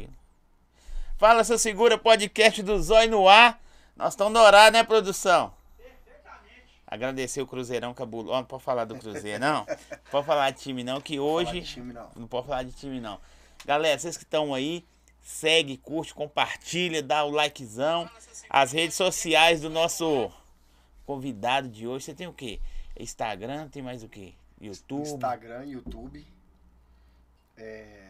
tranquilo. Fala, seu segura, podcast do Zóio no ar. Nós estamos no horário, né, produção? Agradecer o Cruzeirão cabuloso. Não pode falar do Cruzeiro, não. Não pode falar de time, não, que hoje. time, não. não pode falar de time, não. Galera, vocês que estão aí, segue, curte, compartilha, dá o likezão. As redes sociais do nosso convidado de hoje. Você tem o quê? Instagram, tem mais o quê? YouTube, Instagram, YouTube. É,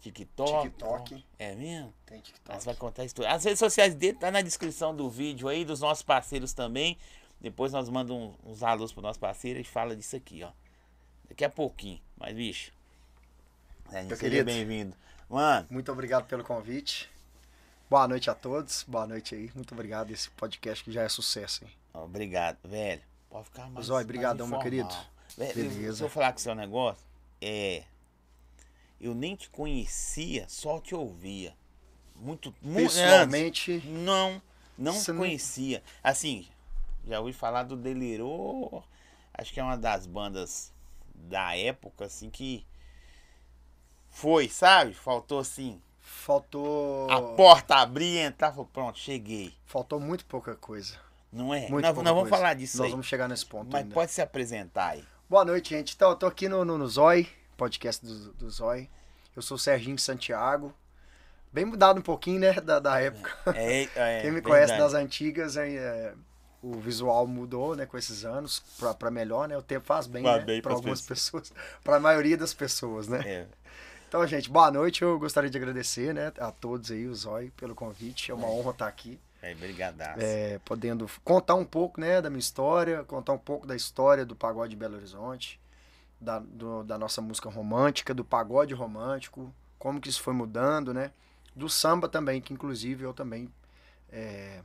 TikTok. TikTok. É mesmo? tem TikTok. Você vai contar isso tudo. As redes sociais dele tá na descrição do vídeo aí, dos nossos parceiros também. Depois nós mandamos uns, alôs pro nosso parceiro e fala disso aqui, ó. Daqui a pouquinho. Mas, bicho. É, Meu seja querido. bem-vindo. Mano, Muito obrigado pelo convite. Boa noite a todos. Boa noite aí. Muito obrigado. Esse podcast que já é sucesso, hein? obrigado, velho. Pode ficar mais. Zóio, brigadão, mais meu informal. Velho, Beleza. Se eu falar com o seu negócio, é. Eu nem te conhecia, só te ouvia. Muito, muito. Pessoalmente, Não, não não- conhecia. Assim, já ouvi falar do Delirou. Acho que é uma das bandas da época, assim, que foi, sabe? Faltou assim, faltou. a porta abrir, entrar, falou, pronto, cheguei. Faltou muito pouca coisa. Não é? Muito nós vamos coisa. falar disso Nós aí. vamos chegar nesse ponto Mas ainda. pode se apresentar aí. Boa noite, gente. Então, eu tô aqui no, no, no Zói, podcast do, do Zói. Eu sou o Serginho Santiago. Bem mudado um pouquinho, né, da, da época. É, é, Quem me conhece verdade. das antigas, é, é, o visual mudou, né, com esses anos, pra, pra melhor, né? O tempo faz bem, Faz né? pra algumas pessoas. Pra maioria das pessoas, né? É, Então, gente, boa noite. Eu gostaria de agradecer, né, a todos aí, o Zói, pelo convite. É uma honra estar aqui, é brigadaço. é, podendo contar um pouco, né, da minha história, contar um pouco da história do pagode de Belo Horizonte, da, do- da nossa música romântica, do pagode romântico, como que isso foi mudando, né? Do samba também, que inclusive eu também é,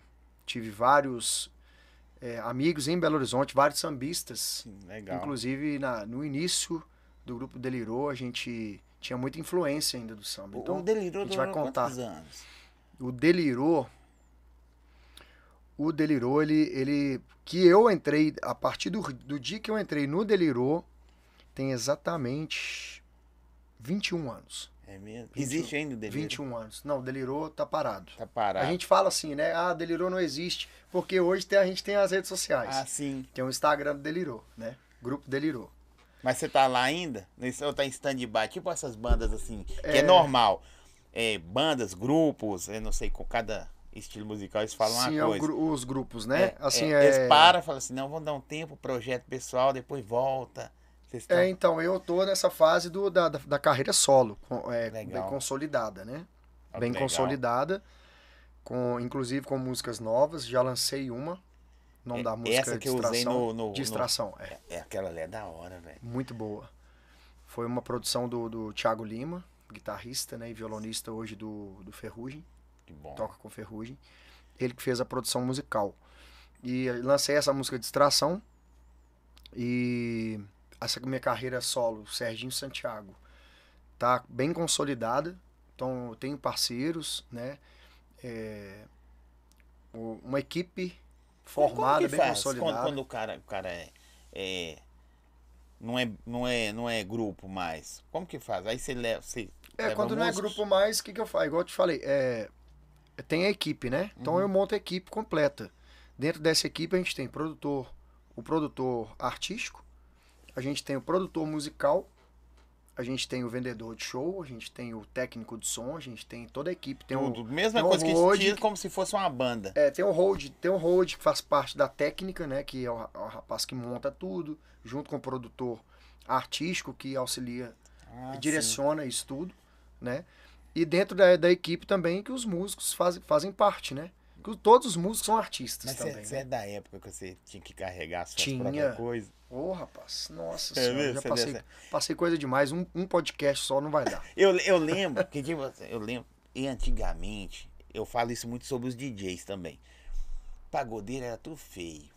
tive vários é, amigos em Belo Horizonte, vários sambistas, Sim, legal. Inclusive, na- no início do grupo Delirou, a gente tinha muita influência ainda do samba. O- Então, o Delirou a gente vai contar. anos? o Delirou, o Delirou, ele, ele, que eu entrei, a partir do, do dia que eu entrei no Delirou, tem exatamente 21 anos. É mesmo? 21, Existe ainda o Delirou? 21 anos. Não, Delirou tá parado. Tá parado. A gente fala assim, né? Ah, Delirou não existe, porque hoje tem- a gente tem as redes sociais. Ah, sim. Tem o Instagram do Delirou, né? Grupo Delirou. Mas você tá lá ainda? Ou tá em stand-by? Tipo essas bandas assim, que é, É. normal. É, bandas, grupos, eu não sei, com cada estilo musical eles falam Sim, uma é coisa. os grupos, né? É, assim, é, é, Eles param e falam assim, não, vamos dar um tempo, projeto pessoal, depois volta. Estão... É, então, eu tô nessa fase do, da, da, da carreira solo, com- é, bem consolidada, né? Ah, bem legal. consolidada, com, inclusive com músicas novas, já lancei uma, o nome É, da música essa que eu usei Distração. no- no- Distração, é, É, aquela ali é da hora, velho. muito boa. Foi uma produção do, do Thiago Lima, guitarrista né, e violonista hoje do, do Ferrugem, Que bom. toca com Ferrugem. Ele que fez a produção musical. E lancei essa música Distração. E essa minha carreira solo, Serginho Santiago, tá bem consolidada. Então eu tenho parceiros, né? É, uma equipe formada, bem faz consolidada. Quando, quando o cara, o cara é, é- não é, não é, não é grupo mais. Como que faz? Aí você leva, você É, leva quando não é músicos? grupo mais, o que, que eu faço? Igual eu te falei, é, tem a equipe, né? Então Uhum. eu monto a equipe completa. Dentro dessa equipe a gente tem produtor, o produtor artístico, a gente tem o produtor musical, a gente tem o vendedor de show, a gente tem o técnico de som, a gente tem toda a equipe. Tem Tudo. o, Mesma tem coisa que tira que- como se fosse uma banda. é, tem o hold, tem o hold que faz parte da técnica, né? Que é o, ra- o rapaz que monta tudo, junto com o produtor artístico que auxilia Ah, sim. direciona isso tudo, né? E dentro da, da equipe também que os músicos fazem, fazem parte, né? Que todos os músicos são artistas Mas também. você né? é da época que você tinha que carregar as suas Tinha. próprias coisas. Ô, rapaz, nossa É senhora, já passei, dessa- passei coisa demais. Um, um podcast só não vai dar. Eu, eu lembro, que tipo, eu lembro, e antigamente, eu falo isso muito sobre os DJs também. Pagodeiro era tudo feio.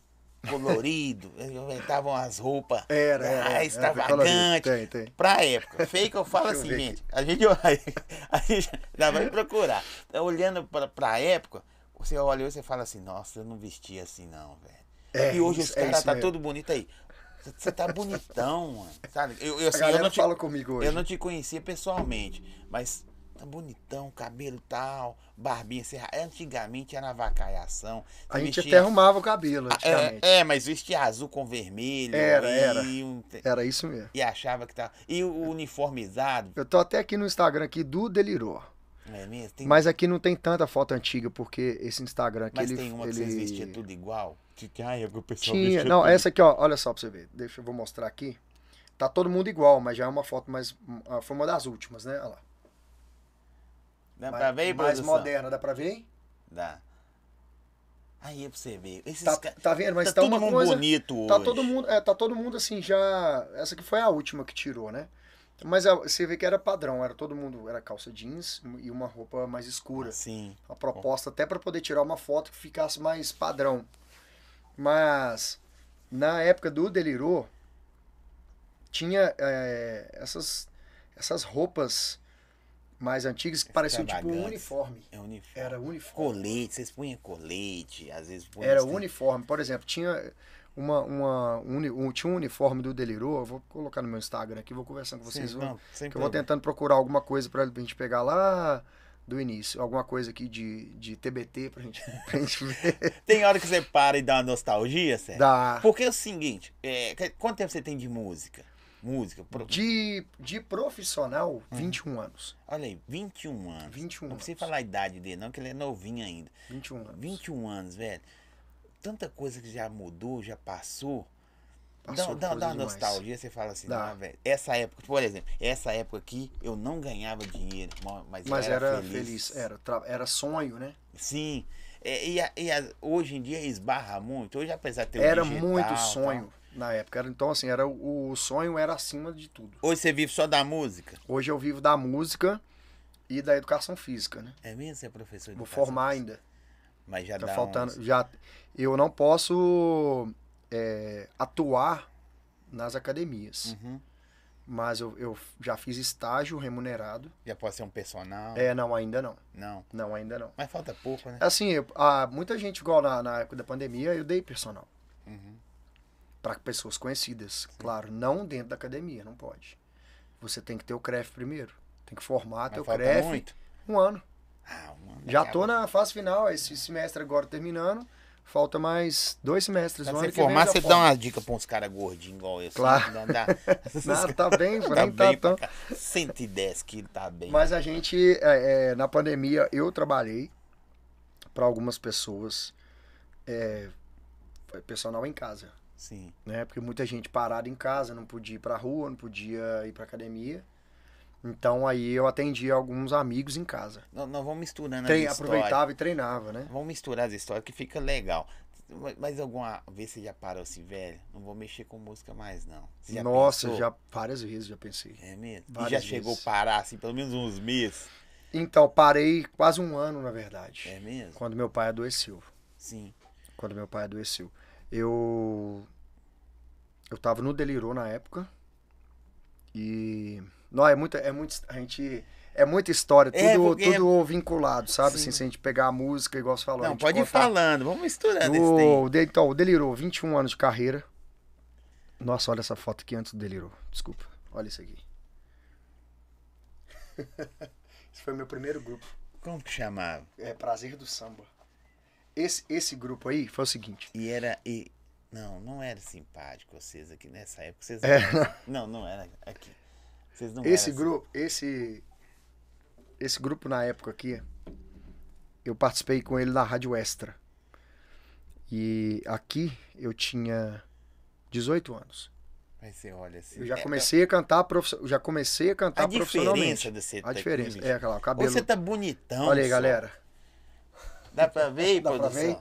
Colorido, inventavam as roupas Era, era, ah, era, extravagante. Tem, tem. Pra época. Feio que eu falo assim, gente. A gente, a gente já vai procurar. Então, olhando pra, pra época, você olha e você fala assim, nossa, eu não vestia assim não, velho. É, e hoje isso- os é caras isso tá mesmo. todo bonito aí. Você- tá bonitão, mano. Sabe? Eu, eu, A assim, eu não te, fala comigo hoje. eu não te conhecia pessoalmente, mas Tá bonitão, cabelo tal, barbinha serra. Antigamente era avacaiação. A gente vestia- até arrumava o cabelo Ah, antigamente. É, é, mas vestia azul com vermelho. Era, era. um- Era isso mesmo. e achava que tava. E o uniformizado. Eu tô até aqui no Instagram aqui do Delirou. É mesmo? Tem, Mas aqui não tem tanta foto antiga, porque esse Instagram aqui, mas ele... tem uma que ele... vocês vestiam tudo igual. Que, que, ai, que o pessoal Tinha, não, tudo essa aqui, ó, olha só pra você ver. Deixa eu vou mostrar aqui. Tá todo mundo igual, mas já é uma foto mais. ah, Foi uma das últimas, né? Olha lá. Dá mais, pra ver, mais produção? moderna, dá pra ver? hein? Dá. Aí é pra você ver. Esses Tá, ca- tá vendo? Mas tá tá, todo mundo coisa. bonito Tá hoje. todo mundo, é, tá todo mundo assim já. Essa aqui foi a última que tirou, né? Mas a- você vê que era padrão, era todo mundo, era calça jeans e uma roupa mais escura. Sim. A proposta até pra poder tirar uma foto que ficasse mais padrão. Mas na época do Delirou tinha é, essas essas roupas mais antigas que pareciam tipo um uniforme. É uniforme. Era uniforme. Colete, vocês punham colete, às vezes punham. Era uns- uniforme. Por exemplo, tinha uma, uma um uni- um, tinha um uniforme do Delirou. Vou colocar no meu Instagram aqui, vou conversando com vocês. Sim, vou- não, eu vou tentando procurar alguma coisa pra gente pegar lá do início. Alguma coisa aqui de, de TBT pra gente, pra gente ver. Tem hora que você para e dá uma nostalgia, Sérgio? Da, Porque é o seguinte, é, quanto tempo você tem de música? Música? Pro- de, de profissional, Hum. 21 anos. Olha aí, 21 anos. 21 Não precisa anos. falar a idade dele, não, que ele é novinho ainda. 21 anos. 21 anos, velho. Tanta coisa que já mudou, já passou. Passou dá dá, dá uma demais. nostalgia, você fala assim, Dá. não, velho. Essa época, por exemplo, essa época aqui, eu não ganhava dinheiro, mas, Mas era, era feliz. feliz, era, era sonho, né? Sim. E e a- hoje em dia esbarra muito. Hoje, apesar de ter Era digital, muito tal, sonho na época. Então, assim, era, o, sonho era acima de tudo. Hoje você vive só da música. Hoje eu vivo da música e da educação física, né? É mesmo você é professor de Vou formar física? ainda. Mas já Tá dá faltando. uns- Já, eu não posso é, atuar nas academias. Uhum. Mas eu, eu já fiz estágio remunerado. Já pode ser um personal? É, não, ainda não. Não. Não, ainda não. Mas falta pouco, né? Assim, eu, ah, muita gente, igual na, na época da pandemia, eu dei personal. Uhum. Para pessoas conhecidas. Claro, não dentro da academia, não pode. Você tem que ter o CREF primeiro. Tem que formar Mas teu CREF. muito? Um ano. Ah, mano, Já tô na fase final, esse semestre agora terminando. Falta mais dois semestres. Quando você formar, você dá uma dica pra uns caras gordinhos igual eu. assim, Claro. Não dá. Nada, tá bem, tá tá bem tão... pra cá. 110 quilos, tá bem. Mas a gente, é, é, na pandemia, eu trabalhei para algumas pessoas, é, foi personal em casa, Sim. né? Porque muita gente parada em casa, não podia ir pra rua, não podia ir pra academia. Então aí eu atendia alguns amigos em casa. Nós, nós vamos misturando Trein, as histórias. aproveitava e treinava, né? Vamos misturar as histórias que fica legal. Mas- alguma vez você já parou assim, velho? Não vou mexer com música mais, não. Já Nossa, pensou? já várias vezes já pensei. É mesmo? E já Várias chegou a vezes. parar, assim, pelo menos uns meses? Então, parei quase um ano, na verdade. É mesmo? Quando meu pai adoeceu. Sim. Quando meu pai adoeceu. Eu. Eu tava no Delirou na época. E. Não, é muita. É muito. A gente. É muita história, É, tudo, porque- tudo vinculado, sabe? Sim. Assim, se a gente pegar a música, igual você falou. a Não, gente pode ir falando. Vamos misturando esse. O, de- então, o Delirou, 21 anos de carreira. Nossa, olha essa foto aqui antes do Delirou. Desculpa. Olha isso aqui. Esse foi o meu primeiro grupo. Como que chamava? É Prazer do Samba. Esse, esse grupo aí foi o seguinte. E era. E... Não, não era simpático vocês aqui nessa época. Vocês É. Não, não era aqui. Vocês não Esse grupo, esse esse grupo na época aqui, eu participei com ele na Rádio Extra. E aqui eu tinha 18 anos. Mas você olha assim. Eu já é- comecei a cantar, eu já comecei a cantar A profissionalmente. diferença de A diferença Aqui, é aquela, o cabelo. Você tá bonitão. Olha aí, só. galera. Dá pra ver, Dá pra produção? ver?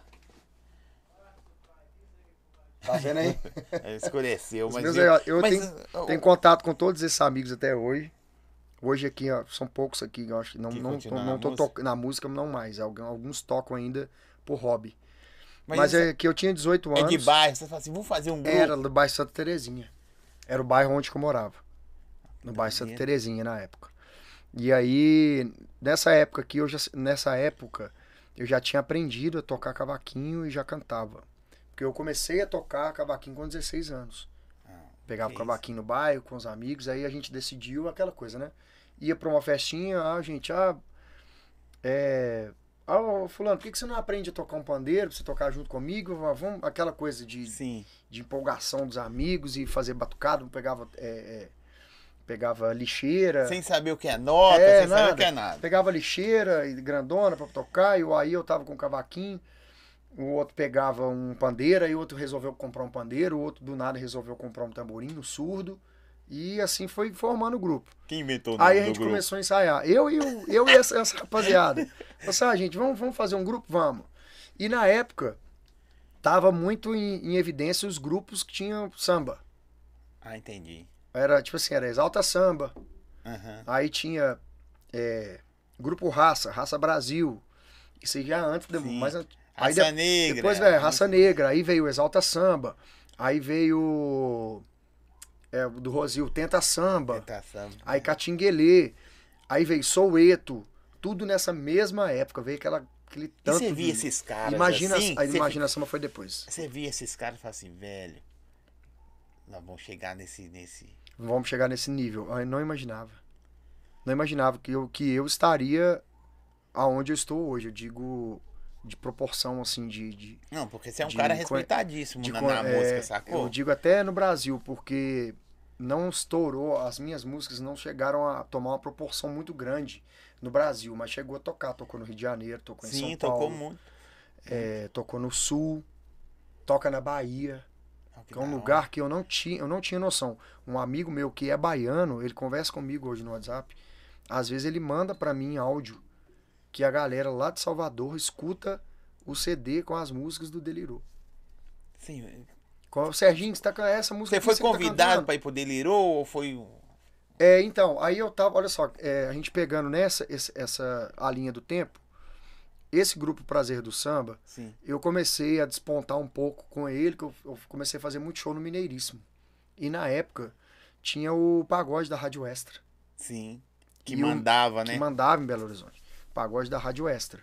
Tá vendo aí? É, Escureceu, mas. meus eu, eu mas, tenho- Tenho contato com todos esses amigos até hoje. Hoje aqui, ó, são poucos aqui, eu acho que não, Que não, continuam não tô música? toc- na música, não mais. Alguns tocam ainda por hobby. mas Mas, isso é que eu tinha 18 é anos. de bairro. Você fala assim, vamos fazer um grupo. Era do bairro Santa Terezinha. Era o bairro onde eu morava. No bairro Santa. Terezinha na época. E aí, nessa época aqui, eu já, nessa época, eu já tinha aprendido a tocar cavaquinho e já cantava. Porque eu comecei a tocar cavaquinho com 16 anos. Ah, Pegava o cavaquinho no bairro com os amigos, aí a gente decidiu aquela coisa, né? ia pra uma festinha, ah, gente, ah, é. Ah, fulano, por que, que você não aprende a tocar um pandeiro, pra você tocar junto comigo? Vamos, aquela coisa de, Sim. de empolgação dos amigos e fazer batucado, pegava, é, é, pegava lixeira. Sem saber o que é nota, É, sem saber nada. o que é nada. Pegava lixeira e grandona pra tocar, e o- aí eu tava com um cavaquinho, o outro pegava um pandeiro, aí o outro resolveu comprar um pandeiro, o outro do nada resolveu comprar um tamborim, um surdo, e assim foi formando o grupo. Quem inventou o Aí nome a do gente começou a ensaiar. Eu e, o, eu e essa, essa rapaziada. Falei assim, ah, gente, vamos, vamos fazer um grupo? Vamos. E na época, tava muito em, em evidência os grupos que tinham samba. Ah, entendi. Era tipo assim, era Exalta Samba, Aham. aí tinha é, Grupo Raça, Raça Brasil. Isso aí já antes, de- Sim. mais an- aí Raça de- Negra. depois veio Raça Negra, aí veio Exalta Samba, aí veio é, do Rosil Tenta Samba. Tentação. Aí Catinguelê, aí veio Soueto, tudo nessa mesma época, veio aquela, aquele E tanto você via de... esses caras Imagina, assim? a você, imaginação foi depois. você via esses caras e falava assim, velho, nós vamos chegar nesse, nesse... Vamos chegar nesse nível. Eu não imaginava. Não imaginava que eu, que eu estaria aonde eu estou hoje. Eu digo de proporção, assim, de... de, Não, porque você é um De cara respeitadíssimo de na, na é, música, sacou? Eu digo até no Brasil, porque não estourou, as minhas músicas não chegaram a tomar uma proporção muito grande no Brasil, mas chegou a tocar. Tocou no Rio de Janeiro, tocou em Sim, São tocou Paulo. muito. É, tocou no sul, toca na Bahia, Ó, que que é um lugar que eu não tinha, eu não tinha noção. Um amigo meu que é baiano, ele conversa comigo hoje no WhatsApp. Às vezes ele manda pra mim áudio que a galera lá de Salvador escuta o CD com as músicas do Delirou. Sim, Com o Serginho, você tá com essa música Você foi tá convidado cantando? pra ir pro Delirou ou foi... É, então, aí eu tava, olha só, é, a gente pegando nessa esse- essa a linha do tempo, esse grupo Prazer do Samba, Sim, eu comecei a despontar um pouco com ele, que eu, eu comecei a fazer muito show no Mineiríssimo. E na época tinha o pagode da Rádio Extra, sim. Que E mandava, né? que mandava em Belo Horizonte. Pagode da Rádio Extra.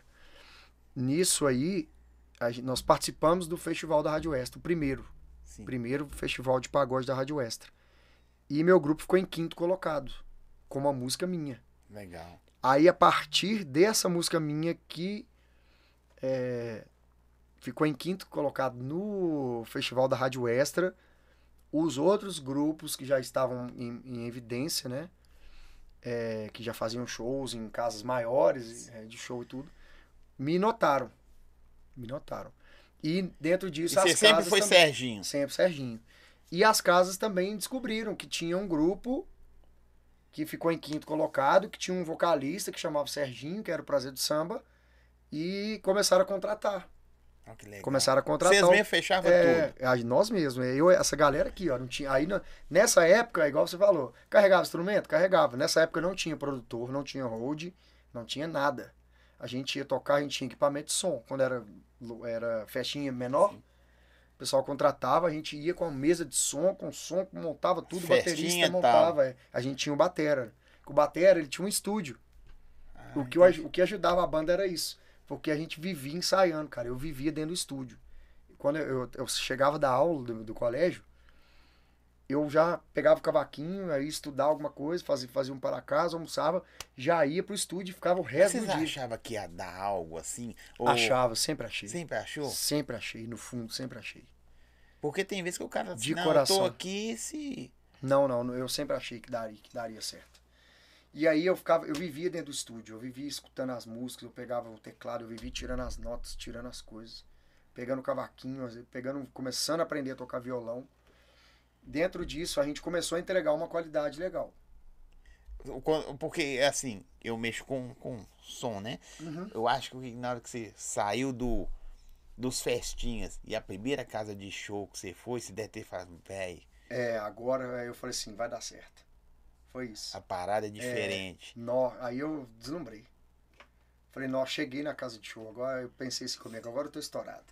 Nisso aí, a nós participamos do festival da Rádio Extra, o primeiro. Sim. Primeiro festival de pagode da Rádio Extra. E meu grupo ficou em quinto colocado, com uma música minha. Legal. Aí, a partir dessa música minha que é, ficou em quinto colocado no Festival da Rádio Extra, os outros grupos que já estavam em, em evidência, né? É, que já faziam shows em casas maiores é, de show e tudo, me notaram. Me notaram. E dentro E disso, você as sempre casas foi também- Serginho. Sempre Serginho. E as casas também descobriram que tinha um grupo que ficou em quinto colocado, que tinha um vocalista que chamava Serginho, que era o Prazer do Samba, e começaram a contratar. Ó, que legal. Começaram a contratar. Vocês o- mesmo fechavam é, tudo. nós mesmos. Eu, essa galera aqui, ó, não tinha. Aí nessa época, igual você falou, carregava instrumento? Carregava. Nessa época não tinha produtor, não tinha hold, não tinha nada. A gente ia tocar, a gente tinha equipamento de som. Quando era, era festinha menor, Sim. o pessoal contratava, a gente ia com a mesa de som, com som, montava tudo, baterista montava. é. A gente tinha o batera. O batera, ele tinha um estúdio. Ah, O que, o que ajudava a banda era isso. Porque a gente vivia ensaiando, cara. Eu vivia dentro do estúdio. Quando eu, eu, chegava da aula do, do colégio, eu já pegava o cavaquinho, aí ia estudar alguma coisa, fazia, fazia um para casa, almoçava, já ia pro estúdio e ficava o resto Vocês do dia. achavam que ia dar algo assim? Ou Achava, sempre achei. Sempre achou? Sempre achei, no fundo, sempre achei. Porque tem vezes que o cara De não, coração. eu tô aqui se... Não, não, eu sempre achei que daria, que daria certo. E aí eu ficava, eu vivia dentro do estúdio, eu vivia escutando as músicas, eu pegava o teclado, eu vivia tirando as notas, tirando as coisas, pegando o cavaquinho, pegando, começando a aprender a tocar violão. Dentro disso, a gente começou a entregar uma qualidade legal. Porque, assim, eu mexo com, com som, né? Uhum. Eu acho que na hora que você saiu do, dos festinhas e a primeira casa de show que você foi, você deve ter falado, véi, É, agora eu falei assim, vai dar certo. Foi isso. a parada é diferente. Nó, aí eu deslumbrei. Falei, nó, cheguei na casa de show, agora eu pensei assim comigo, agora eu tô estourado.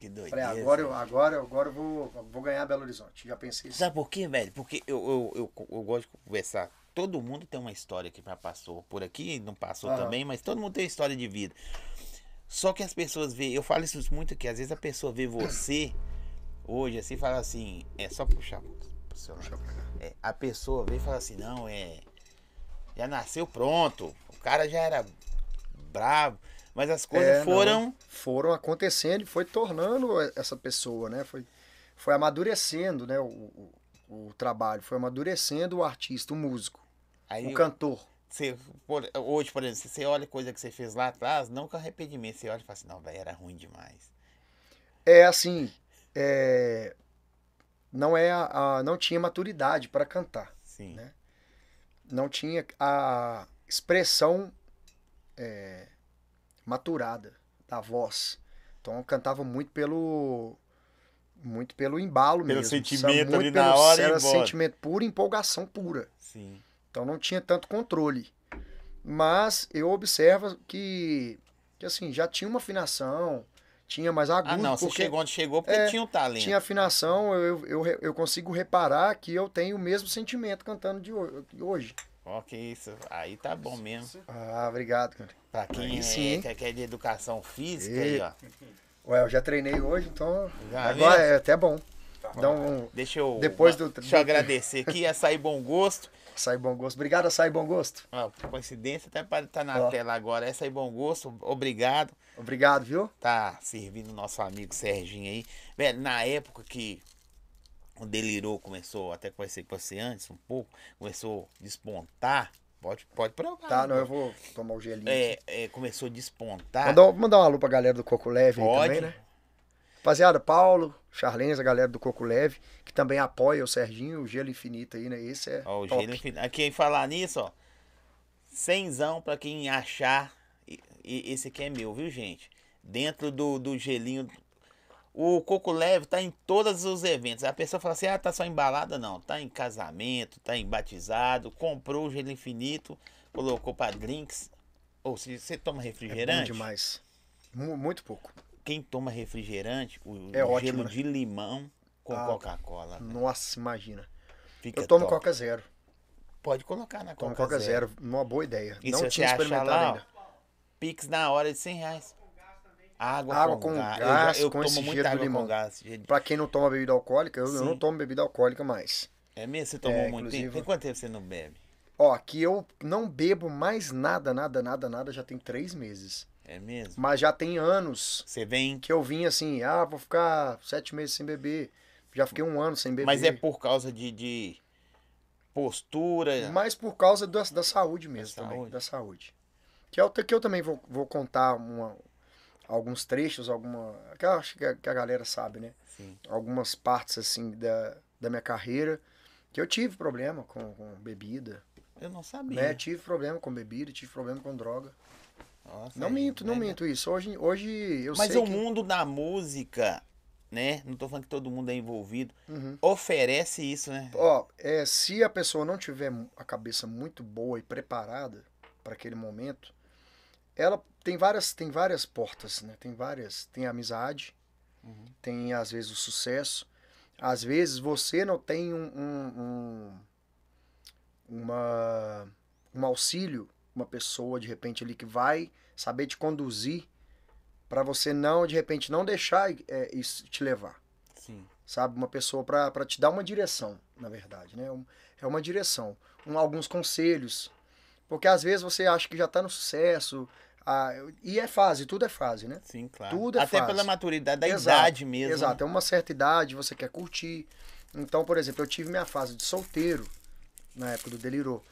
Que Falei, doideira. agora eu, agora, agora eu vou, vou ganhar Belo Horizonte. Já pensei assim. Sabe por quê, velho? Porque eu, eu, eu, eu gosto de conversar. Todo mundo tem uma história que já passou por aqui, não passou Aham. também, mas todo mundo tem uma história de vida. Só que as pessoas veem, eu falo isso muito aqui, às vezes a pessoa vê você hoje assim e fala assim, é só puxar seu. É, a pessoa vê e fala assim, não, é. Já nasceu pronto. O cara já era bravo. Mas as coisas É, não. foram. Foram acontecendo e foi tornando essa pessoa, né? Foi, foi amadurecendo, né? O, o, o trabalho, foi amadurecendo o artista, o músico, Aí o cantor. você, por- hoje, por exemplo, você olha coisa que você fez lá atrás, não com arrependimento. Você olha e fala assim, não, velho, era ruim demais. É assim, é, não é a, a- não tinha maturidade para cantar, Sim. Né? não tinha a expressão é, maturada da voz. Então cantava muito pelo muito pelo embalo Pelo mesmo, sentimento muito ali na hora e era sentimento pura empolgação pura. Sim. Então não tinha tanto controle. Mas eu observo que, que assim, já tinha uma afinação, tinha mais agudo, Ah, não, você porque chegou onde chegou porque É, tinha um talento. tinha afinação, eu, eu, eu, eu consigo reparar que eu tenho o mesmo sentimento cantando de ho- de hoje. Ó, que isso. Aí tá bom mesmo. Ah, obrigado, cara. Pra quem Aí é, sim. quer, quer de educação física E- aí, ó. Ué, eu já treinei hoje, então Já agora viu? é até bom. Dá um Deixa eu. Depois do- Deixa eu agradecer aqui, açaí bom gosto. Açaí bom gosto. Obrigado, açaí bom gosto. Ó, coincidência, até para estar na Ó. tela agora. Essa aí, bom gosto. Obrigado. Obrigado, viu? Tá servindo o nosso amigo Serginho aí. Velho, na época que o Delirou começou, até conversei com você antes um pouco, começou a despontar. Pode, pode provar. Tá, não, eu vou tomar o gelinho. aqui. É, é, começou a despontar. Mandar, mandar uma alô pra galera do Coco Leve aí Pode. também, né? Rapaziada, Paulo, Charlens, a galera do Coco Leve, que também apoia o Serginho, o Gelo Infinito aí, né? Esse é Ó, o top. gelo infinito. Aqui falar nisso, ó. Cenzão pra quem achar. E, e esse aqui é meu, viu, gente? Dentro do, do gelinho. O Coco Leve tá em todos os eventos. A pessoa fala assim: ah, tá só embalada? Não. Tá em casamento, tá em batizado. Comprou o gelo infinito, colocou pra drinks. Ou se você toma É bom refrigerante, demais. Mu- Muito pouco. Quem toma refrigerante, o, É o ótimo, gelo né? de limão com Ah, Coca-Cola. velho. Nossa, imagina. Fica Eu tomo top. Coca Zero. Pode colocar na Coca, Coca Zero. Zero. Uma boa ideia. E Não tinha experimentado lá, ó, ainda. Pix na hora de 100 reais. Água, Água com, com gás. gás, eu eu com tomo esse muita gelo do água limão. com gás. Pra quem não toma bebida alcoólica, eu, eu não tomo bebida alcoólica mais. É mesmo? Você tomou É, muito inclusive- tempo? Tem quanto tempo você não bebe? Ó, que eu não bebo mais nada, nada, nada, nada, já tem três meses. É mesmo? Mas já tem anos Você vem. que eu vim assim, ah, vou ficar sete meses sem beber. Já fiquei um ano sem beber. Mas é por causa de, de postura. Mas por causa da, da saúde mesmo Da também, saúde. da saúde. Que, é o que eu também vou, vou contar uma- alguns trechos, alguma. Que eu acho que a, que a galera sabe, né? Sim. Algumas partes assim da, da minha carreira. Que eu tive problema com, com bebida. Eu não sabia. Né? Tive problema com bebida, tive problema com droga. Nossa, Não minto, não né? minto isso. Hoje, hoje eu Mas sei o que... mundo da música, né? Não tô falando que todo mundo é envolvido. Uhum. Oferece isso, né? Ó, é, se a pessoa não tiver a cabeça muito boa e preparada para aquele momento, ela tem várias, tem várias portas, né? Tem várias, tem a amizade, Uhum. tem às vezes o sucesso, às vezes você não tem um, um, um, uma, um auxílio, uma pessoa de repente ali que vai saber te conduzir para você não de repente não deixar é, isso te levar Sim. sabe? Uma pessoa para te dar uma direção, na verdade, né? É uma direção, um, alguns conselhos, porque às vezes você acha que já está no sucesso, ah, e é fase, tudo é fase, né? Sim, claro. Tudo é Até fácil. pela maturidade da Exato, idade mesmo. Exato, é uma certa idade, você quer curtir. Então, por exemplo, eu tive minha fase de solteiro, na época do Delirou.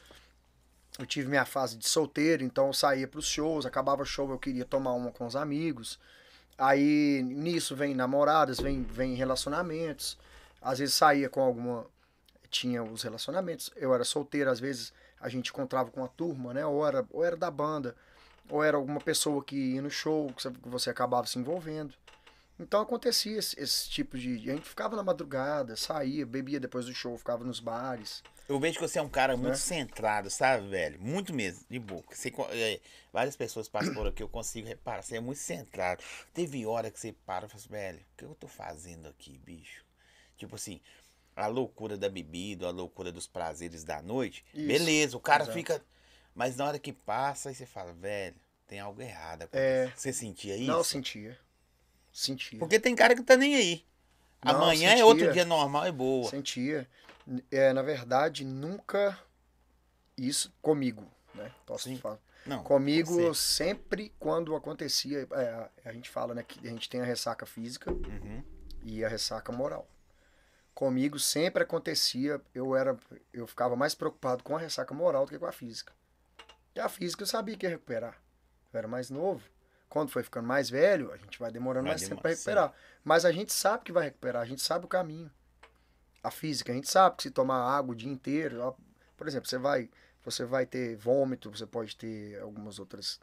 Eu tive minha fase de solteiro, então eu saía para os shows, acabava o show, eu queria tomar uma com os amigos. Aí nisso vem namoradas, vem, vem relacionamentos. Às vezes saía com alguma. Tinha os relacionamentos. Eu era solteiro, às vezes a gente encontrava com a turma, né? Ou era, ou era da banda, ou era alguma pessoa que ia no show, que você- acabava se envolvendo. Então acontecia esse, esse tipo de. A gente ficava na madrugada, saía, bebia depois do show, ficava nos bares. Eu vejo que você é um cara muito Né? centrado, sabe, velho? Muito mesmo, de boca. Você, é, várias pessoas passam por aqui, eu consigo reparar. Você é muito centrado. Teve hora que você para e fala assim, velho, o que eu tô fazendo aqui, bicho? Tipo assim, a loucura da bebida, a loucura dos prazeres da noite. Isso, Beleza, o cara exato. fica. Mas na hora que passa, aí você fala, velho, tem algo errado. É. Você sentia isso? Não, sentia. Sentia. Porque tem cara que tá nem aí. Não, Amanhã é sentia. outro dia normal e boa. Sentia. É, na verdade, nunca Isso comigo, né? Posso Sim. falar. Não. Comigo, sempre quando acontecia, é, a gente fala, né, que a gente tem a ressaca física Uhum. e a ressaca moral. Comigo sempre acontecia, eu era, eu ficava mais preocupado com a ressaca moral do que com a física. E a física eu sabia que ia recuperar. Eu era mais novo. Quando foi ficando mais velho, a gente vai demorando Vai mais tempo para recuperar. Mas a gente sabe que vai recuperar, a gente sabe o caminho. A física, a gente sabe que se tomar água o dia inteiro, ó, por exemplo, você vai, você vai ter vômito, você pode ter algumas outras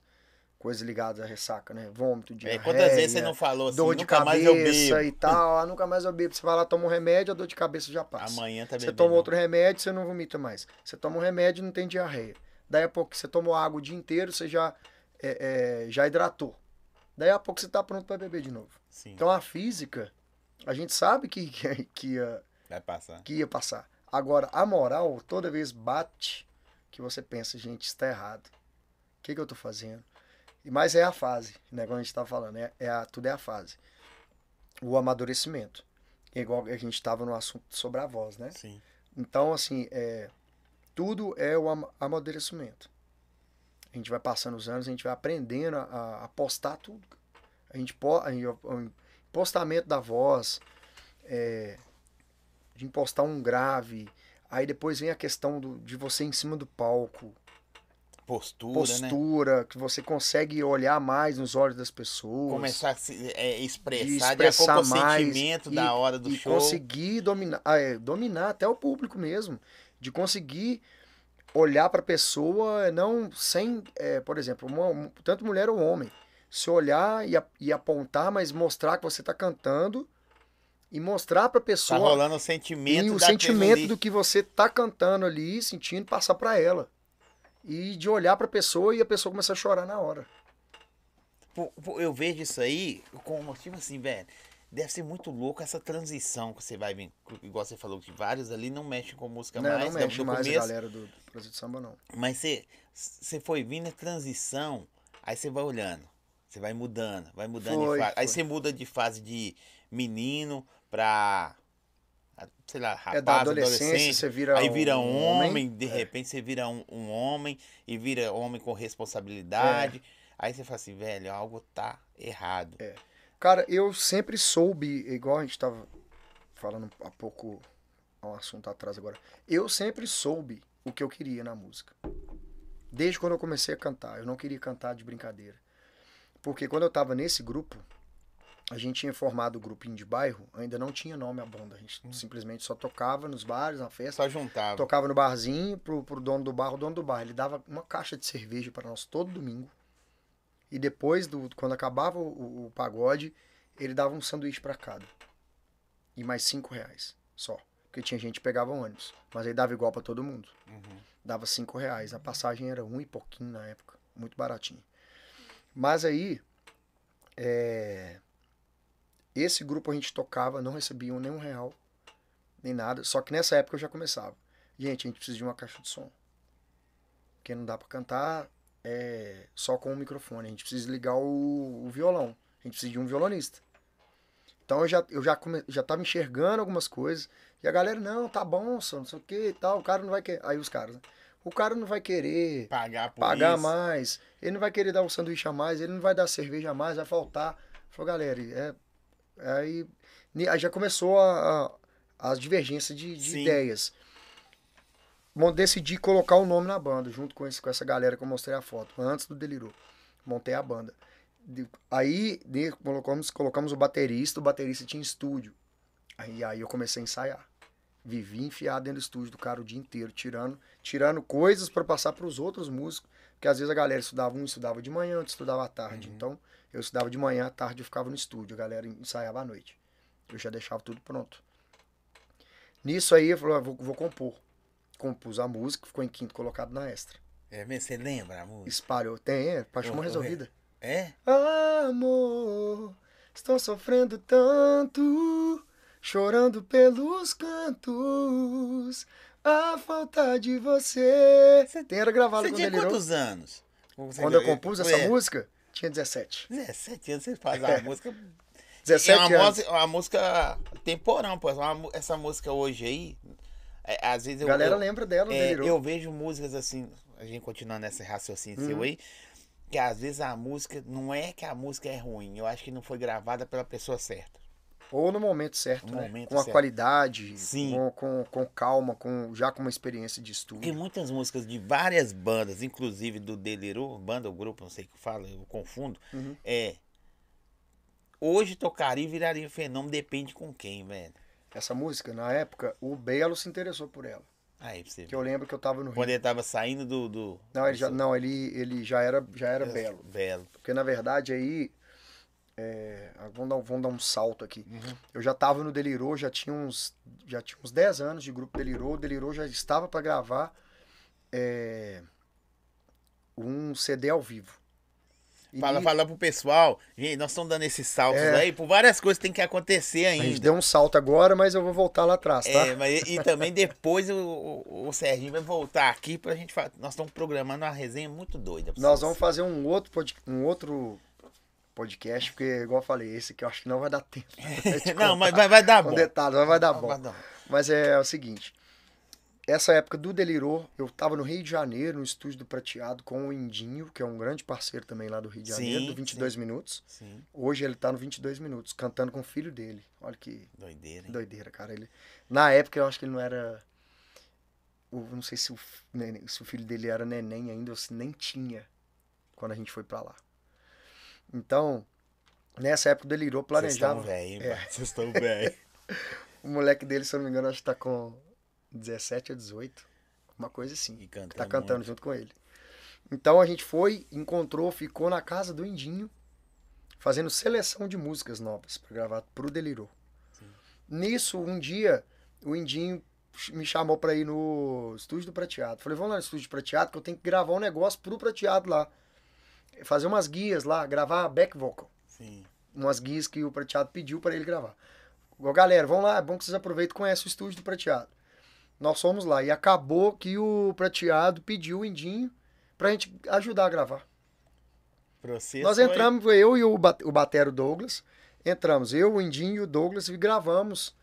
coisas ligadas à ressaca, né? Vômito, É, diarreia, quantas vezes você não falou assim, dor de cabeça e tal. Ah, nunca mais eu bebo. Você vai lá, toma um remédio, a dor de cabeça já passa. Amanhã tá Você toma outro remédio, você não vomita mais. Você toma um remédio não tem diarreia. Daí a pouco você tomou água o dia inteiro, você já, é, é, já hidratou. Daí a pouco você tá pronto para beber de novo. Sim, Então a física, a gente sabe que, que, que, ia, vai passar. que ia passar. Agora, a moral, toda vez bate que você pensa, gente, isso tá errado. O que, que eu tô fazendo? E mais é a fase, né? Como a gente tava falando, é, é a, tudo é a fase. O amadurecimento. É igual a gente tava no assunto sobre a voz, né? Sim. Então, assim, é, tudo é o ama- amadurecimento. A gente vai passando os anos, a gente vai aprendendo a, a- postar tudo. A gente, po- a o postamento da voz, é, de impostar um grave, aí depois vem a questão do, de você em cima do palco, Postura, né? postura, que você consegue olhar mais nos olhos das pessoas. Começar a se, é, expressar, de de expressar o mais sentimento e- da hora do e show. conseguir dominar, é, dominar até o público mesmo, de conseguir olhar para a pessoa não sem, é, por exemplo, uma- um- tanto mulher ou homem, se olhar e, a- e apontar, mas mostrar que você está cantando e mostrar para a Tá pessoa rolando o e sentimento o daquilo sentimento ali. do que você tá cantando ali, sentindo, passar para ela. E de olhar para a pessoa e a pessoa começar a chorar na hora. Pô, pô, Eu vejo isso aí como, tipo assim, velho. Deve ser muito louco essa transição que você vai vir. Igual você falou, que vários ali não mexem com música Não, mais. não do- mexe mais a começo, galera do, do Brasil de Samba, não. Mas você, você foi vindo a transição, aí você vai olhando. Você vai mudando, vai mudando Foi, de fase. Aí você muda de fase de menino pra. Sei lá, rapaz, É da adolescência, adolescente. você vira Aí vira um homem, homem, de repente você vira um, um homem e vira homem com responsabilidade. É. Aí você fala assim, velho, algo tá errado. Cara, eu sempre soube, igual a gente tava falando há pouco, há um assunto atrás agora. Eu sempre soube o que eu queria na música. Desde quando eu comecei a cantar. Eu não queria cantar de brincadeira. Porque quando eu tava nesse grupo, a gente tinha formado o grupinho de bairro, ainda não tinha nome a banda. A gente simplesmente só tocava nos bares, na festa. Só juntava. Tocava no barzinho pro, pro dono do bar, o dono do bar. Ele dava uma caixa de cerveja para nós todo domingo. E depois, do, quando acabava o, o- pagode, ele dava um sanduíche para cada. E mais cinco reais só. Porque tinha gente que pegava ônibus. Mas aí dava igual para todo mundo. Uhum. Dava cinco reais. A passagem era um e pouquinho na época. Muito baratinho. Mas aí, é, esse grupo a gente tocava, não recebiam nem um real, nem nada. Só que nessa época eu já começava. Gente, a gente precisa de uma caixa de som. Porque não dá pra cantar é, só com o microfone. A gente precisa ligar o, o violão. A gente precisa de um violonista. Então eu já, eu já, come, já tava enxergando algumas coisas. E a galera, não, tá bom, só, não sei o que e tal. O cara não vai querer. Aí os caras, né? O cara não vai querer Pagar pagar isso. mais, ele não vai querer dar um sanduíche a mais, ele não vai dar cerveja a mais, vai faltar. Falou, galera, é, aí, ni- aí já começou a, a- as divergências de, de ideias. Decidi colocar o nome na banda, junto com, esse, com essa galera que eu mostrei a foto, antes do Delirou. Montei a banda. Aí de- colocamos, colocamos o baterista, o baterista tinha estúdio. Aí, aí eu comecei a ensaiar. Vivi enfiado dentro do estúdio do cara o dia inteiro, tirando, tirando coisas para passar para os outros músicos. Porque às vezes a galera estudava um, estudava de manhã, outro estudava à tarde. Uhum. Então eu estudava de manhã, à tarde eu ficava no estúdio, a galera ensaiava à noite. Eu já deixava tudo pronto. Nisso aí eu falei, ah, vou, vou compor. Compus a música, ficou em quinto colocado na extra. É mesmo? Você lembra a música? Espalhou. Tem, é, paixão resolvida. É? Amor, estou sofrendo tanto, chorando pelos cantos, a falta de você. Tem era gravado Você quando tinha ele irou. quantos anos? Você- Quando eu compus essa É, música, tinha 17. 17 anos você faz a música. 17 é uma, anos. música- uma música temporão, pô. Essa música hoje aí, é, às vezes A eu, galera eu, lembra dela, é, eu vejo músicas assim, a gente continuando nesse raciocínio seu Uhum. aí, que às vezes a música, não é que a música é ruim, eu acho que não foi gravada pela pessoa certa. Ou no momento certo, No né? momento com a certo. qualidade, Sim. Com, com, com calma, com, já com uma experiência de Porque estúdio. muitas músicas de várias bandas, inclusive do Delirou, banda ou grupo, não sei o que fala, eu confundo, Uhum. é. Hoje tocaria e viraria fenômeno, depende com quem, velho. Essa música, na época, o Belo se interessou por ela. Aí pra você Que eu lembro que eu tava no Rio. Quando ele tava saindo do. do Não, ele já, não ele, ele já era, já era Belo. Belo. Porque na verdade aí. É, vamos, dar, um- vamos dar um salto aqui. Uhum. Eu já tava no Delirou, já tinha uns, já tinha uns 10 anos de grupo Delirou. O Delirou já estava para gravar é, um CD ao vivo. Fala, fala pro pessoal. Gente, nós estamos dando esses saltos É. aí por várias coisas que tem que acontecer A gente ainda. deu um salto agora, mas eu vou voltar lá atrás, tá? É, mas e, e também depois o, o, o Serginho vai voltar aqui pra gente falar. Nós estamos programando uma resenha muito doida. Nós vamos fazer um outro, pod- um outro podcast, porque, igual eu falei, esse aqui eu acho que não vai dar tempo. Não, mas vai, vai dar bom. detalhes, mas vai dar bom. Vai dar bom. Mas é, o seguinte. Essa época do Delirou, eu tava no Rio de Janeiro, no estúdio do Prateado, com o Indinho, que é um grande parceiro também lá do Rio de Janeiro, Sim, do 22 Minutos. Sim, Hoje ele tá no 22 Minutos, cantando com o filho dele. Olha que doideira. hein? doideira, cara. Ele, na época eu acho que ele não era. o- não sei se o, neném- se o filho dele era neném ainda ou se nem tinha quando a gente foi pra lá. Então, nessa época o Delirou Vocês estão planejava. velho, É. Vocês estão velho. O moleque dele, se eu não me engano, acho que tá com 17 ou 18. Uma coisa assim. E cantando. Que tá cantando junto com ele. Então a gente foi, encontrou, ficou na casa do Indinho, fazendo seleção de músicas novas pra gravar pro Delirou. Nisso, um dia, o Indinho me chamou pra ir no estúdio do Prateado. Falei, vamos lá no estúdio do Prateado que eu tenho que gravar um negócio pro Prateado lá. Fazer umas guias lá, gravar back vocal Sim. umas guias que o Prateado pediu para ele gravar. Galera, vamos lá, é bom que vocês aproveitem e conhecem o estúdio do Prateado. Nós fomos lá e acabou que o Prateado pediu o Indinho pra gente ajudar a gravar. Vocês Nós entramos, foi eu e o, o Batero Douglas, entramos, eu, o Indinho e o Douglas e gravamos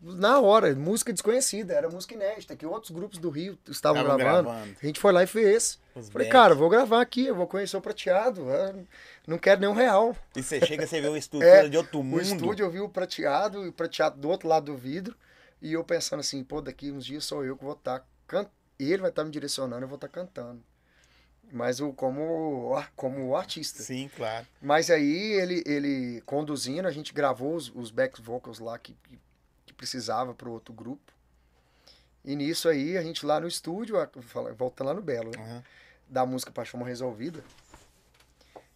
na hora, música desconhecida, era música inédita, que outros grupos do Rio estavam Estavam gravando. gravando. A gente foi lá e fez. Os Falei, backs. cara, vou gravar aqui, eu vou conhecer o Prateado, eu não quero nenhum real. E você chega, você vê uma estrutura É, de outro O mundo. estúdio eu vi o prateado, e o prateado do outro lado do vidro, e eu pensando assim, pô, daqui uns dias sou eu que vou estar cantando. Ele vai estar me direcionando, eu vou estar cantando. Mas o, como, como artista. Sim, claro. Mas aí ele, ele conduzindo, a gente gravou os, os back vocals lá que, que, precisava para o outro grupo. E nisso aí, a gente lá no estúdio, voltando lá no Belo, né? Uhum. da música Paixão Resolvida.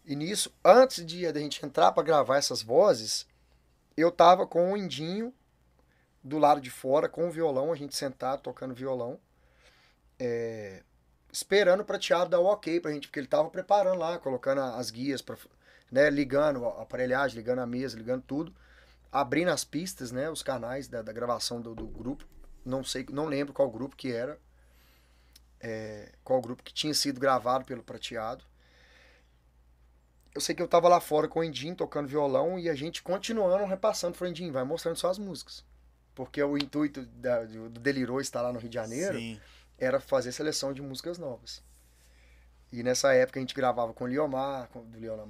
E nisso, antes de a gente entrar para gravar essas vozes, eu tava com o Indinho do lado de fora, com o violão, a gente sentado, tocando violão, é, esperando o prateado dar o ok pra gente, porque ele tava preparando lá, colocando as guias, pra, né, ligando a aparelhagem, ligando a mesa, ligando tudo, abrindo as pistas, né, os canais da, da gravação do, do grupo. Não sei, não lembro qual grupo que era, é, qual grupo que tinha sido gravado pelo prateado. Eu sei que eu tava lá fora com o Indinho tocando violão e a gente continuando repassando. Falei, Indinho, vai mostrando só as músicas. Porque o intuito da- do Delirou estar lá no Rio de Janeiro Sim. era fazer seleção de músicas novas. E nessa época a gente gravava com o Liomar, com o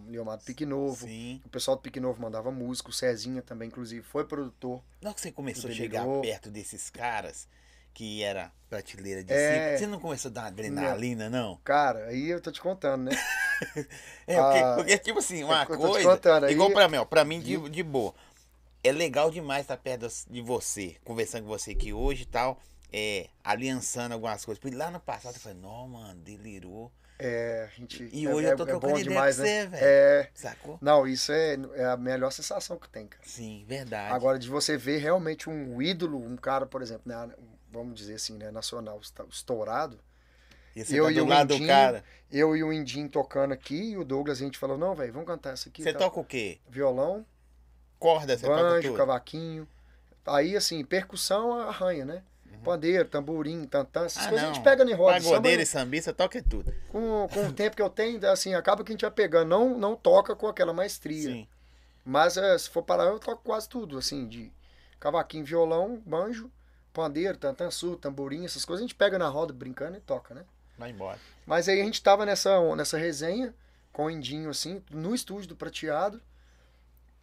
Liomar, do Pique Novo. Sim. O pessoal do Pique Novo mandava música, o Cezinha também, inclusive, foi produtor. Na hora que você começou a chegar perto desses caras, que era prateleira de É. cinco, você não começou a dar adrenalina, não? Cara, aí eu tô te contando, né? É, porque, Ah, porque, tipo assim, uma eu tô te coisa. contando, aí- igual pra mim, ó, pra mim, de, de boa. É legal demais estar perto de você, conversando com você aqui hoje e tal, é, aliançando algumas coisas. Porque lá no passado eu falei, não, mano, delirou. É, a gente. E é- hoje é, eu tô é trocando bom ideia demais, com né? você, velho. É. Sacou? Não, isso é, é a melhor sensação que tem, cara. Sim, verdade. Agora, de você ver realmente um ídolo, um cara, por exemplo, né, vamos dizer assim, né, nacional estourado, e eu tá e o lado do Mindinho, cara. eu e o Indinho tocando aqui, e o Douglas, a gente falou, não, velho, vamos cantar essa aqui. Você tá? toca o quê? Violão, Corda, você banjo, cavaquinho. Aí, assim, percussão arranha, né? Pandeiro, tamborim, tantã, essas Uhum. Ah, coisas a não. gente pega em roda. Samba, Pagodeiro e sambista, toca tudo. com, com o tempo que eu tenho, assim, acaba que a gente vai pegando, não, não toca com aquela maestria. Sim. Mas é, se for parar, eu toco quase tudo, assim, de cavaquinho, violão, banjo, pandeiro, tantan, surdo, tamborim, essas coisas, a gente pega na roda brincando e toca, né? Vai embora. Mas aí a gente tava nessa, nessa resenha com o Indinho, assim, no estúdio do Prateado,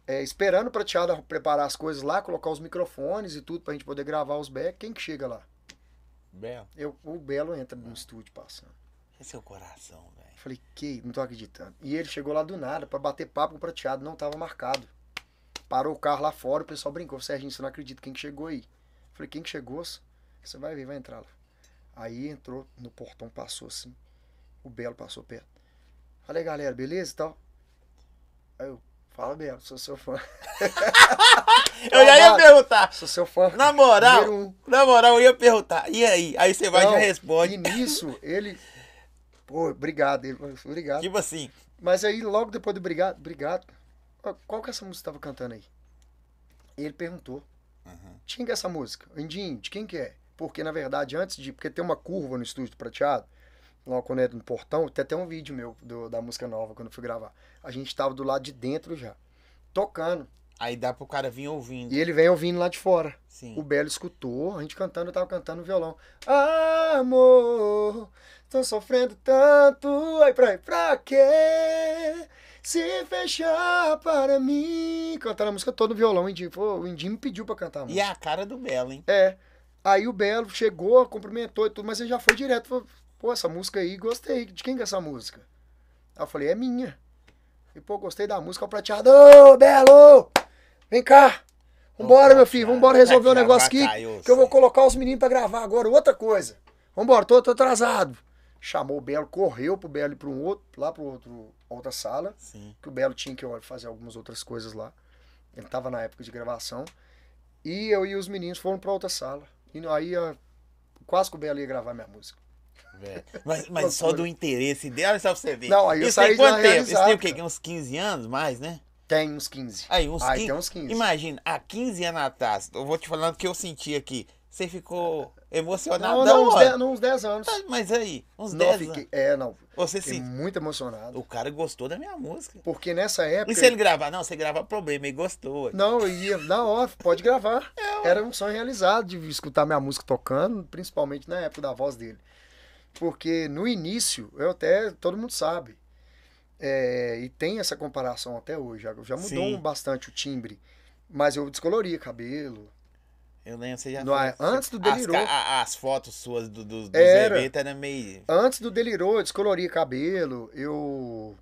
é, esperando o Prateado preparar as coisas lá, colocar os microfones e tudo pra gente poder gravar os back. Quem que chega lá? Belo. Eu, o Belo entra no estúdio passando. Esse é o coração, velho. Falei, que? Não tô acreditando. E ele chegou lá do nada pra bater papo com o Prateado, não tava marcado. Parou o carro lá fora, o pessoal brincou. Serginho, você não acredita quem que chegou aí? Falei, quem que chegou? Você vai ver, vai entrar lá. Aí entrou no portão, passou assim. O Belo passou perto. Falei, galera, beleza e tal? Aí eu, fala, Belo, sou seu fã. Eu já ia perguntar. Sou seu fã. Na moral, um. na moral, eu ia perguntar. E aí? Aí você vai e já responde. E nisso, ele. Pô, obrigado. Ele falou, obrigado. Tipo assim, Mas aí, logo depois do obrigado, obrigado. Qual que é essa música que você tava cantando aí? E ele perguntou. De quem que é essa música? Indinho, de quem que é? Porque, na verdade, antes de. Porque tem uma curva no estúdio do prateado, lá quando é no portão, tem até um vídeo meu do- da música nova quando eu fui gravar. A gente tava do lado de dentro já, tocando. aí dá pro cara vir ouvindo. E ele vem ouvindo lá de fora. Sim. O Belo escutou, a gente cantando, eu tava cantando no violão. Amor, tô sofrendo tanto, ai pra, pra quê? Se fechar para mim. Cantando a música toda no violão, o Indinho, pô, o Indinho me pediu pra cantar a E música. é a cara do Belo, hein? É. Aí o Belo chegou, cumprimentou e tudo, mas ele já foi direto. Falou, pô, essa música aí, gostei. De quem que é essa música? Aí eu falei, é minha. E, pô, gostei da música. O prateado, ô, Belo! Vem cá! Vambora, meu filho, vambora resolver o Já negócio aqui. Que eu vou colocar os meninos pra gravar agora. Outra coisa. Vambora, tô, tô atrasado. Chamou o Belo, correu pro Belo ir pra um outro, lá pro outro, outra sala. Sim. Que o Belo tinha que fazer algumas outras coisas lá. Ele tava na época de gravação. E eu e os meninos foram pra outra sala. E aí, quase que o Belo ia gravar minha música. Velho. Mas, mas só do interesse dele, olha só pra você ver. Não, aí Isso tem quanto tempo? Isso tem o quê? Uns 15 anos, mais, né? Tem uns 15. Aí, uns Aí 15. tem uns 15. Imagina, há 15 anos atrás, eu vou te falando o que eu senti aqui. Você ficou Não, emocionado, não, uns mano. 10, não, uns 10 anos. Mas aí, uns Não, 10 fiquei, anos. é, não. Você sim. muito emocionado. O cara gostou da minha música. Porque nessa época. E se ele gravar? Não, você gravar problema, ele gostou. Não, eu ia, na hora, pode gravar. É, Era um sonho realizado de escutar minha música tocando, principalmente na época da voz dele. Porque no início, eu até, todo mundo sabe, é, e tem essa comparação até hoje, já, já mudou Sim. bastante o timbre, mas eu descoloria cabelo. Eu lembro, você já No- fez- antes do as, Delirou. ca- a- as fotos suas do, do, dos Era. eventos era meio. Antes do Delirou, eu descoloria cabelo, eu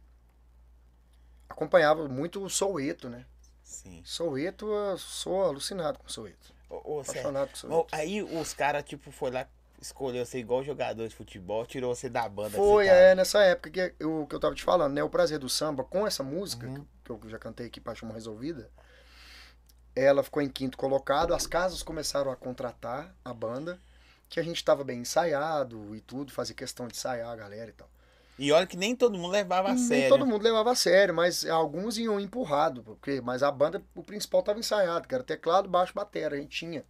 acompanhava muito o Soueto, né? Sim. Soueto, eu sou alucinado com Soueto. Ô, Apaixonado com Soueto. aí os caras, tipo, foi lá, escolheu você igual jogador de futebol, tirou você da banda. Foi, é, nessa época que eu, que eu tava te falando, né? O prazer do samba com essa música, Uhum. que eu já cantei aqui, Paixão Resolvida, ela ficou em quinto colocado, as casas começaram a contratar a banda, que a gente tava bem ensaiado e tudo, fazia questão de ensaiar a galera e tal. E olha que nem todo mundo levava a Nem sério. todo mundo levava a sério, mas alguns iam empurrado, porque, mas a banda, o principal tava ensaiado, que era teclado, baixo, batera, a gente tinha.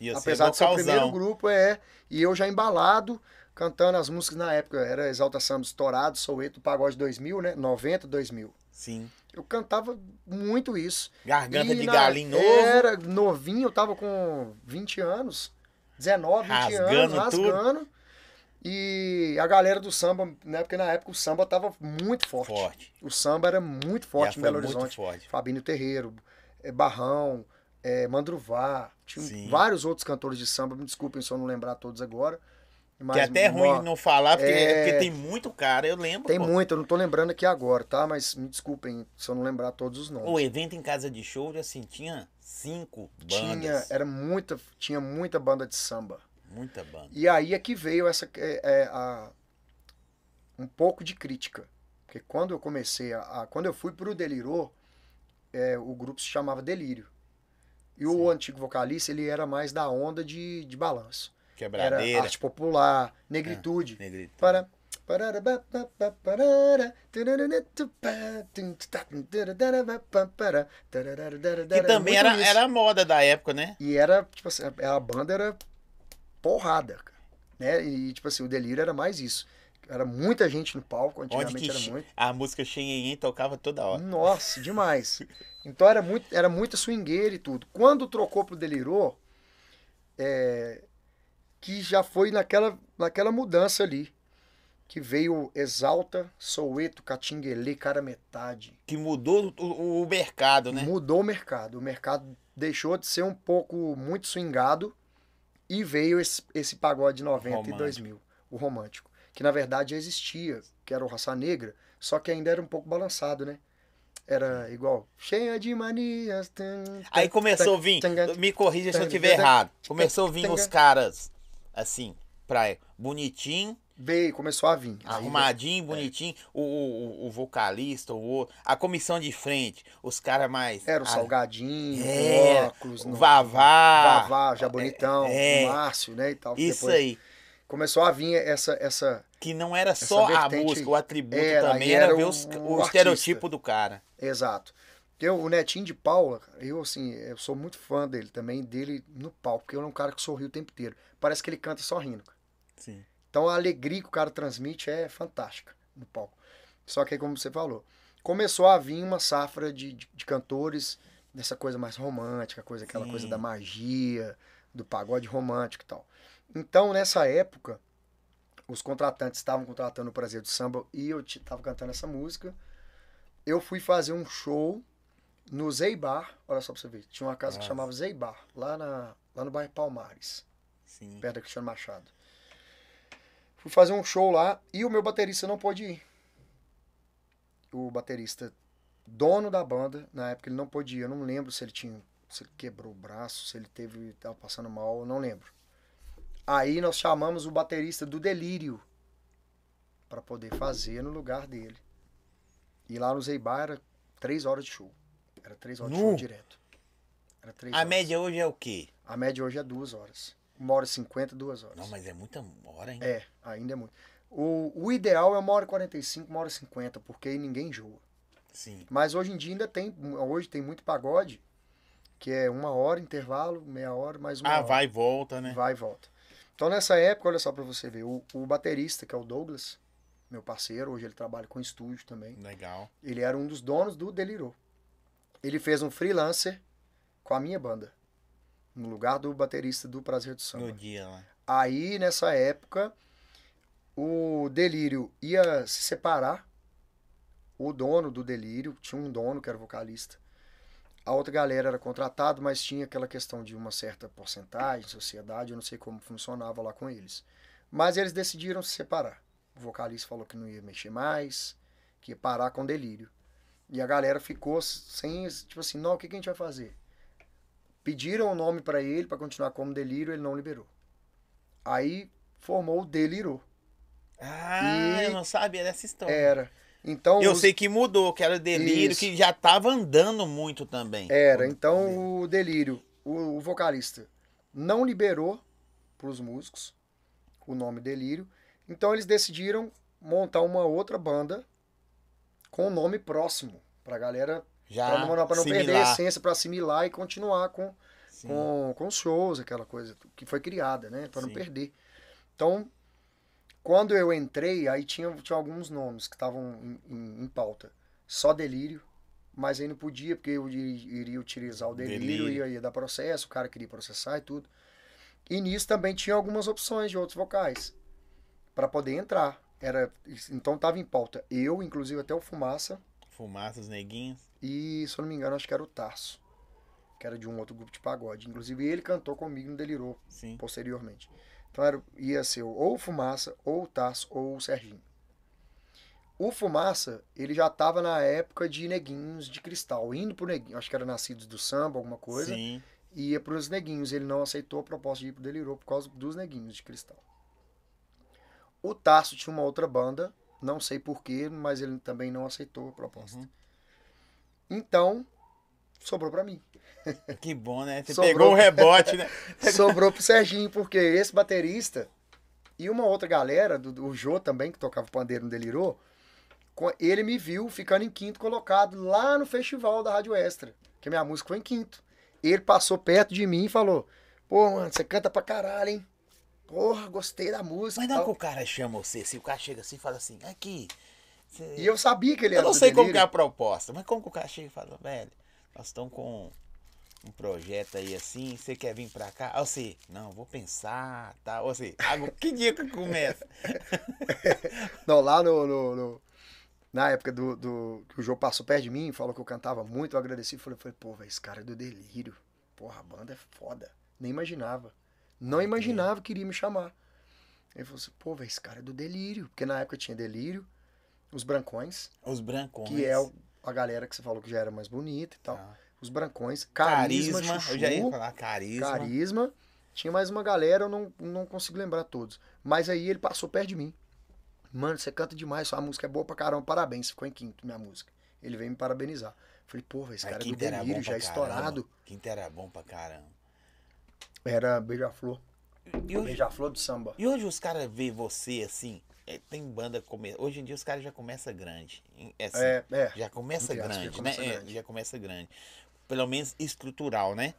Ia Apesar de ser o primeiro grupo, é. E eu já embalado, cantando as músicas na época. Era Exalta Samba Estourado, Soueto, Pagode 2000, né? 90, 2000. Sim. Eu cantava muito isso. Garganta E de na- galinho novo. Era novinho, eu tava com 20 anos. 19, 20 anos, Rasgando tudo. rasgando. E a galera do samba, né? Porque na época o samba tava muito forte. Forte. O samba era muito forte Já em Belo muito Horizonte. forte. Fabinho Terreiro, eh, Barrão, eh, Mandruvá. Tinha Sim. vários outros cantores de samba, me desculpem se eu não lembrar todos agora. Mas, que é até ruim ó, não falar, porque, é- porque tem muito cara, eu lembro. Tem pô. muito, eu não tô lembrando aqui agora, tá? Mas me desculpem se eu não lembrar todos os nomes. O evento em casa de show, assim, tinha cinco tinha, bandas. era muita, tinha muita banda de samba. Muita banda. E aí é que veio essa é, é, a, um pouco de crítica. Porque quando eu comecei a. a- quando eu fui pro Delirô, é, o grupo se chamava Delírio. E o antigo vocalista, ele era mais da onda de, de balanço. Era Quebradeira. arte popular, negritude. Ba, pa, para, Que também era, isso. era a moda da época, né? E era, tipo assim, a a banda era porrada, cara, né? E, tipo assim, o delírio era mais isso. Era muita gente no palco, antigamente era muito. a música Xenhen tocava toda hora. Nossa, demais. Então era muito, era muita swingueira e tudo. Quando trocou pro Delirô, é, que já foi naquela, naquela mudança ali. Que veio Exalta, Soueto, Catinguelê, cara metade. Que mudou o, o mercado, né? Mudou o mercado. O mercado deixou de ser um pouco muito swingado e veio esse, esse pagode de 90 Romântico. e 2000, o romântico. Que na verdade já existia, que era o Raça Negra, só que ainda era um pouco balançado, né? Era igual, cheia de manias. tum, Aí começou a vir, me corrija se eu estiver errado. Começou a vir os caras, assim, pra bonitinho, Veio, começou a vir. Aí arrumadinho, É. bonitinho, o, o, o vocalista, o outro, a comissão de frente, os caras mais. Era o Salgadinho, É, o óculos, o Vavá. Vavá, já bonitão, É. o Márcio, né, e tal. Isso Depois aí. Começou a vir essa, essa, Que não era só a música, o atributo era, também era, era ver o- os- o o, estereotipo do cara. exato. Eu, o Netinho de Paula, eu assim, eu sou muito fã dele também, dele no palco, porque ele é um cara que sorri o tempo inteiro. Parece que ele canta só rindo. Sim. Então a alegria que o cara transmite é fantástica no palco. Só que como você falou, começou a vir uma safra de, de, de cantores dessa coisa mais romântica, coisa, aquela Sim. coisa da magia, do pagode romântico e tal. Então, nessa época, os contratantes estavam contratando o Prazer do Samba e eu estava cantando essa música. Eu fui fazer um show no Zeibar, olha só pra você ver, tinha uma casa que Nossa. chamava Zeibar, lá, na, lá no bairro Palmares Sim. perto da Cristiano Machado. Fui fazer um show lá e o meu baterista não pôde ir. O baterista, dono da banda, na época ele não pôde ir. Eu não lembro se ele tinha. Se ele quebrou o braço, se ele teve. tava passando mal, eu não lembro. Aí nós chamamos o baterista do Delírio para poder fazer no lugar dele. E lá no Zeibar era três horas de show. Era três horas de show direto. Era três A horas. média hoje é o quê? A média hoje é duas horas. Uma hora e cinquenta, duas horas. Não, mas é muita hora, hein? É, ainda é muito. O, o ideal é uma hora e 45, uma hora e 50, porque aí ninguém enjoa. Sim. Mas hoje em dia ainda tem, hoje tem muito pagode, que é uma hora, intervalo, meia hora, mais uma Ah, hora. vai e volta, né? Vai e volta. Então nessa época, olha só pra você ver, o, o baterista, que é o Douglas, meu parceiro, hoje ele trabalha com estúdio também, Legal. ele era um dos donos do Delirou. Ele fez um freelancer com a minha banda, no lugar do baterista do Prazer do Samba. No dia lá. Aí, nessa época, o Delírio ia se separar. O dono do Delírio, tinha um dono que era vocalista. A outra galera era contratado, mas tinha aquela questão de uma certa porcentagem, sociedade, eu não sei como funcionava lá com eles. Mas eles decidiram se separar. O vocalista falou que não ia mexer mais, que ia parar com o Delírio. E a galera ficou sem, tipo assim, não, o que, que a gente vai fazer? Pediram o nome pra ele pra continuar como Delírio, ele não liberou. Aí formou o Delirou. Ah, E- eu não sabia dessa história. Era. Então Eu os- sei que mudou, que era o delírio, Isso. que já tava andando muito também. Era. Então o Delírio, o, o vocalista, não liberou pros músicos o nome Delírio. Então eles decidiram montar uma outra banda com o nome próximo pra galera, já pra não, pra não perder a essência, pra assimilar e continuar com Sim. com, com os shows, aquela coisa que foi criada, né? Para não perder. Então, quando eu entrei, aí tinha, tinha alguns nomes que estavam em, em- em pauta. Só Delírio, mas aí não podia, porque eu iri- iria utilizar o Delírio, Delírio. Ia, ia dar processo, o cara queria processar e tudo. E nisso também tinha algumas opções de outros vocais para poder entrar. Era, então tava em pauta eu, inclusive até o Fumaça, Fumaça, os neguinhos. e, se eu não me engano, acho que era o Tarso, que era de um outro grupo de pagode. Inclusive, ele cantou comigo no Delirou, Sim. posteriormente. Então, era, ia ser ou o Fumaça, ou o Tarso, ou o Serginho. O Fumaça, ele já estava na época de Neguinhos de Cristal, indo pro Neguinho, acho que era Nascidos do Samba, alguma coisa, Sim. e ia pros Neguinhos. Ele não aceitou a proposta de ir pro Delirou por causa dos Neguinhos de Cristal. O Tarso tinha uma outra banda, não sei porquê, mas ele também não aceitou a proposta. Uhum. Então, sobrou pra mim. Que bom, né? Você Sobrou. pegou o rebote, né? Sobrou pro Serginho, porque esse baterista e uma outra galera, do, do Jô também, que tocava pandeiro no Delirou, ele me viu ficando em quinto colocado lá no festival da Rádio Extra, que a minha música foi em quinto. Ele passou perto de mim e falou: Pô, mano, você canta pra caralho, hein? Porra, gostei da música. Mas não tal." que o cara chama você, se o cara chega assim e fala assim, aqui. cê- E eu sabia que ele Eu era não do sei como é a proposta, mas como que o cara chega e fala, velho, nós estamos com um projeto aí assim, você quer vir pra cá? Ou você, não, vou pensar, tá? Ou você, que dia que começa? Não, lá no, no- no- na época do, do- que o João passou perto de mim, falou que eu cantava muito, eu agradeci, falei, falei pô, velho, esse cara é do delírio. Porra, a banda é foda. Nem imaginava. Não imaginava que iria me chamar. Ele falou assim, pô, velho, esse cara é do delírio. Porque na época tinha delírio, os brancões, Os brancões. que é o- a galera que você falou que já era mais bonita e tal. Tá. Os brancões, carisma, Carisma, chuchu, eu já ia falar carisma. carisma. Tinha mais uma galera, eu não, não consigo lembrar todos. Mas aí ele passou perto de mim. Mano, você canta demais, sua música é boa pra caramba, parabéns. Ficou em quinto minha música. Ele veio me parabenizar. Falei, pô, esse Mas cara é do delírio, já estourado. caramba. Quinta era bom pra caramba. Era Beija-Flor. Hoje, Beija-Flor do samba. e hoje os caras veem você assim, é, tem banda come... Hoje em dia os caras já começam grande. é assim, É, é. Já começa grande, já né? começa É, grande. já começa grande. Pelo menos estrutural, né?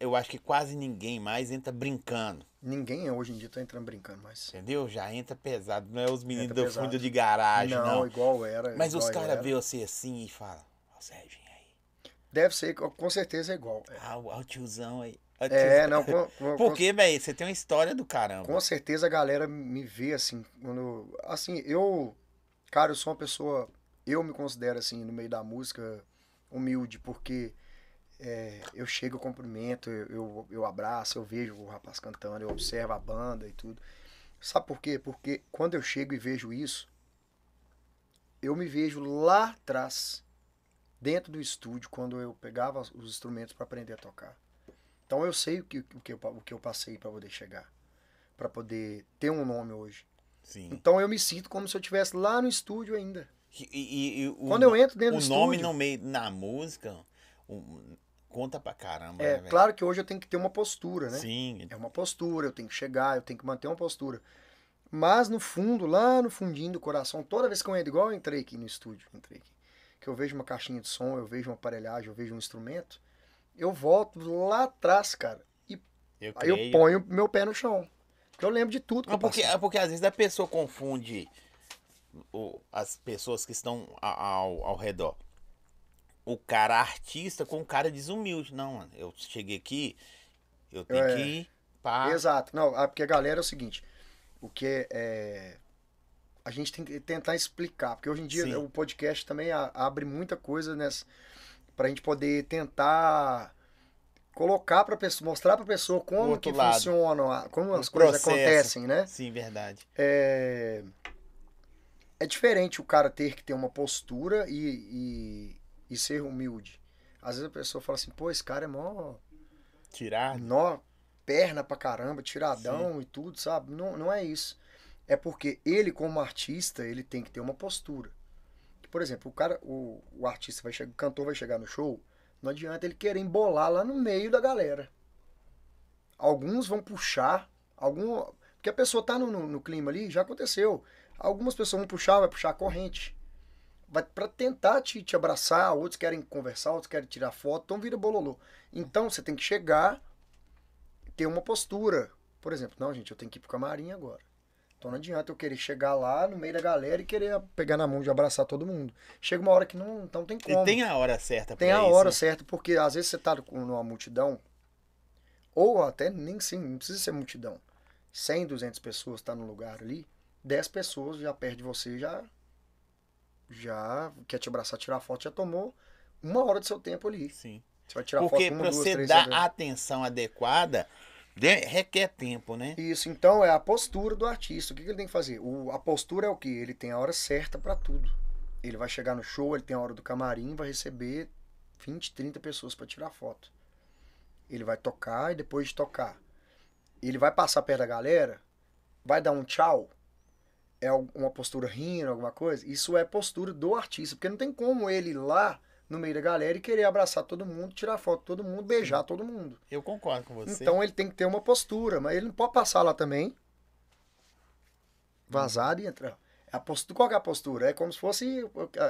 Eu acho que quase ninguém mais entra brincando, Ninguém hoje em dia tá entrando brincando mais. entendeu? Já entra pesado. Não é os meninos Entra do pesado. fundo de garagem, não, não. igual era. Mas igual os caras veem você assim e falam, ó, Sérgio, aí? Deve ser, com certeza é igual. É, Ah, o, ah, o tiozão aí. É, não, com, com- Porque, velho, você tem uma história do caramba. Com certeza a galera me vê assim, quando. Assim, eu. Cara, eu sou uma pessoa. Eu me considero, assim, no meio da música, humilde, porque é, eu chego, eu cumprimento, eu, eu, eu abraço, eu vejo o rapaz cantando, eu observo a banda e tudo. Sabe por quê? Porque quando eu chego e vejo isso, eu me vejo lá atrás, dentro do estúdio, quando eu pegava os instrumentos para aprender a tocar. Então eu sei o que, o que, eu, o que eu passei para poder chegar, para poder ter um nome hoje. Sim. Então eu me sinto como se eu estivesse lá no estúdio ainda. E, e- e o, Quando eu entro dentro o do nome estúdio- no meio, na música, um, conta pra caramba, É né, claro que hoje eu tenho que ter uma postura, né? Sim, É uma postura, eu tenho que chegar, eu tenho que manter uma postura. Mas no fundo, lá no fundinho do coração, toda vez que eu entro, igual eu entrei aqui no estúdio, entrei aqui, que eu vejo uma caixinha de som, eu vejo uma aparelhagem, eu vejo um instrumento, eu volto lá atrás, cara, e eu aí eu creio. ponho meu pé no chão. Porque eu lembro de tudo que Não, eu porque, é porque às vezes a pessoa confunde o- as pessoas que estão ao, ao redor. O cara artista com o cara desumilde. Não, mano, eu cheguei aqui, eu tenho É. que ir pá. Exato. Não, ah, porque a galera é o seguinte, o que é, é, a gente tem que tentar explicar, porque hoje em dia Sim. o podcast também abre muita coisa nessa pra gente poder tentar colocar para pessoa, mostrar para pessoa como que lado. funcionam, a- como O as coisas processo. acontecem, né? Sim, verdade. É, é diferente o cara ter que ter uma postura e, e, e ser humilde. Às vezes a pessoa fala assim, pô, esse cara é mó Tirar. nó, perna pra caramba, tiradão e tudo, sabe? Não, não é isso. É porque ele, como artista, ele tem que ter uma postura. Por exemplo, o cara, o, o artista vai chegar, o cantor vai chegar no show, não adianta ele querer embolar lá no meio da galera. Alguns vão puxar, algum, porque a pessoa tá no, no, no clima ali, já aconteceu. Algumas pessoas vão puxar, vai puxar a corrente. Vai para tentar te, te abraçar, outros querem conversar, outros querem tirar foto, então vira bololô. Então você tem que chegar, ter uma postura. Por exemplo, não, gente, eu tenho que ir pro camarim agora. Então não adianta eu querer chegar lá no meio da galera e querer pegar na mão de abraçar todo mundo. Chega uma hora que não, então tem como. E tem a hora certa Tem a isso, hora né? certa, porque às vezes você tá com- numa multidão, ou até nem sim, não precisa ser multidão. 100, 200 pessoas tá no lugar ali, 10 pessoas já perto de você, já já quer te abraçar, tirar foto, já tomou uma hora do seu tempo ali. Sim. Você vai tirar Porque foto com pra uma, duas, você três, dar a atenção adequada, de- requer tempo, né? Isso, então é a postura do artista. O que, que ele tem que fazer? O, a postura é o que? Ele tem a hora certa pra tudo. Ele vai chegar no show, ele tem a hora do camarim, vai receber 20, 30 pessoas pra tirar foto. Ele vai tocar e depois de tocar, ele vai passar perto da galera, vai dar um tchau. É uma postura rindo, alguma coisa. Isso é postura do artista, porque não tem como ele ir lá no meio da galera e querer abraçar todo mundo, tirar foto de todo mundo, beijar todo mundo. Eu concordo com você. Então ele tem que ter uma postura, mas ele não pode passar lá também, vazado e entrar. A postura, qual que é a postura? É como se fosse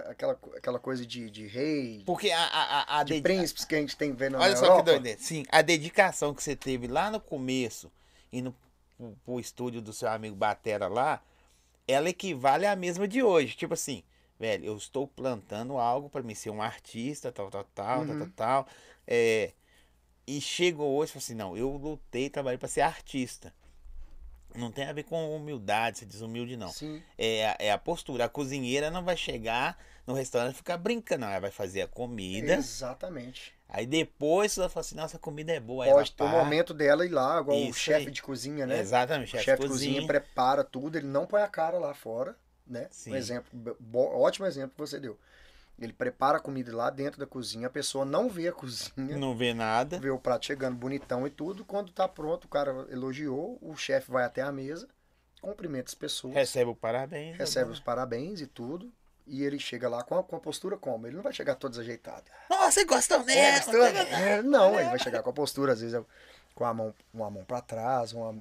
aquela, aquela coisa de, de rei, Porque a, a, a, de dedi- príncipes que a gente tem vendo na Olha só Europa. que doideira. Sim, a dedicação que você teve lá no começo, indo pro, pro estúdio do seu amigo Batera lá, ela equivale à mesma de hoje. Tipo assim, velho, eu estou plantando algo para me ser um artista, tal, tal, tal, tal, Uhum. tal, tal. É, E chegou hoje e falou assim: não, eu lutei, trabalhei pra ser artista. Não tem a ver com humildade, ser desumilde, não. Sim. É, a- é a postura. A cozinheira não vai chegar no restaurante e ficar brincando, não. Ela vai fazer a comida. Exatamente. Aí depois ela fala assim: nossa, a comida é boa. Pode ter para. momento dela ir lá, igual o Isso chefe aí. de cozinha, né? Exatamente, O chefe, chefe de cozinha. prepara tudo, ele não põe a cara lá fora, né? Sim. Um exemplo, ótimo exemplo que você deu. Ele prepara a comida lá dentro da cozinha, a pessoa não vê a cozinha, Não vê nada. vê o prato chegando bonitão e tudo. Quando tá pronto, o cara elogiou, o chefe vai até a mesa, cumprimenta as pessoas, Recebe o parabéns. recebe os parabéns e tudo. E ele chega lá com a, com a postura como? Ele não vai chegar todo desajeitado. Nossa, gostou É, dessa? gostou? É, não, ele vai chegar com a postura, às vezes é com a mão, uma mão para trás, uma,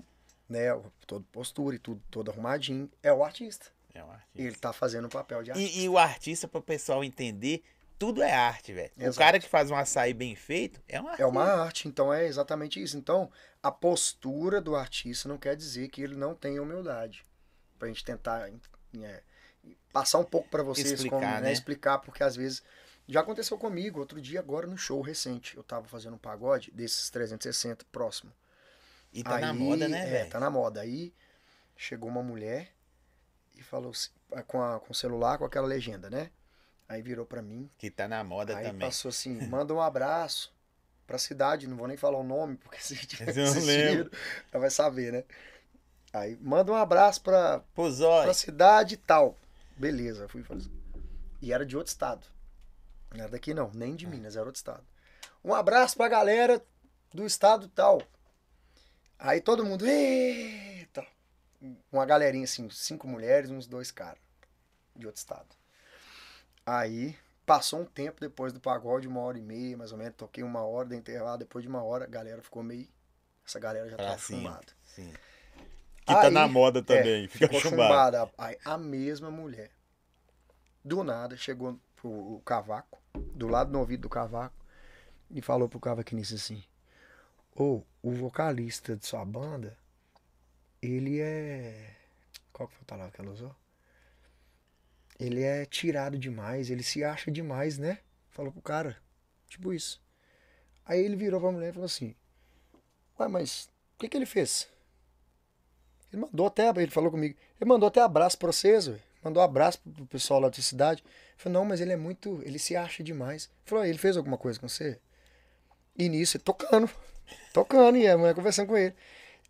né, toda postura e tudo, todo arrumadinho. É o artista. É um artista. Ele tá fazendo o papel de artista. E, e o artista, para o pessoal entender, tudo é arte, velho. O cara que faz um açaí bem feito é um artista. É uma arte, então é exatamente isso. Então, a postura do artista não quer dizer que ele não tenha humildade. Pra gente tentar é, passar um pouco pra vocês Explicar, como, né, né? explicar, porque às vezes já aconteceu comigo outro dia agora no show recente. Eu tava fazendo um pagode desses 360 próximo. E tá na Aí, moda, né, é, tá na moda. Aí chegou uma mulher e falou assim, com, a, com o celular com aquela legenda, né? Aí virou pra mim, Que tá na moda aí também. passou assim, manda um abraço pra cidade, não vou nem falar o nome, porque se tiver lembro. ela vai saber, né? Aí, manda um abraço pra, pra cidade e tal. Beleza, fui fazer. E era de outro estado. Não era daqui não, nem de Ah. Minas, era outro estado. Um abraço pra galera do estado tal. Aí todo mundo, eita! Uma galerinha assim, cinco mulheres, uns dois caras de outro estado. Aí passou um tempo depois do pagode, uma hora e meia, mais ou menos, toquei uma hora, dei intervalo, depois de uma hora, a galera ficou meio. Essa galera já tava cima. filmada. Sim. Que tá Aí, na moda também. é, fica chumbada. Aí, a mesma mulher. Do nada, chegou pro cavaco, do lado do ouvido do cavaco, e falou pro cavaquinista assim: Ô, o vocalista de sua banda, ele é. Qual foi a palavra que ela usou? Ele é tirado demais, ele se acha demais, né? Falou pro cara. Tipo isso. Aí ele virou pra mulher e falou assim: Ué, mas o que, que ele fez? Ele mandou até, ele falou comigo, ele mandou até abraço pra vocês, ué. mandou abraço pro pessoal lá da cidade. Eu falei, não, mas ele é muito, ele se acha demais. Ele falou, ele fez alguma coisa com você? E nisso, tocando, tocando, e a mulher conversando com ele.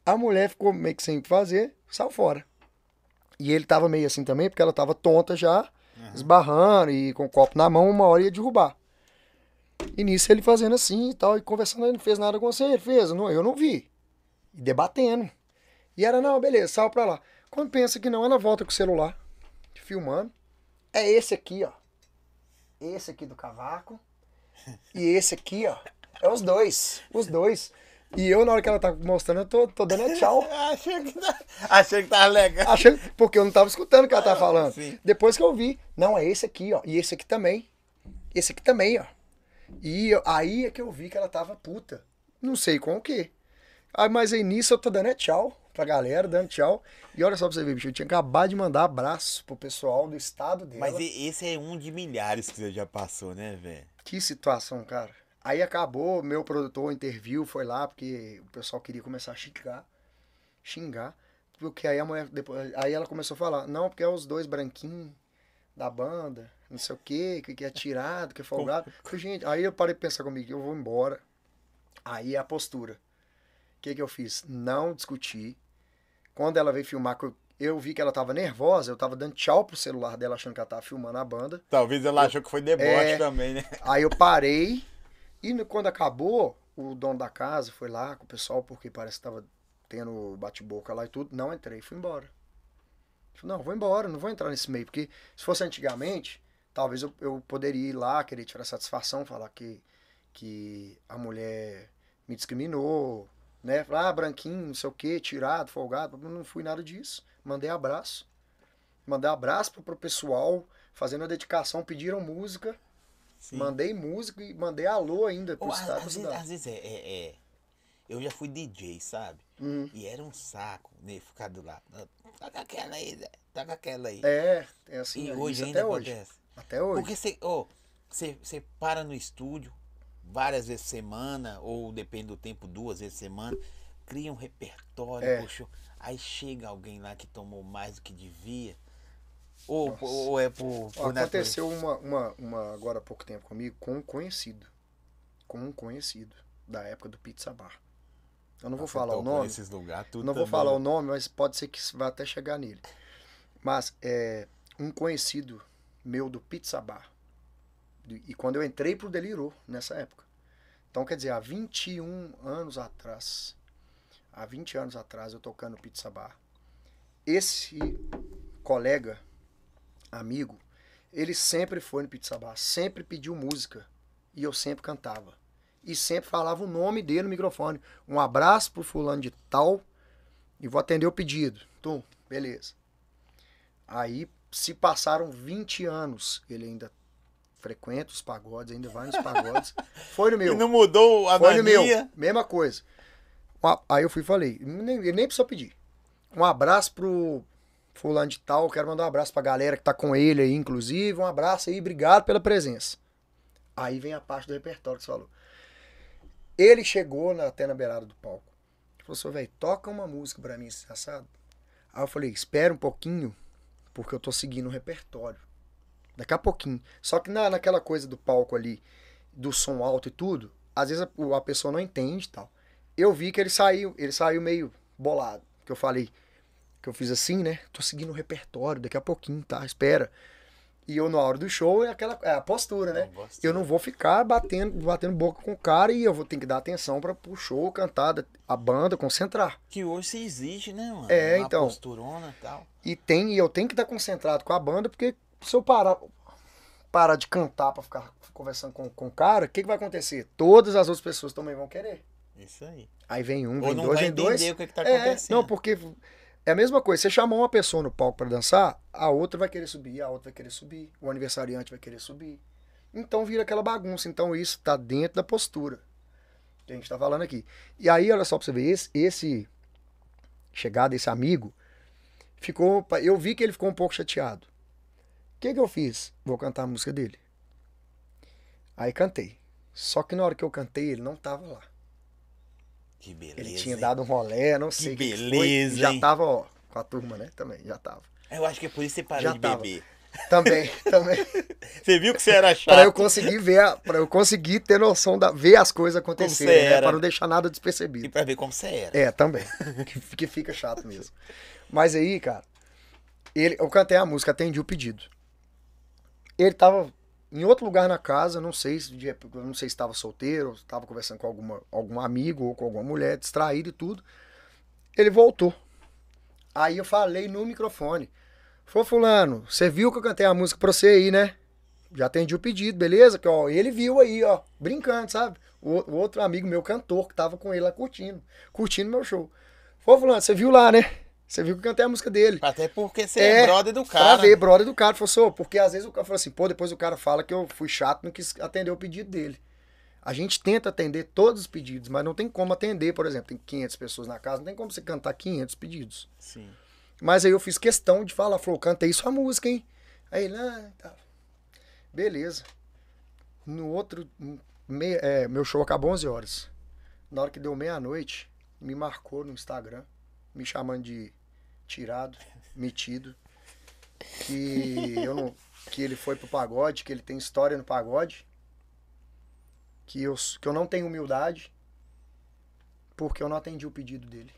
A mulher ficou meio que sem fazer, saiu fora. E ele tava meio assim também, porque ela tava tonta já, esbarrando e com o copo na mão, uma hora ia derrubar. E nisso ele fazendo assim e tal, e conversando, ele não fez nada com você, ele fez, não, eu não vi. E debatendo. E era, não, beleza, saiu pra lá. Quando pensa que não, ela volta com o celular, filmando. É esse aqui, ó. Esse aqui do cavaco. E esse aqui, ó. É os dois. Os dois. E eu, na hora que ela tá mostrando, eu tô, tô dando tchau. Achei que, tá... Achei que tava legal. Achando, porque eu não tava escutando o que ela tava falando. sim. Depois que eu vi, não, é esse aqui, ó. E esse aqui também. Esse aqui também, ó. E eu- aí é que eu vi que ela tava puta. Não sei com o quê. Aí, mas aí nisso eu tô dando é tchau pra galera, dando tchau. E olha só pra você ver, bicho, eu tinha acabado de mandar abraço pro pessoal do estado dela. Mas esse é um de milhares que você já passou, né, velho? Que situação, cara. Aí acabou, meu produtor interviu, foi lá, porque o pessoal queria começar a xingar. Xingar. Porque aí a mulher, depois, aí ela começou a falar, não, porque é os dois branquinhos da banda, não sei o quê, que, que é tirado, que é folgado. Eu falei, gente, aí eu parei de pensar comigo, eu vou embora. Aí é a postura. O que que eu fiz? Não discuti. Quando ela veio filmar, eu, eu vi que ela tava nervosa, eu tava dando tchau pro celular dela, achando que ela tava filmando a banda. Talvez ela achou que foi deboche É. também, né? Aí eu parei e quando acabou, o dono da casa foi lá com o pessoal, porque parece que tava tendo bate-boca lá e tudo. Não entrei, fui embora. Falei, não, vou embora, não vou entrar nesse meio, porque se fosse antigamente, talvez eu, eu poderia ir lá, querer tirar satisfação, falar que, que a mulher me discriminou, né? Falar, ah, branquinho, não sei o que, tirado, folgado. Não fui nada disso. Mandei abraço. Mandei abraço pro, pro pessoal, fazendo a dedicação, pediram música. Sim. Mandei música e mandei alô ainda pro Ou, às, estado às da vezes, às vezes é, é- é- Eu já fui DJ, sabe? Uhum. E era um saco, né? Ficar do lado. Toca aquela aí, Zé. Toca aquela aí. É, é assim, e hoje ainda até hoje. acontece. Até hoje. Porque você, ó, você, para no estúdio, várias vezes semana, ou depende do tempo, duas vezes semana, cria um repertório, É. poxa, aí chega alguém lá que tomou mais do que devia, ou, Nossa. ou é por, por. Aconteceu uma, uma, uma agora há pouco tempo comigo com um conhecido. Com um conhecido da época do Pizza Bar. Eu não vou falar o nome. Nesses lugares, tudo Não vou falar o nome, mas pode ser que vai até chegar nele. Mas é um conhecido meu do Pizza Bar. E quando eu entrei pro Delirou, nessa época. Então, quer dizer, há 21 anos atrás, há 20 anos atrás, eu tocando Pizza Bar. Esse colega, amigo, ele sempre foi no Pizza Bar, sempre pediu música. E eu sempre cantava. E sempre falava o nome dele no microfone. Um abraço pro fulano de tal e vou atender o pedido. Tum, beleza. Aí se passaram 20 anos, ele ainda frequenta os pagodes, ainda vai nos pagodes. Foi no meu. E não mudou a Foi no meu. mania? Mesma coisa. Aí eu fui e falei, nem, ele nem precisou pedir. Um abraço pro fulano de tal, quero mandar um abraço pra galera que tá com ele aí, inclusive. Um abraço aí, obrigado pela presença. Aí vem a parte do repertório que você falou. Ele chegou na- até na beirada do palco. Falou assim, velho, toca uma música pra mim, assado. Aí eu falei, espera um pouquinho, porque eu tô seguindo o repertório. Daqui a pouquinho. Só que na, naquela coisa do palco ali, do som alto e tudo, às vezes a, a pessoa não entende e tal. Eu vi que ele saiu, ele saiu meio bolado. Que eu falei, que eu fiz assim, né? Tô seguindo o repertório, daqui a pouquinho, tá? Espera. E eu, na hora do show, é aquela é a postura, né? Não gosto. Eu não vou ficar batendo, batendo boca com o cara e eu vou ter que dar atenção para o show, cantar, a banda, concentrar. Que hoje se exige, né, mano? É, Uma então. posturona e tal. E tem, e eu tenho que estar concentrado com a banda, porque se eu parar, parar de cantar para ficar conversando com, com o cara, o que, que vai acontecer? Todas as outras pessoas também vão querer. Isso aí. Aí vem um, Ou vem não dois, vai vem dois. o que, que tá É, acontecendo. não, porque é a mesma coisa. Você chamou uma pessoa no palco para dançar, a outra vai querer subir, a outra vai querer subir, o aniversariante vai querer subir. Então vira aquela bagunça. Então isso tá dentro da postura que a gente tá falando aqui. E aí, olha só pra você ver, esse, esse chegada, esse amigo, ficou. Eu vi que ele ficou um pouco chateado. O que que eu fiz? Vou cantar a música dele. Aí cantei. Só que na hora que eu cantei, ele não tava lá. Que beleza. Ele tinha hein? dado um rolé, não sei que que beleza, Já tava, ó, com a turma, né? Também, já tava. Eu acho que é por isso que você parou Já de tava. beber. Também, também. Você viu que você era chato. pra eu conseguir ver, a- pra eu conseguir ter noção da ver as coisas acontecerem, né? Pra não deixar nada E despercebido. pra ver como você era. É, também. que, que fica chato mesmo. Mas aí, cara, ele, eu cantei a música, atendi o pedido. Ele tava em outro lugar na casa, não sei se não sei se estava solteiro, estava conversando com alguma, algum amigo ou com alguma mulher, distraído e tudo. Ele voltou. Aí eu falei no microfone. Falou, fulano, você viu que eu cantei a música pra você aí, né? Já atendi o pedido, beleza? Que, ó, ele viu aí, ó, brincando, sabe? O, o outro amigo meu, cantor, que tava com ele lá curtindo, curtindo meu show. Falou, fulano, você viu lá, né? Você viu que eu cantei a música dele. Até porque você é, brother do Pra cara. ver, brother do cara. Falou, "Sô", porque às vezes o cara fala assim, pô, depois o cara fala que eu fui chato, não quis atender o pedido dele. A gente tenta atender todos os pedidos, mas não tem como atender, por exemplo, tem 500 pessoas na casa, não tem como você cantar 500 pedidos. Sim. Mas aí eu fiz questão de falar, falou, cantei sua música, hein? Aí ele, ah, tá. Beleza. No outro, me- é, meu show acabou 11 horas. Na hora que deu meia-noite, me marcou no Instagram, me chamando de tirado, metido, que eu não, que ele foi pro pagode, que ele tem história no pagode, que eu, que eu não tenho humildade, porque eu não atendi o pedido dele.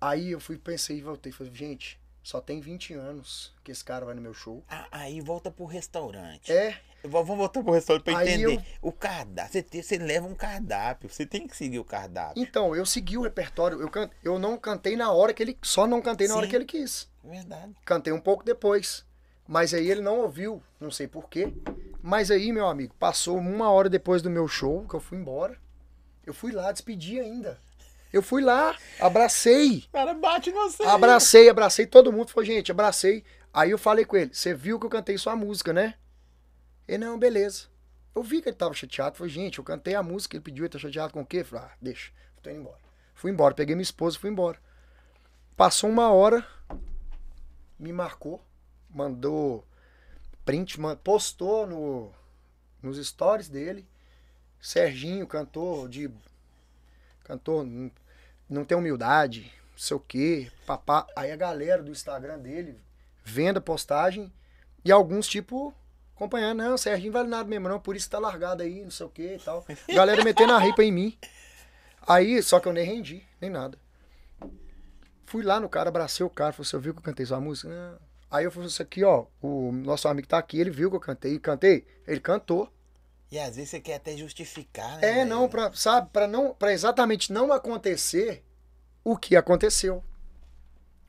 Aí eu fui, pensei e voltei. Falei, gente, só tem 20 anos que esse cara vai no meu show. Ah, Aí volta pro restaurante. É, Vamos voltar pro restaurante pra Aí entender. eu- O cardápio. Você, você leva um cardápio. Você tem que seguir o cardápio. então, eu segui o repertório. Eu, can, eu não cantei na hora que ele. Só não cantei na hora Sim. que ele quis. Verdade. Cantei um pouco depois. Mas aí ele não ouviu, não sei porquê. Mas aí, meu amigo, passou uma hora depois do meu show, que eu fui embora. Eu fui lá, despedi ainda. Eu fui lá, abracei. O cara bate você. Abracei, abracei todo mundo. Falei, gente, abracei. Aí eu falei com ele, você viu que eu cantei sua música, né? Ele, não, beleza. Eu vi que ele tava chateado. Falei, gente, eu cantei a música, ele pediu, ele tá chateado com o quê? Falei, ah, deixa, tô indo embora. Fui embora, peguei minha esposa e fui embora. Passou uma hora, me marcou, mandou print, postou no, nos stories dele Serginho, cantor de. Cantor, não- não tem humildade, não sei o quê, papá. Aí a galera do Instagram dele vendo a postagem e alguns, tipo, acompanhando. Não, Serginho vale nada mesmo, não, por isso tá largado aí, não sei o quê e tal. Galera metendo a ripa em mim. Aí, só que eu nem rendi, nem nada. Fui lá no cara, abracei o cara, falei, você viu que eu cantei sua música? Não. Aí eu falei, isso aqui, ó, o nosso amigo tá aqui, ele viu que eu cantei, cantei, ele cantou. E às vezes você quer até justificar, né? É, velho? não, pra, sabe, pra não, para exatamente não acontecer o que aconteceu.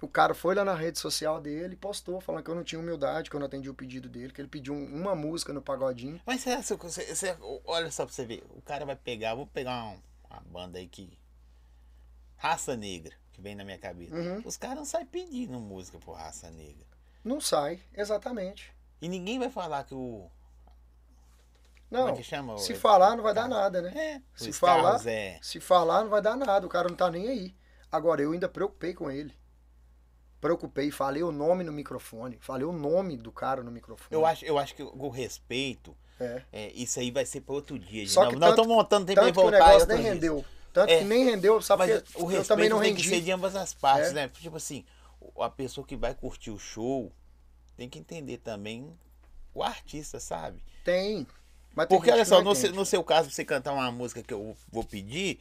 O cara foi lá na rede social dele e postou, falando que eu não tinha humildade, que eu não atendi o pedido dele, que ele pediu um- uma música no pagodinho. Mas será que você, você- olha só pra você ver, o cara vai pegar, vou pegar um- uma banda aí que. Raça Negra, que vem na minha cabeça. Uhum. Os caras não saem pedindo música por raça negra. Não sai, exatamente. E ninguém vai falar que o. Não, Como é que chama? se O- falar não vai dar nada, né? É, Se falar- é. Se falar não vai dar nada, o cara não tá nem aí. Agora, eu ainda preocupei com ele. Preocupei, falei o nome no microfone, falei o nome do cara no microfone. Eu acho, eu acho que o respeito, É. é, isso aí vai ser para outro dia. Só Nós- que nós tanto- estamos montando tempo Tanto pra que o voltar. negócio nem rendeu. Tanto É. que nem rendeu, sabe? Mas o eu respeito também não tem rendi. que ser de ambas as partes, É. né? Tipo assim, a pessoa que vai curtir o show tem que entender também o artista, sabe? Tem. Mas tem Porque olha só, não no, seu, no seu caso, você cantar uma música que eu vou pedir,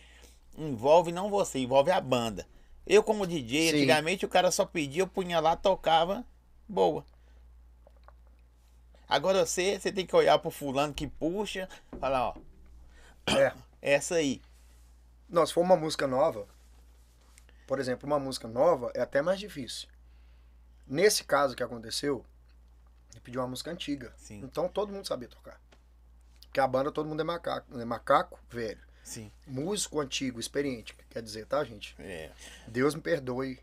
envolve não você, envolve a banda. Eu, como DJ, Sim. antigamente o cara só pedia, eu punha lá, tocava, boa. Agora você, você tem que olhar pro fulano que puxa, falar, ó, É. essa aí. Não, se for uma música nova, por exemplo, uma música nova é até mais difícil. Nesse caso que aconteceu, ele pediu uma música antiga. Sim. Então todo mundo sabia tocar. Porque a banda todo mundo é macaco, é macaco velho. Sim. Músico antigo, experiente, quer dizer, tá, gente? É. Deus me perdoe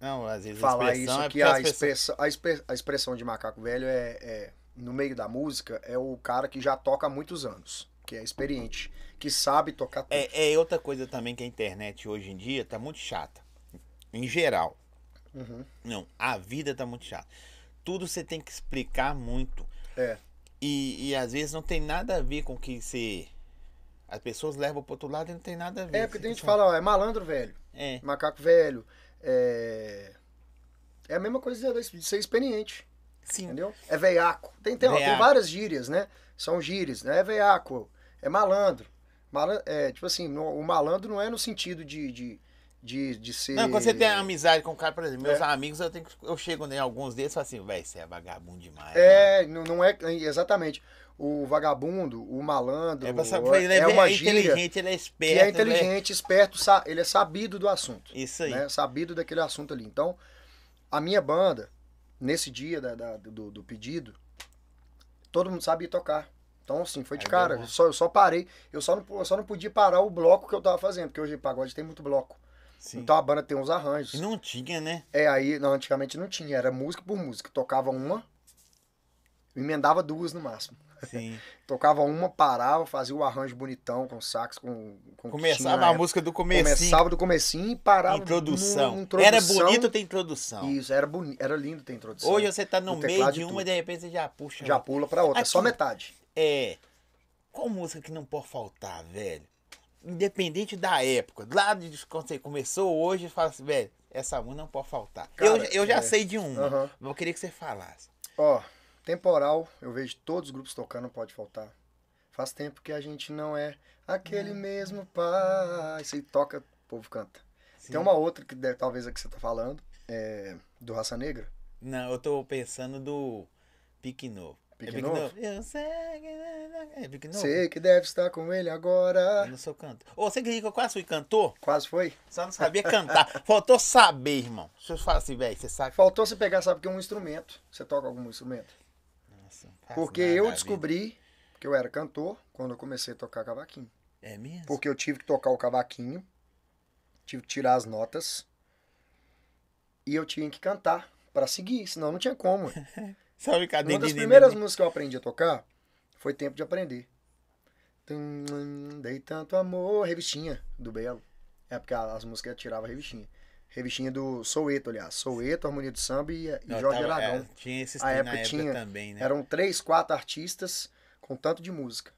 Não, às vezes falar isso expressão é que a, pessoas... expressão, a, expe- a expressão de macaco velho é, é, no meio da música, é o cara que já toca há muitos anos, que é experiente, que sabe tocar tudo. É, é outra coisa também que a internet hoje em dia tá muito chata. Em geral. Uhum. Não, a vida tá muito chata. Tudo você tem que explicar muito. É. E, e às vezes não tem nada a ver com o que você. As pessoas levam pro outro lado e não tem nada a ver. É, porque Você tem gente que fala, ó, é malandro velho, É, macaco velho, é... É a mesma coisa de ser experiente, sim. entendeu? É veiaco. Tem, tem, ó, tem várias gírias, né? São gírias, né? É veiaco, é malandro. Malan- é, tipo assim, no- o malandro não é no sentido de, de, de, de ser... Não, quando você tem amizade com o cara, por exemplo, meus É. amigos, eu, tenho eu chego em alguns deles e falo assim, velho, você é vagabundo demais. mano." É, não, não é exatamente. O vagabundo, o malandro, É, pra saber, ele é, é uma é inteligente, ele é esperto. que é ele inteligente, esperto, sa- ele é sabido do assunto. Isso aí. né? Sabido daquele assunto ali. Então, a minha banda, nesse dia da- da- do, do pedido, todo mundo sabia tocar. Então, assim, foi de cara. Eu só, eu só parei. Eu só, não, eu só não podia parar o bloco que eu tava fazendo, porque hoje pagode tem muito bloco. Sim. Então a banda tem uns arranjos. E não tinha, né? É, aí, não, antigamente não tinha, era música por música. Tocava uma, emendava duas no máximo. Sim. Tocava uma, parava, fazia o arranjo bonitão com sax, com, com Começava a música do começo. Começava do comecinho e parava. Introdução. numa introdução. Era bonito ter introdução. Isso, era, boni... era lindo ter introdução. Hoje você tá no Do meio de uma e de repente você já puxa. Já outra. pula pra outra, Aqui. só metade. É. Qual música que não pode faltar, velho? Independente da época. Lá de quando você começou hoje, fala assim, velho, essa música não pode faltar. Cara, eu, eu já é. sei de uma. Aham. mas Eu queria que você falasse. Ó, temporal, eu vejo todos os grupos tocando, não pode faltar. Faz tempo que a gente não é aquele mesmo pai. Você toca, o povo canta. Sim. Tem uma outra que deve- talvez é que você tá falando, é do Raça Negra. Não, eu tô pensando do Pique Novo. Pique é Pique Novo? Novo? Eu sei que... É Novo? Sei que deve estar com ele Eu agora. não sou cantor. Ô, você acredita que eu quase fui cantor? Quase foi. Só não sabia cantar. Faltou saber, irmão. Se eu falar assim, velho, você sabe... Faltou você pegar, sabe, que é um instrumento. Você toca algum instrumento? Nossa, Porque eu descobri que eu era cantor quando eu comecei a tocar cavaquinho. vida. É mesmo? Porque eu tive que tocar o cavaquinho, tive que tirar as notas e eu tinha que cantar pra seguir, senão não tinha como. Sabe cadê Uma das primeiras músicas que eu aprendi a tocar foi Tempo de Aprender. Dei tanto amor, revistinha do Belo. É porque as músicas tirava revistinha. Revistinha do Soueto, aliás. Soueto, Harmonia do Samba e, e Não, Jorge tava- Aragão. é, tinha esses A época época tinha- também, né? Eram três, quatro artistas com tanto de música.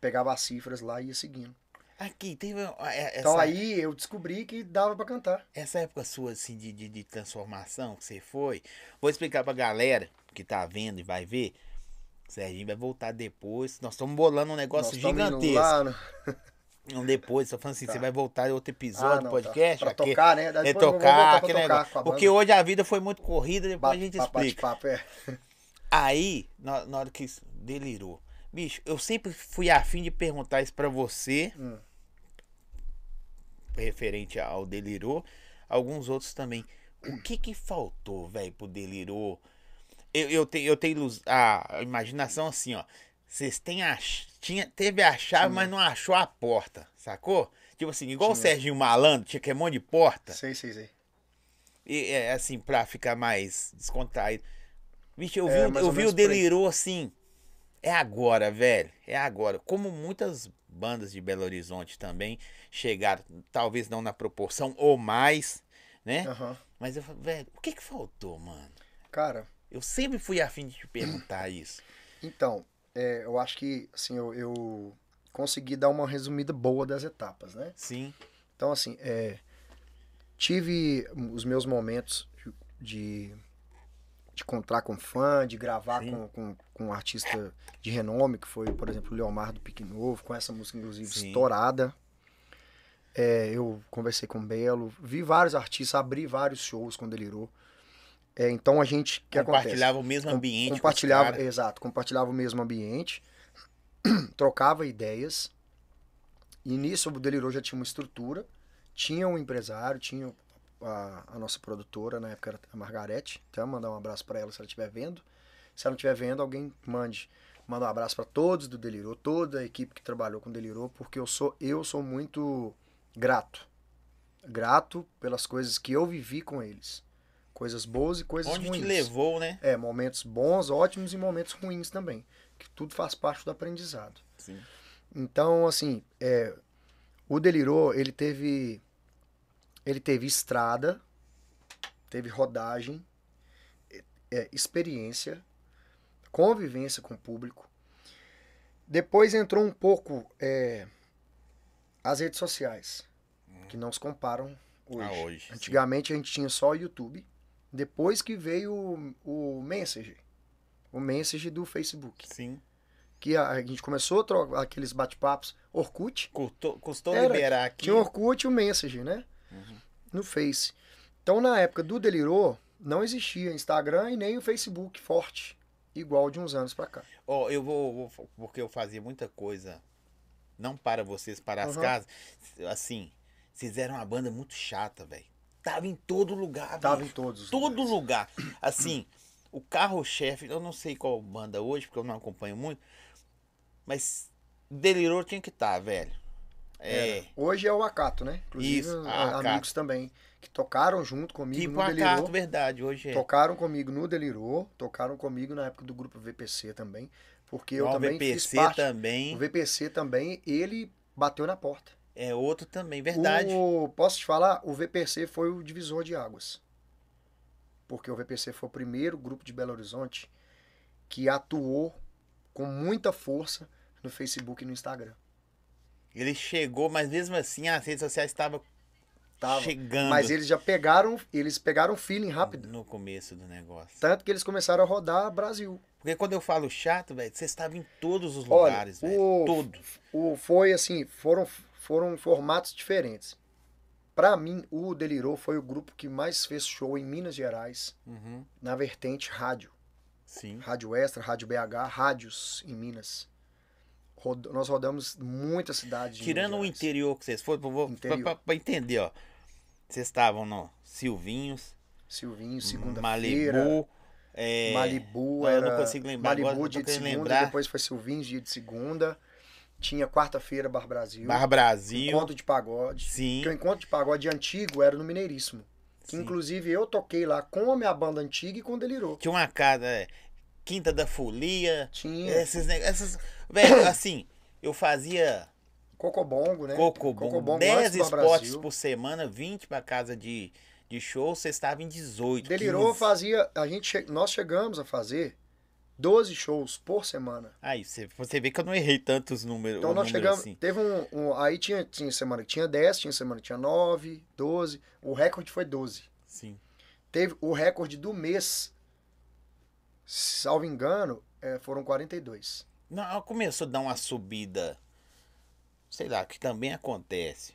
pegava as cifras lá e ia seguindo. Aqui, teve. Essa, Então aí eu descobri que dava pra cantar. essa época sua, assim, de, de, de transformação que você foi. Vou explicar pra galera que tá vendo e vai ver. Serginho vai voltar depois. Nós estamos bolando um negócio Nós gigantesco. lá Não, depois, tô falando assim, Tá. você vai voltar em outro episódio Ah, do não, podcast. tá. Pra aqui, tocar, né? é eu vou tocar, aquele negócio. Porque hoje a vida foi muito corrida, depois a gente explica. Bate-papo, é. Aí, na, na hora que isso delirou. Bicho, eu sempre fui afim de perguntar isso pra você, Hum. referente ao delirou, alguns outros também. O que que faltou, velho, pro delirou? Eu, eu tenho, eu tenho a imaginação assim, ó. Vocês têm a, tinha, teve a chave, mas não achou a porta, sacou? Tipo assim, igual o Tinha. Serginho Malandro, tinha que é um monte de porta. Sei, sei, sei. E, é assim, pra ficar mais descontraído. Vixe, eu vi, É, o- eu vi o. Delirou assim. É agora, velho. É agora. Como muitas bandas de Belo Horizonte também chegaram, talvez não na proporção ou mais, né? Aham. Mas eu falei, velho, o que que faltou, mano? Cara, Eu sempre fui afim de te perguntar isso. então, é, eu acho que assim, eu, eu consegui dar uma resumida boa das etapas, né? Sim, Então, assim, é, tive os meus momentos de, de encontrar com fã, de gravar Sim. com, com, com um artista de renome, que foi, por exemplo, o Leomar do Pique Novo, com essa música, inclusive, Sim. estourada. É, eu conversei com o Belo, vi vários artistas, abri vários shows com o Delirou. É, então a gente, que acontece? compartilhava o mesmo Com- ambiente. com compartilhava, caras. exato, compartilhava o mesmo ambiente, trocava ideias. E nisso o Delirou já tinha uma estrutura, tinha um empresário, tinha a, a nossa produtora, na época era a Margarete, até mandar um abraço para ela se ela estiver vendo. Se ela não estiver vendo, alguém mande. Manda um abraço para todos do Delirou, toda a equipe que trabalhou com o Delirou, porque eu sou eu sou muito grato. Grato pelas coisas que eu vivi com eles. Coisas boas e coisas Onde ruins. te levou, né? É, momentos bons, ótimos e momentos ruins também. Que tudo faz parte do aprendizado. Sim. Então, assim, é, o Delirou, ele teve. Ele teve estrada, teve rodagem, é, experiência, convivência com o público. Depois entrou um pouco é, as redes sociais, que não se comparam hoje. Ah, hoje, sim. Antigamente a gente tinha só o YouTube. Depois que veio o, o Messenger, o Messenger do Facebook, Sim. que a, a gente começou a trocar aqueles bate-papos, Orkut, Custou, custou Era, liberar aqui. tinha Orkut e o Messenger, né? Uhum. No Face. Então na época do Delirou, não existia Instagram e nem o Facebook forte, igual de uns anos pra cá. Ó, eu vou, vou- Porque eu fazia muita coisa. Não para vocês, para as Aham. casas. Assim, vocês eram uma banda muito chata, velho. Tava em todo lugar, Tava em bicho. todos os Todo lugares. lugar. Assim, o carro-chefe, eu não sei qual banda hoje, porque eu não acompanho muito. Mas Delirou tinha que estar, velho. É. Era. Hoje é o Acato, né? Inclusive, Isso, a- a Acato. amigos também, que tocaram junto comigo Tipo no a Delirou. verdade, hoje é. Tocaram comigo no Delirou, tocaram comigo na época do grupo VPC também, porque eu também VPC fiz parte. também. O VPC também, ele bateu na porta. É outro também, verdade. O, posso te falar? O VPC foi o divisor de águas. Porque o VPC foi o primeiro grupo de Belo Horizonte que atuou com muita força no Facebook e no Instagram. Ele chegou, mas mesmo assim as redes sociais estavam Tava. chegando Mas eles já pegaram, eles pegaram feeling rápido. no começo do negócio. Tanto que eles começaram a rodar Brasil. Porque quando eu falo chato, velho, você estava em todos os lugares, velho. Todos. O, foi assim, foram, foram formatos diferentes. Pra mim, o Delirou foi o grupo que mais fez show em Minas Gerais, Uhum. na vertente rádio. Sim. Rádio Extra, Rádio BH, rádios em Minas. Rod- nós rodamos muitas cidades. de Tirando o interior que vocês foram, pra entender, ó. Vocês estavam no Silvinhos, Silvinho, segunda-feira. Malibu, é... Malibu Não, eu era. não consigo lembrar Malibu agora, dia de segunda, lembrar. depois foi Silvinho dia de segunda. Tinha quarta-feira Bar Brasil. Bar Brasil. Encontro de pagode. Sim. Porque o encontro de pagode antigo era no Mineiríssimo. Que Sim. inclusive eu toquei lá com a minha banda antiga e com o Delirou. Tinha uma casa, é, Quinta da Folia. Tinha Esses negócios. Velho, assim, eu fazia Cocobongo, né? Cocobongo, Cocobongo 10 antes do Bar esportes Brasil. por semana, 20 pra casa de, de show, você estava em 18. Delirou 15. fazia. A gente, nós chegamos a fazer 12 shows por semana. Aí, você, vê que eu não errei tantos números. Então nós número chegamos. assim. Teve um, um- Aí tinha, tinha semana que tinha 10, tinha semana que tinha 9, 12. O recorde foi 12. Sim. Teve o recorde do mês, salvo engano, é, foram 42. Não, começou a dar uma subida. Sei lá, que também acontece.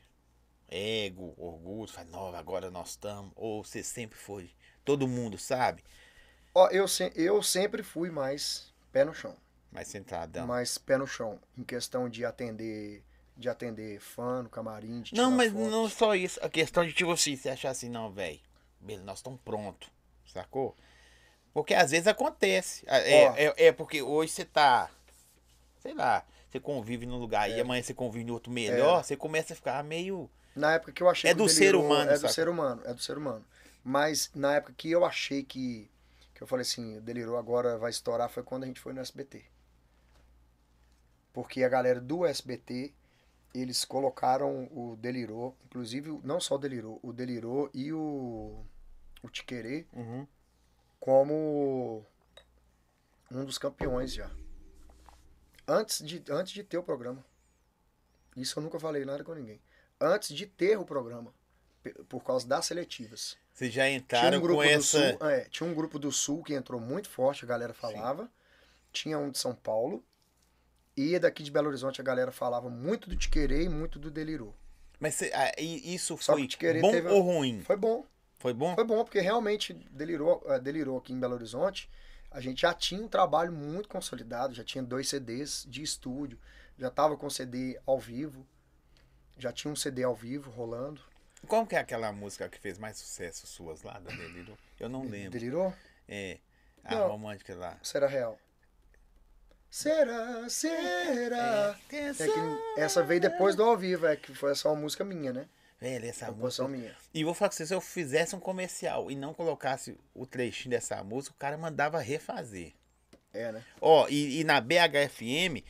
Ego, orgulho, fala, não, agora nós estamos. Ou você sempre foi. Todo mundo sabe, Ó, eu, se- eu sempre fui mais pé no chão. mas centradão. Mais pé no chão. Em questão de atender. De atender fã no camarim, de Não, mas foto. não só isso. A questão de tipo assim, você achar assim, não, velho. Nós estamos prontos. Sacou? Porque às vezes acontece. É, é, é porque hoje você tá. Sei lá. Você convive num lugar É. e amanhã você convive em outro melhor, você começa a ficar meio. Na época que eu achei É que do ser humano, É do saca? ser humano, é do ser humano. Mas na época que eu achei que. Que eu falei assim, o Delirou agora vai estourar, foi quando a gente foi no SBT. Porque a galera do SBT, eles colocaram o Delirou, inclusive não só o Delirou, o Delirou e o. O Tiquerê Uhum. como um dos campeões já. Antes de, antes de ter o programa. Isso eu nunca falei nada com ninguém. Antes de ter o programa. Por causa das seletivas. Vocês já Tinha entraram um grupo com do essa. Sul. é, tinha um grupo do Sul que entrou muito forte, a galera falava. Tinha um de São Paulo. E daqui de Belo Horizonte a galera falava muito do Tiquerê e muito do Delirou. Mas cê- ah, isso Só foi bom teve- ou ruim? Foi bom. Foi bom? Foi bom, porque realmente delirou, eh, delirou aqui em Belo Horizonte. A gente já tinha um trabalho muito consolidado, já tinha dois CDs de estúdio, já tava com CD ao vivo, já tinha um CD ao vivo rolando. Como que é aquela música que fez mais sucesso suas lá da Deliro? Eu não lembro. Delirou? É. A Não. romântica lá. Será real? Será, será? É que essa veio depois do ao vivo, é que foi só uma música minha, né? Velho, essa música. minha. E vou falar que se eu fizesse um comercial e não colocasse o trechinho dessa música, o cara mandava refazer. É, né? Ó, e, e na BHFM,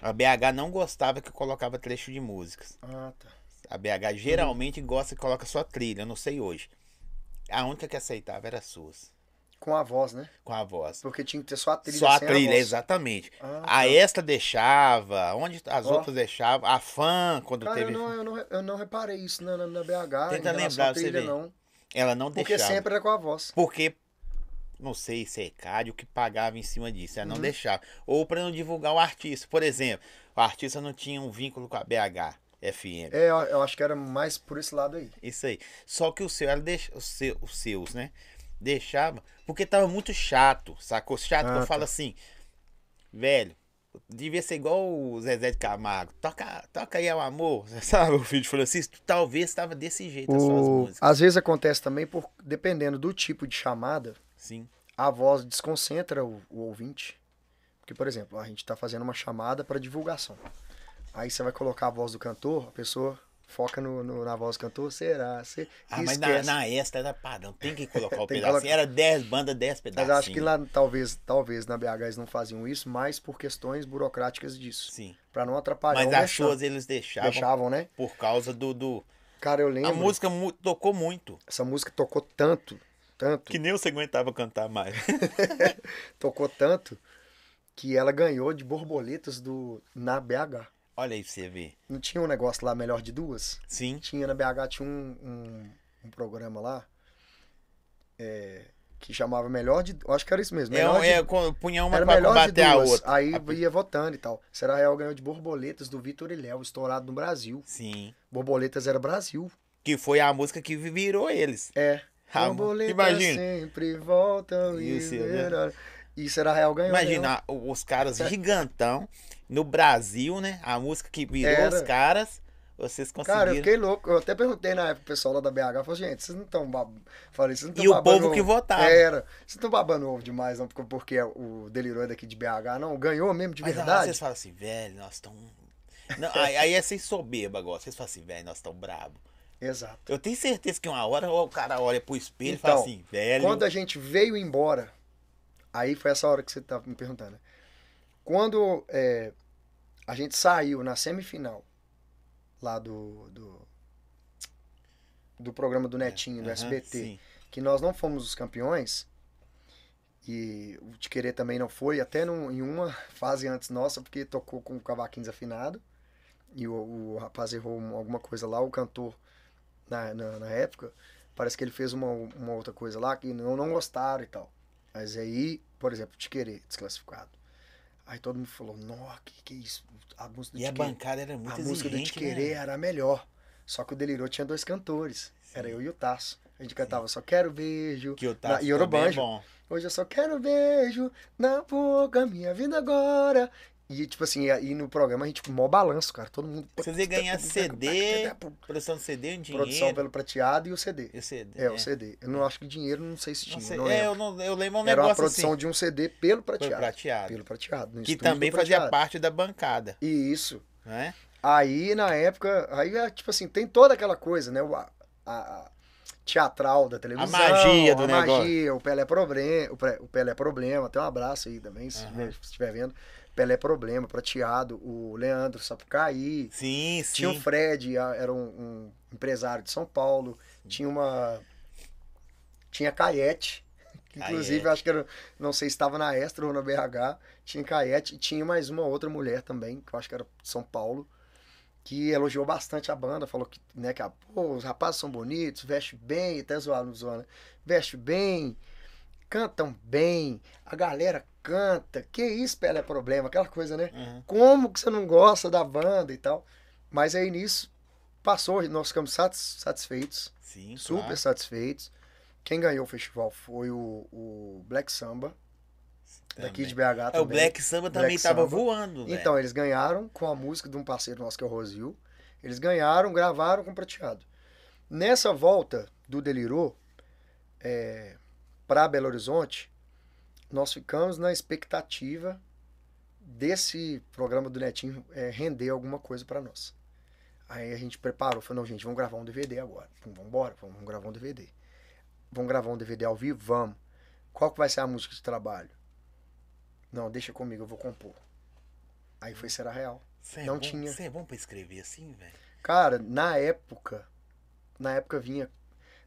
a BH não gostava que eu colocava trecho de músicas. Ah, tá. A BH geralmente gosta que coloca só trilha, eu não sei hoje. A única que aceitava era a suas, Com a voz, né? com a voz. Porque tinha que ter só a trilha Só a trilha, voz. exatamente. Ah, a tá. esta deixava, onde as Ó. outras deixavam, a fã, quando Cara, eu teve. não, eu, não, eu não reparei isso na, na, na BH. Tenta lembrar, você trilha, vê. não. Ela não Porque deixava. sempre era com a voz. Porque, não sei se é CAD o que pagava em cima disso, ela não Uhum. deixava. Ou para não divulgar o artista. Por exemplo, o artista não tinha um vínculo com a BH FM. É, eu, eu acho que era mais por esse lado aí. Isso aí. Só que o seu, ela deixa, os, seu, os seus, né? Deixava, porque tava muito chato, sacou? Chato que Ah, eu tá. falo assim, velho, devia ser igual o Zezé de Camargo. Toca, toca aí ao amor, sabe? O filho de Francisco, talvez estava desse jeito as suas O, músicas. às vezes acontece também, por, dependendo do tipo de chamada, Sim. a voz desconcentra o, o ouvinte. Porque, por exemplo, a gente está fazendo uma chamada para divulgação. Aí você vai colocar a voz do cantor, a pessoa foca no, no- na voz do cantor, será? Você Ah, mas na, na extra era padrão, tem que colocar o pedacinho. colocar. Era 10 bandas, 10 Mas pedacinhos. eu acho que lá, talvez, talvez na BH eles não faziam isso, mas por questões burocráticas disso. Sim. Para não atrapalhar Mas as suas eles deixavam, Deixavam, né? por causa do. do... Cara, eu A lembro. música mu- tocou muito. Essa música tocou tanto, tanto, Que nem você aguentava cantar mais. tocou tanto, que ela ganhou de borboletas do na BH. Olha aí pra você ver. Não tinha um negócio lá, melhor de duas? Sim. Tinha na BH, tinha um, um, um programa lá, é, que chamava Melhor de... Acho que era isso mesmo. É, Melhor um- de, é, punha uma era pra melhor de combater a duas. outra. Aí A- ia votando e tal. Será Real ganhou de borboletas do Vitor e Léo, estourado no Brasil. Sim. Borboletas era Brasil. Que foi a música que virou eles. É. Borboletas imagina. sempre voltam e Isso, né? E será Real ganhou. né? Imagina o- os caras gigantão no Brasil, né? A música que virou Era. os caras. Vocês conseguiram. Cara, eu fiquei louco. Eu até perguntei na época pro pessoal lá da BH. Eu falei, gente, vocês não estão babando. Falei, vocês não tão E o povo que ovo." votava. Era. Vocês não estão babando ovo demais, não, porque, porque o Delirou é daqui de BH, não. Ganhou mesmo de Mas lá verdade. vocês falam assim, velho, nós estamos. aí, aí é sem soberba agora. Vocês falam assim, velho, nós estamos bravos. Exato. Eu tenho certeza que uma hora o cara olha pro espelho e Então, fala assim, velho. Quando a gente veio embora, aí foi essa hora que você tava me perguntando. né? Quando é, a gente saiu na semifinal lá do, do, do programa do Netinho, do SBT, sim. que nós não fomos os campeões, E o Te Querer também não foi, até num, em uma fase antes nossa, porque tocou com o cavaquinho desafinado. E o, o rapaz errou um- alguma coisa lá, o cantor, na, na, na época, parece que ele fez uma, uma outra coisa lá que não, não gostaram e tal. Mas aí, por exemplo, Te Querer, desclassificado. Aí todo mundo falou, nossa, que que é isso? A música do E a bancada era muito a música do Te exigente, Querer né? era a melhor. Só que o Delirou tinha dois cantores. Era eu e o Tasso. A gente cantava Só Quero Beijo. Que o na- Tasso e também é. Hoje eu só quero beijo na boca, minha vida agora. E, tipo assim, aí no programa a gente, mó balanço, cara. Todo mundo. Vocês iam ganhar CD, produção de CD, um dinheiro. Produção pelo prateado e o CD. E o CD. É, o CD. Eu não acho que dinheiro, não sei se tinha. Sei, não é, eu, não, eu lembro um Era uma negócio produção assim. de um CD pelo prateado. Pelo prateado. Pelo prateado. Que também do fazia prateado. parte da bancada, E isso. né? Aí, na época, aí, é, tipo assim, tem toda aquela coisa, né? O, a, a- a teatral da televisão. magia do a negócio. magia, o Pelé Problema, o, Pelé Problema, tem um abraço aí também, se estiver- se estiver vendo. Pelé Problema, prateado, o Leandro Sapucaí, Sim, sim. tinha o Fred, a- era um, um empresário de São Paulo, tinha uma... Tinha Caiete, inclusive acho que era, não sei se estava na Extra ou na BH, tinha Caiete, e tinha mais uma outra mulher também, que eu acho que era de São Paulo, que elogiou bastante a banda, falou que, né, que ah, pô, os rapazes são bonitos, veste bem, até zoaram no zona, veste bem, cantam bem, a galera canta, que isso, Pelé é problema, aquela coisa, né? Uhum. Como que você não gosta da banda e tal? Mas aí nisso, passou, nós ficamos satis- satisfeitos, Sim, super claro. satisfeitos. Quem ganhou o festival foi o, o Black Samba, daqui Também. de BH também. É, o Black Samba também Black tava Samba. voando. Então, eles ganharam com a música de um parceiro nosso que é o Rosil. Eles ganharam, gravaram com o Prateado. Nessa volta do Delirou é, para Belo Horizonte, nós ficamos na expectativa desse programa do Netinho é, render alguma coisa para nós. Aí a gente preparou, falou, não, gente, vamos gravar um DVD agora. Vamos embora, vamos gravar um DVD. Vamos gravar um DVD ao vivo? Vamos. Qual que vai ser a música de trabalho? Não, deixa comigo, eu vou compor. Aí foi Será Real. Cê é não bom- tinha. Cê é bom pra escrever assim, velho? Cara, na época, na época vinha,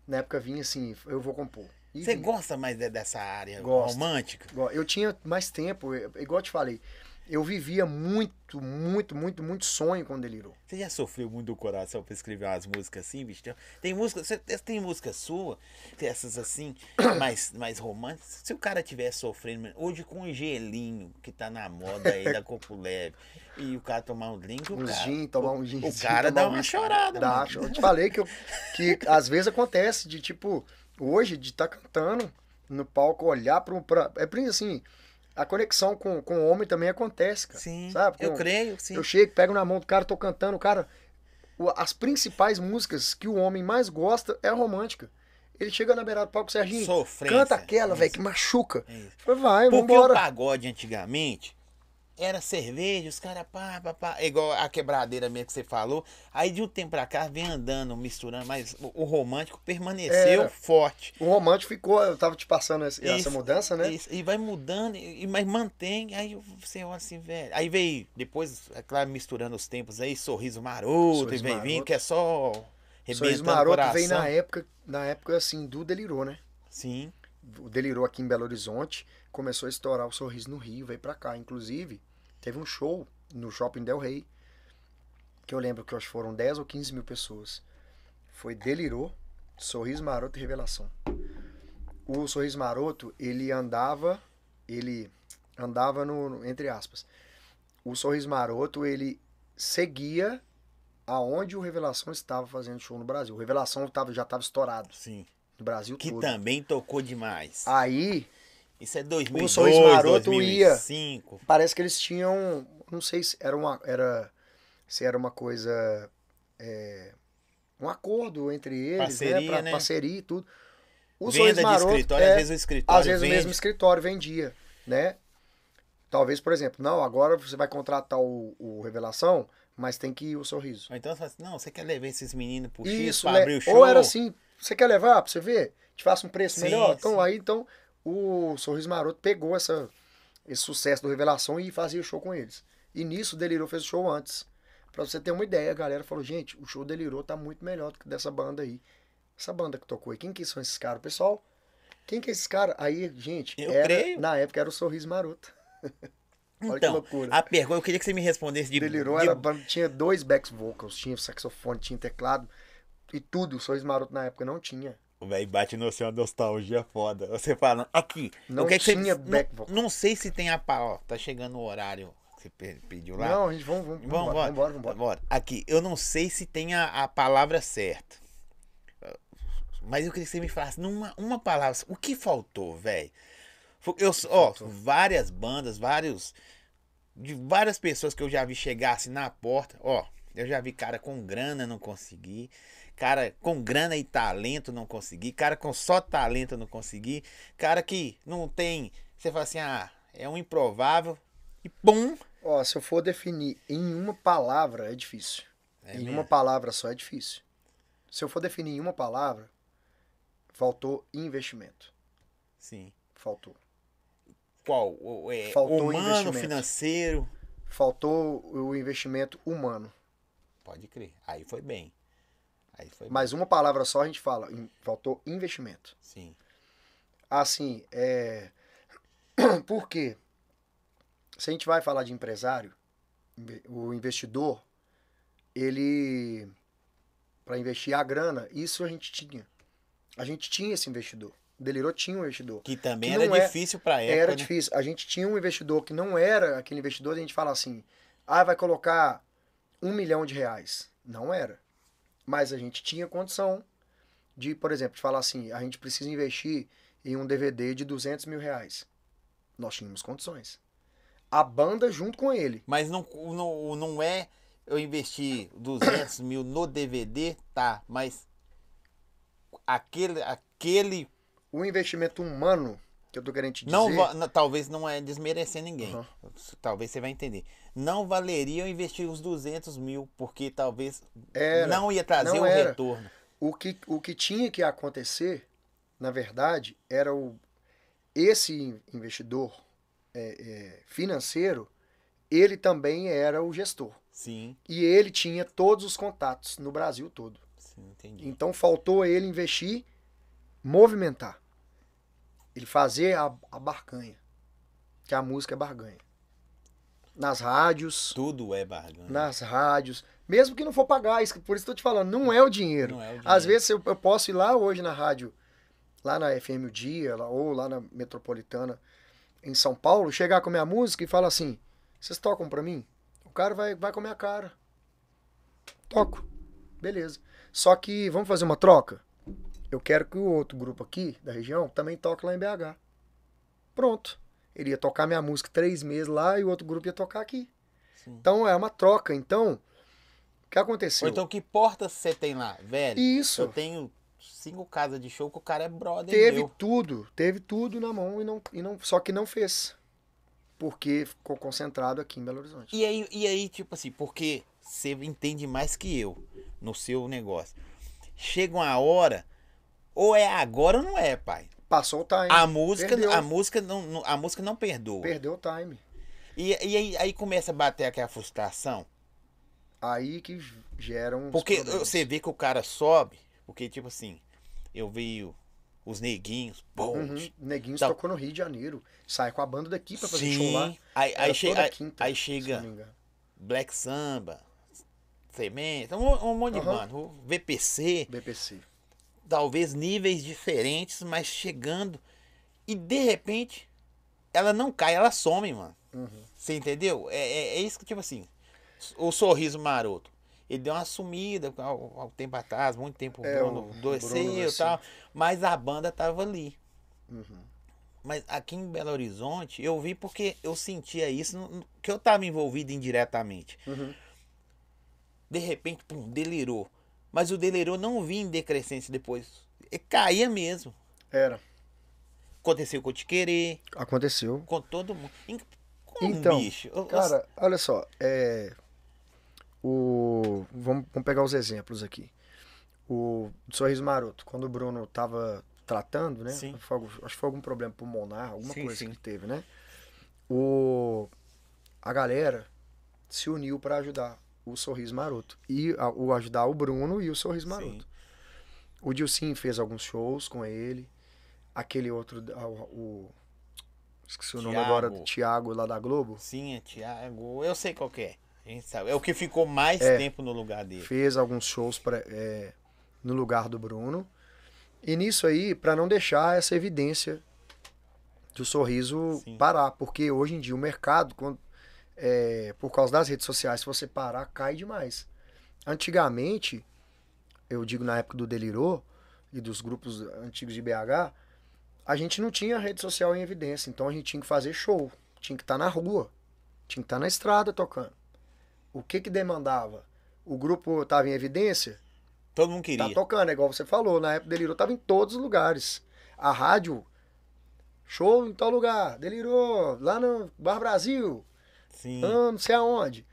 na época vinha assim, eu vou compor. Você vinha. gosta mais de- dessa área Gosto. romântica? Eu tinha mais tempo, igual eu te falei, eu vivia muito, muito, muito, muito sonho com Delirou. Você já sofreu muito do coração pra escrever umas músicas assim, bicho? Tem- música, você tem música sua, essas assim, mais, mais românticas. Se o cara tiver sofrendo, hoje com um gelinho que tá na moda aí da Coco Leve, e o cara tomar um drink, o Uns cara, gin, tomar o, um gin. o cara dá uma chorada, Dá, mano. eu te falei que, eu, que às vezes acontece de tipo, hoje, de estar cantando no palco, olhar para um. Pra, é por isso assim, a conexão com, com o homem também acontece, cara. Sim, sabe? eu Com- creio, sim. Eu chego, pego na mão do cara, tô cantando, cara. o- As principais músicas que o homem mais gosta é a romântica. Ele chega na beirada do palco, Serginho, Sofrência. canta aquela, Isso, velho, que machuca. é isso. Eu vai, Porque o vambora. pagode antigamente era cerveja, os caras pá, pá, pá, é igual a quebradeira mesmo que você falou. Aí de um tempo pra cá vem andando, misturando, mas o, o romântico permaneceu Era. forte. O romântico ficou, eu tava te passando essa, essa Isso, mudança, né? Isso, e vai mudando, e, mas mantém. Aí você olha assim, velho. Aí veio, depois, é claro, misturando os tempos aí, sorriso maroto, Sorriso e vem vindo, que é só Sorriso Maroto coração. veio na época, na época assim, do Delirou, né? Sim, O Delirou aqui em Belo Horizonte, começou a estourar o Sorriso no Rio, veio pra cá. Inclusive, teve um show no Shopping Del Rey, que eu lembro que acho que foram 10 ou 15 mil pessoas. Foi Delirou, Sorriso Maroto e Revelação. O Sorriso Maroto, ele andava, ele andava no, no- entre aspas. O Sorriso Maroto, ele seguia aonde o Revelação estava fazendo show no Brasil. O Revelação tava, já estava estourado sim. no Brasil Que todo. também tocou demais. Aí, Isso é 2002, Sorriso Maroto ia. 2005. parece que eles tinham, não sei se era uma, era, se era uma coisa, é, um acordo entre eles, Parceria, né, pra, né? parceria e tudo. O Venda Sorriso Maroto, escritório, é, às vezes o escritório às vezes vende. o mesmo escritório vendia, né? Talvez, por exemplo, não, agora você vai contratar o, o Revelação, mas tem que ir o Sorriso. Ou então você fala assim, não, você quer levar esses meninos pro X Isso, pra le- abrir o show? ou era assim, você quer levar pra você ver? Te faço um preço Sim, melhor? Então sim. aí, então, o Sorriso Maroto pegou essa, esse sucesso do Revelação e fazia show com eles. E nisso o Delirou fez o show antes. Pra você ter uma ideia, a galera falou, gente, o show Delirou tá muito melhor do que dessa banda aí. Essa banda que tocou aí, quem que são esses caras? O pessoal Quem que é esse cara? Aí, gente, Eu era, creio. na época era o Sorriso Maroto. Olha que Então, loucura. a pergunta, eu queria que você me respondesse de. Delirou, de- era, tinha dois back vocals, tinha saxofone, tinha teclado e tudo. O Sorriso Maroto na época não tinha. O velho bate no seu nostalgia foda. Você fala, aqui. Não eu quero que tinha você, back não, não sei se tem a ó. Tá chegando o horário que você pe- pediu lá. Não, a gente, vamos, vamos, Vamos vambora, embora. vambora, vambora. Aqui, eu não sei se tem a, a palavra certa. Mas eu queria que você me falasse numa uma palavra. O que faltou, velho? Eu, ó, faltou? várias bandas, vários. De várias pessoas que eu já vi chegar assim na porta. Ó, eu já vi cara com grana não consegui. Cara com grana e talento não consegui. Cara com só talento não consegui. Cara que não tem. Você fala assim, ah, é um improvável. E pum! Ó, se eu for definir em uma palavra, é difícil. É em mesmo? uma palavra só é difícil. Se eu for definir em uma palavra, faltou investimento. Sim. Faltou. Qual? O- é, Faltou humano, investimento. financeiro. Faltou o investimento humano. Pode crer. Aí foi bem. Mas uma palavra só a gente fala, faltou investimento. Sim. Assim, é. Por quê? Se a gente vai falar de empresário, o investidor, ele. Para investir a grana, isso a gente tinha. A gente tinha esse investidor. O Delirou tinha um investidor. Que também Que era é- difícil pra época. Era né? difícil. A gente tinha um investidor que não era aquele investidor, a gente fala assim, ah, vai colocar um milhão de reais. Não era. Mas a gente tinha condição de, por exemplo, de falar assim, a gente precisa investir em um DVD de 200 mil reais. Nós tínhamos condições. A banda junto com ele. Mas não, não, não é eu investir 200 mil no DVD, tá. Mas aquele, aquele O investimento humano, que eu tô querendo te dizer... não, talvez não é desmerecer ninguém. Aham. Talvez você vai entender. Não valeria eu investir os 200 mil, porque talvez Era, não ia trazer não o era. retorno. O que, o que tinha que acontecer, na verdade, era o esse investidor é, é, financeiro, ele também era o gestor. Sim, E ele tinha todos os contatos no Brasil todo. sim, entendi. Então faltou ele investir, movimentar. Ele fazer a, a barganha. Que a música é barganha. Nas rádios, Tudo é barganha. nas rádios. Mesmo que não for pagar, isso- por isso tô te falando, não é o dinheiro. Não é o Às dinheiro. vezes eu, eu posso ir lá hoje na rádio, lá na FM O Dia, lá- ou lá na Metropolitana, em São Paulo, chegar com a minha música e falar assim: vocês tocam pra mim? O cara vai, vai com a minha cara. Toco. Beleza. Só que vamos fazer uma troca? Eu quero que o outro grupo aqui da região também toque lá em BH. Pronto. Ele ia tocar minha música três meses lá e o outro grupo ia tocar aqui. Sim. Então é uma troca. Então, o que aconteceu? Ou então que portas você tem lá, velho? Isso. Eu tenho cinco casas de show que o cara é brother Teve meu. tudo, teve tudo na mão e não, e não, só que não fez. Porque ficou concentrado aqui em Belo Horizonte. E aí, e aí, tipo assim, porque você entende mais que eu no seu negócio. Chega uma hora, ou é agora ou não é, pai. Passou o time. A música, Perdeu. a música não, a música não perdoa. Perdeu o time. E, e aí, aí começa a bater aquela frustração. Aí que geram. Porque problemas. você vê que o cara sobe, porque tipo assim, eu vi os neguinhos, pô, Uhum. Neguinhos Tá. tocou no Rio de Janeiro. Sai com a banda daqui pra fazer sim, show lá. aí, aí, che- aí- quinta, aí chega. Black Samba, Semente, um, um monte de Aham. banda, o VPC, BPC. Talvez níveis diferentes, mas chegando. E de repente, ela não cai, ela some, mano. Uhum. Você entendeu? É, é, é isso que, tipo assim, o sorriso maroto. Ele deu uma sumida há há um tempo atrás, muito tempo É, Bruno o Bruno e tal. Mas a banda tava ali. Uhum. Mas aqui em Belo Horizonte, eu vi porque eu sentia isso, que eu tava envolvido indiretamente. Uhum. De repente, pum, delirou. Mas o delirou não vinha em decrescência depois. Ele caía mesmo. Era. Aconteceu com o Tiquerê, Aconteceu. com todo mundo. Como, Então, bicho? Eu- eu- Cara, olha só, é, o, vamos, vamos pegar os exemplos aqui. O Sorriso Maroto, quando o Bruno tava tratando, né? Sim. acho que foi algum problema pulmonar, alguma Sim, coisa sim. que teve, né? O, a galera se uniu para ajudar o Sorriso Maroto. E a- o ajudar o Bruno e o Sorriso Maroto. Sim. O Dilcim fez alguns shows com ele. aquele outro, ah, o, o- esqueci o nome agora, Thiago. Thiago lá da Globo, Sim, é Thiago. Eu sei qual que é. A gente sabe. É o que ficou mais É. tempo no lugar dele. fez alguns shows pra, é, no lugar do Bruno. E nisso aí, para não deixar essa evidência do sorriso Sim. parar, porque hoje em dia o mercado, quando- é, por causa das redes sociais, se você parar, cai demais. Antigamente, eu digo na época do Delirô e dos grupos antigos de BH, a gente não tinha rede social em evidência, então a gente tinha que fazer show, tinha que estar na rua, tinha que estar na estrada tocando. O que que demandava? O grupo estava em evidência, Todo mundo queria. Tá tocando, é igual você falou. Na época Delirou tava em todos os lugares. A rádio, show em tal lugar. Delirou, lá no Bar Brasil, Sim. ah, não sei aonde.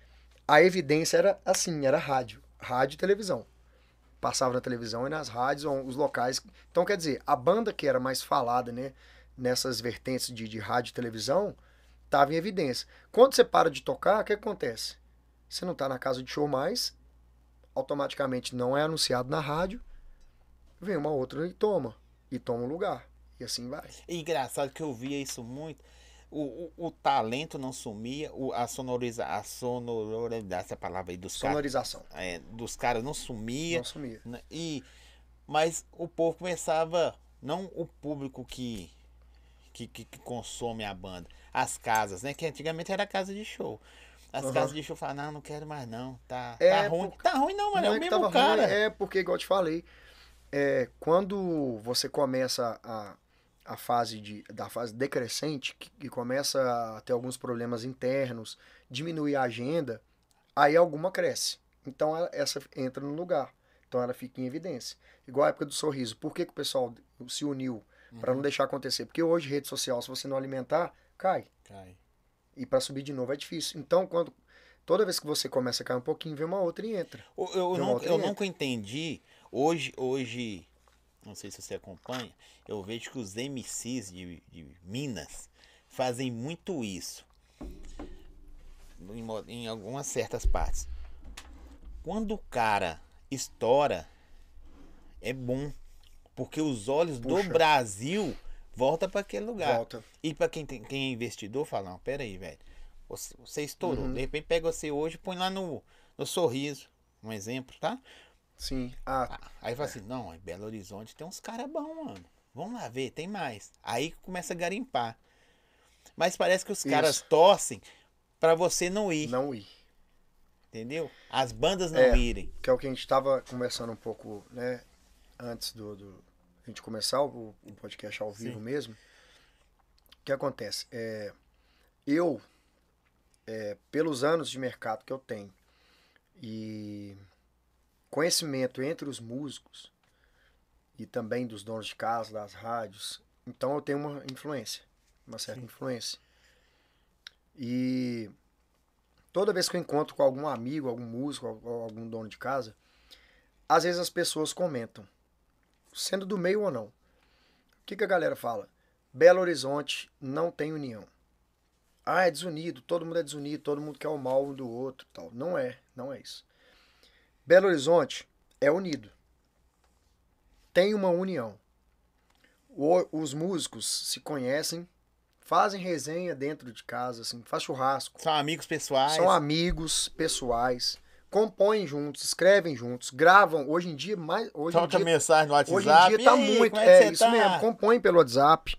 A evidência era assim, era rádio. Rádio e televisão. Passava na televisão e nas rádios, ou os locais. Então, quer dizer, a banda que era mais falada, né? Nessas vertentes de, de rádio e televisão, tava em evidência. Quando você para de tocar, o que acontece? Você não tá na casa de show mais, automaticamente não é anunciado na rádio, vem uma outra e toma. E toma um lugar. E assim vai. E engraçado que eu via isso muito. O, o, o talento não sumia, o, a sonoriza, a sonoridade, essa palavra aí dos Sonorização. é, dos caras não sumia. Não sumia. né? E, mas o povo começava, não o público que, que, que, que consome a banda, as casas, né? Que antigamente era casa de show. As Aham. casas de show falavam, não, não quero mais não, tá, É, tá ruim. por- Tá ruim não, mano, é Não o é que mesmo cara. ruim, é porque, igual eu te falei, é, quando você começa a, a fase de, da fase decrescente, que, que começa a ter alguns problemas internos, diminuir a agenda, aí alguma cresce. Então ela- essa entra no lugar. Então ela fica em evidência. Igual a época do sorriso. Por que, que o pessoal se uniu para não deixar acontecer? Porque hoje rede social, se você não alimentar, cai. Cai. E para subir de novo é difícil. Então, quando toda vez que você começa a cair um pouquinho, vem uma outra e entra. Eu, eu, nunca, outra eu linha. nunca entendi. Hoje, hoje, não sei se você acompanha, eu vejo que os MCs de, de Minas fazem muito isso. Em, em algumas certas partes. Quando o cara estoura, é bom. Porque os olhos Puxa. do Brasil voltam para aquele lugar. Volta. E para quem, tem, quem é investidor, fala, não, pera aí, velho. Você, você estourou. Uhum. De repente pega você hoje e põe lá no, no sorriso. Um exemplo, tá? Sim. Ah, Ah, Aí fala assim, não, em Belo Horizonte tem uns caras bons, mano. Vamos lá ver, tem mais. Aí começa a garimpar. Mas parece que os Isso. caras torcem pra você não ir, não ir. entendeu? As bandas não É. irem. Que é o que a gente estava conversando um pouco, né? Antes do, do a gente começar o, o podcast ao vivo Sim. mesmo. O que acontece? É, eu, é, pelos anos de mercado que eu tenho e conhecimento entre os músicos e também dos donos de casa, das rádios, então eu tenho uma influência, uma certa Sim. influência. E toda vez que eu encontro com algum amigo, algum músico, algum dono de casa, às vezes as pessoas comentam, sendo do meio ou não. O que, que a galera fala? Belo Horizonte não tem união. Ah, é desunido, todo mundo é desunido, todo mundo quer o mal um do outro, tal. Não é, não é isso. Belo Horizonte é unido. Tem uma união. O- os músicos se conhecem, fazem resenha dentro de casa, assim, faz churrasco, São amigos pessoais. são amigos pessoais, compõem juntos, escrevem juntos, gravam. Hoje em dia, mais hoje dia, mensagem no WhatsApp. hoje em dia "E tá aí, muito. é, É, isso tá?" mesmo, compõem pelo WhatsApp.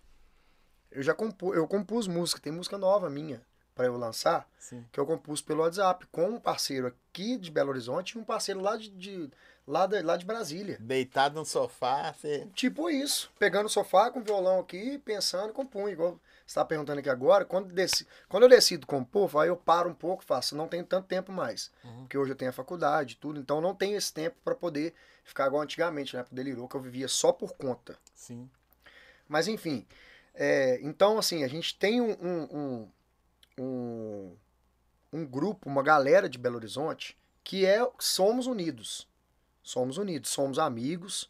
Eu já compus, eu compus música, tem música nova minha para eu lançar, Sim. que eu compus pelo WhatsApp com um parceiro aqui de Belo Horizonte e um parceiro lá de, de- lá, de lá de Brasília. Deitado no sofá, você... Tipo isso, pegando o sofá com o violão aqui, pensando, compunha. Igual você está perguntando aqui agora, quando, deci- quando eu decido compor, aí eu paro um pouco, faço, não tenho tanto tempo mais. Uhum. Porque hoje eu tenho a faculdade e tudo, então não tenho esse tempo para poder ficar igual antigamente, né? Pro Delirou, que eu vivia só por conta. Sim. Mas enfim, é, então assim, a gente tem um, um, um, um, um grupo, uma galera de Belo Horizonte que é somos unidos. Somos unidos, somos amigos,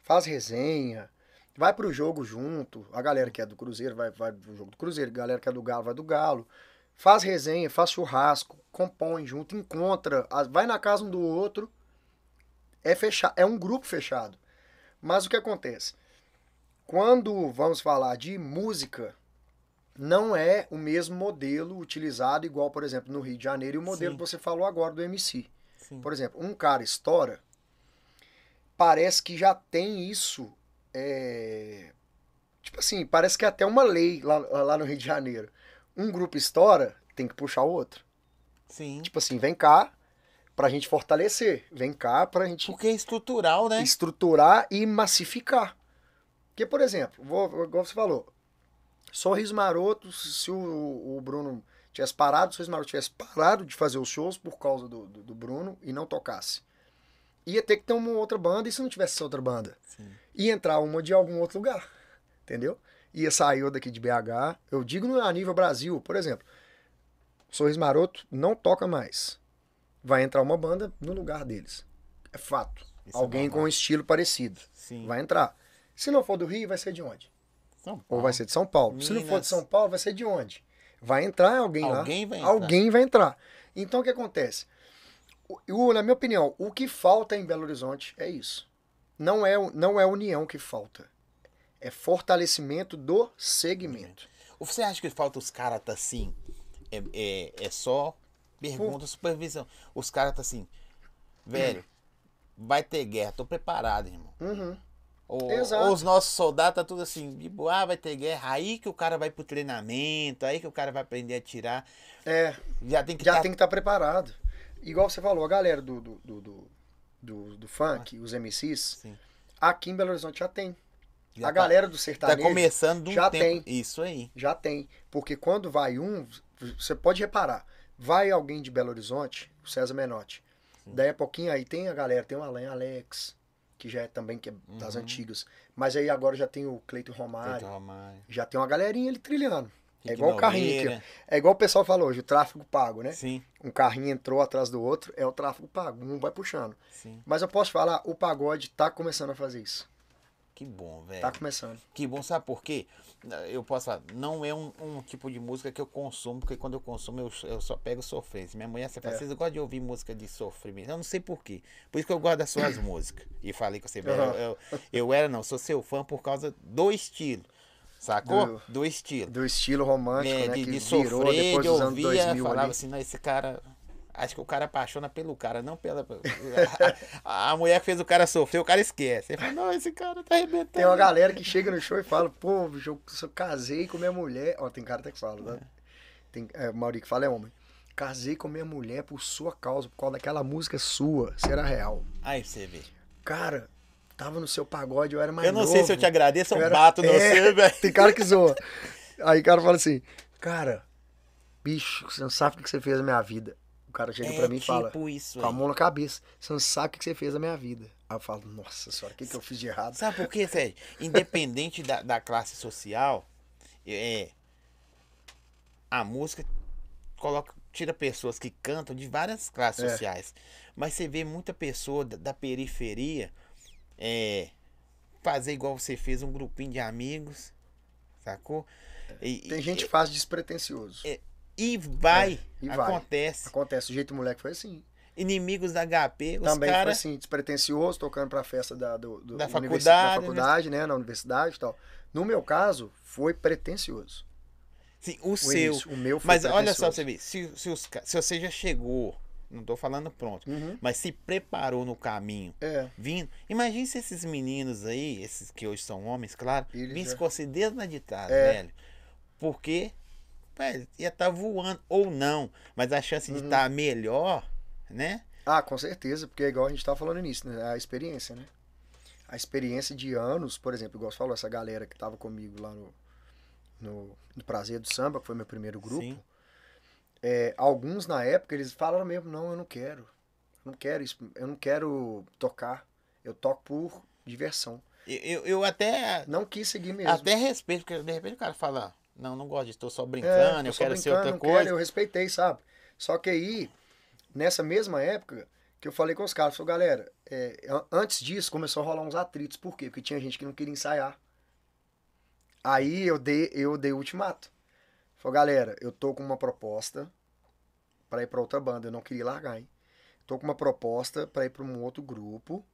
faz resenha, vai pro jogo junto. A galera que é do Cruzeiro vai, vai pro jogo do Cruzeiro, a galera que é do Galo vai do Galo. Faz resenha, faz churrasco, compõe junto, encontra, vai na casa um do outro. É fechado, é um grupo fechado. Mas o que acontece? Quando vamos falar de música, não é o mesmo modelo utilizado, igual, por exemplo, no Rio de Janeiro, e o modelo Sim. que você falou agora do MC. Sim. Por exemplo, um cara estoura, parece que já tem isso. é, Tipo assim, parece que é até uma lei lá, lá no Rio de Janeiro. Um grupo estoura, tem que puxar o outro. Sim. Tipo assim, vem cá pra gente fortalecer. Vem cá pra gente Porque é estrutural, né? estruturar e massificar. Porque, por exemplo, vou, igual você falou, Sorriso Maroto, se o, o Bruno tivesse parado, o Sorriso Maroto tivesse parado de fazer os shows por causa do, do, do Bruno e não tocasse. Ia ter que ter uma outra banda, e se não tivesse essa outra banda? Sim. Ia entrar uma de algum outro lugar, entendeu? Ia sair daqui de BH. Eu digo no- a nível Brasil, por exemplo, Sorriso Maroto não toca mais. Vai entrar uma banda no lugar deles. É fato. Isso é Alguém com normal. um estilo parecido. Sim. Vai entrar. Se não for do Rio, vai ser de onde? Ou vai ser de São Paulo. Se não for de Minas. São Paulo, vai ser de onde? Vai entrar alguém, lá. Alguém vai entrar. Alguém vai entrar. Então o que acontece? O- na minha opinião, o que falta em Belo Horizonte é isso. Não é, não é união que falta. É fortalecimento do segmento. Ou Você acha que falta os caras tá assim? É, é, é só pergunta, supervisão. Os caras tá assim, velho, vai ter guerra, tô preparado, irmão. Uhum. Ou, os nossos soldados tá tudo assim, boa, ah, vai ter guerra, aí que o cara vai pro treinamento, aí que o cara vai aprender a tirar. É, Já tem que já tá- tem que estar preparado. Igual você falou, a galera do, do, do, do, do- funk, os MCs, Sim. aqui em Belo Horizonte já tem. já a tá- galera do tá sertanejo começando de um já tempo. tem. Isso aí. Já tem. Porque quando vai um, você pode reparar, vai alguém de Belo Horizonte, o César Menotti. Daí a pouquinho aí tem a galera, tem o Alan Alex, que já é também que é das Uhum. antigas. Mas aí agora já tem o Cleiton Romário, Cleiton Romário, já tem uma galerinha ali trilhando. É Rick igual o carrinho aqui. Nogueira. É igual o pessoal falou hoje, o tráfego pago, né? Sim, Um carrinho entrou atrás do outro, é o tráfego pago, um vai puxando. sim. Mas eu posso falar, o pagode tá começando a fazer isso. Que bom, velho. Tá começando. Que bom, sabe por quê? Eu posso falar, não é um, um tipo de música que eu consumo, porque quando eu consumo eu, eu só pego sofrência. Minha mulher, fala, É. vocês gostam de ouvir música de sofrimento? Eu não sei por quê. Por isso que eu gosto das suas músicas. E falei com você, Aham. eu, eu, eu era, não, sou seu fã por causa do estilo. Sacou? Do- Do, estilo. Do estilo romântico, É, né? de, que de virou sofrer, depois de ouvir, 2000 falava assim, não, esse cara. Acho que o cara apaixona pelo cara, não pela. A, a mulher que fez o cara sofrer, o cara esquece. Ele fala, não, esse cara tá arrebentando. Tem uma galera que chega no show e fala, pô, eu casei com minha mulher. Ó, tem cara até que fala, né? Tem, é, o Mauri que fala é homem. Casei com minha mulher por sua causa, por causa daquela música sua. Será real. Aí você vê. Cara, tava no seu pagode, eu era mais Eu não novo. sei se eu te agradeço, eu, Eu era- bato no É, você, velho. Tem cara que zoa. Aí o cara fala assim, cara, bicho, você não sabe o que você fez na minha vida. O cara chega É pra mim e fala, tipo isso com a aí. mão na cabeça, você não sabe o que você fez na minha vida. Aí eu falo, nossa senhora, o que, que eu fiz de errado? Sabe por quê, Sérgio? Independente da, da classe social, é, a música coloca, tira pessoas que cantam de várias classes É. sociais. Mas você vê muita pessoa da, da periferia é, fazer igual você fez, um grupinho de amigos, sacou? E, Tem e- gente que faz despretensioso. É, e vai, É, e vai. acontece. Acontece, o jeito do moleque foi assim. Inimigos da HP, os Também foi caras. assim, despretensioso, tocando pra festa da, do, do- Da faculdade, da faculdade, né? Na universidade e tal. No meu caso, foi pretencioso. Sim, o, O seu. início, o meu foi Mas olha só, você vê, se, se, os se você já chegou, não tô falando pronto, Uhum. mas se preparou no caminho, É, vindo. Imagine se esses meninos aí, esses que hoje são homens, claro, vissem já- com dedo na ditada, É. velho. Porque, velho, ia estar voando, ou não, mas a chance Uhum. de estar melhor, né? Ah, com certeza, porque é igual a gente tava falando nisso, né? A experiência, né? A experiência de anos, por exemplo, igual você falou, essa galera que tava comigo lá no, no, no Prazer do Samba, que foi meu primeiro grupo, é, alguns na época, eles falaram mesmo, não, eu não quero. Eu não quero isso, eu não quero tocar. Eu toco por diversão. Eu, eu, eu até, Não quis seguir mesmo. até respeito, porque de repente o cara fala, não, não gosto disso, tô só É, brincando, eu só quero ser brincando, outra não coisa. quero, eu respeitei, sabe? Só que aí, nessa mesma época, que eu falei com os caras, falei, galera, é, an- antes disso começou a rolar uns atritos. Por quê? Porque tinha gente que não queria ensaiar. Aí eu dei, eu dei o ultimato. Falei, galera, eu tô com uma proposta pra ir pra outra banda. Eu não queria largar, hein? Tô com uma proposta pra ir pra um outro grupo.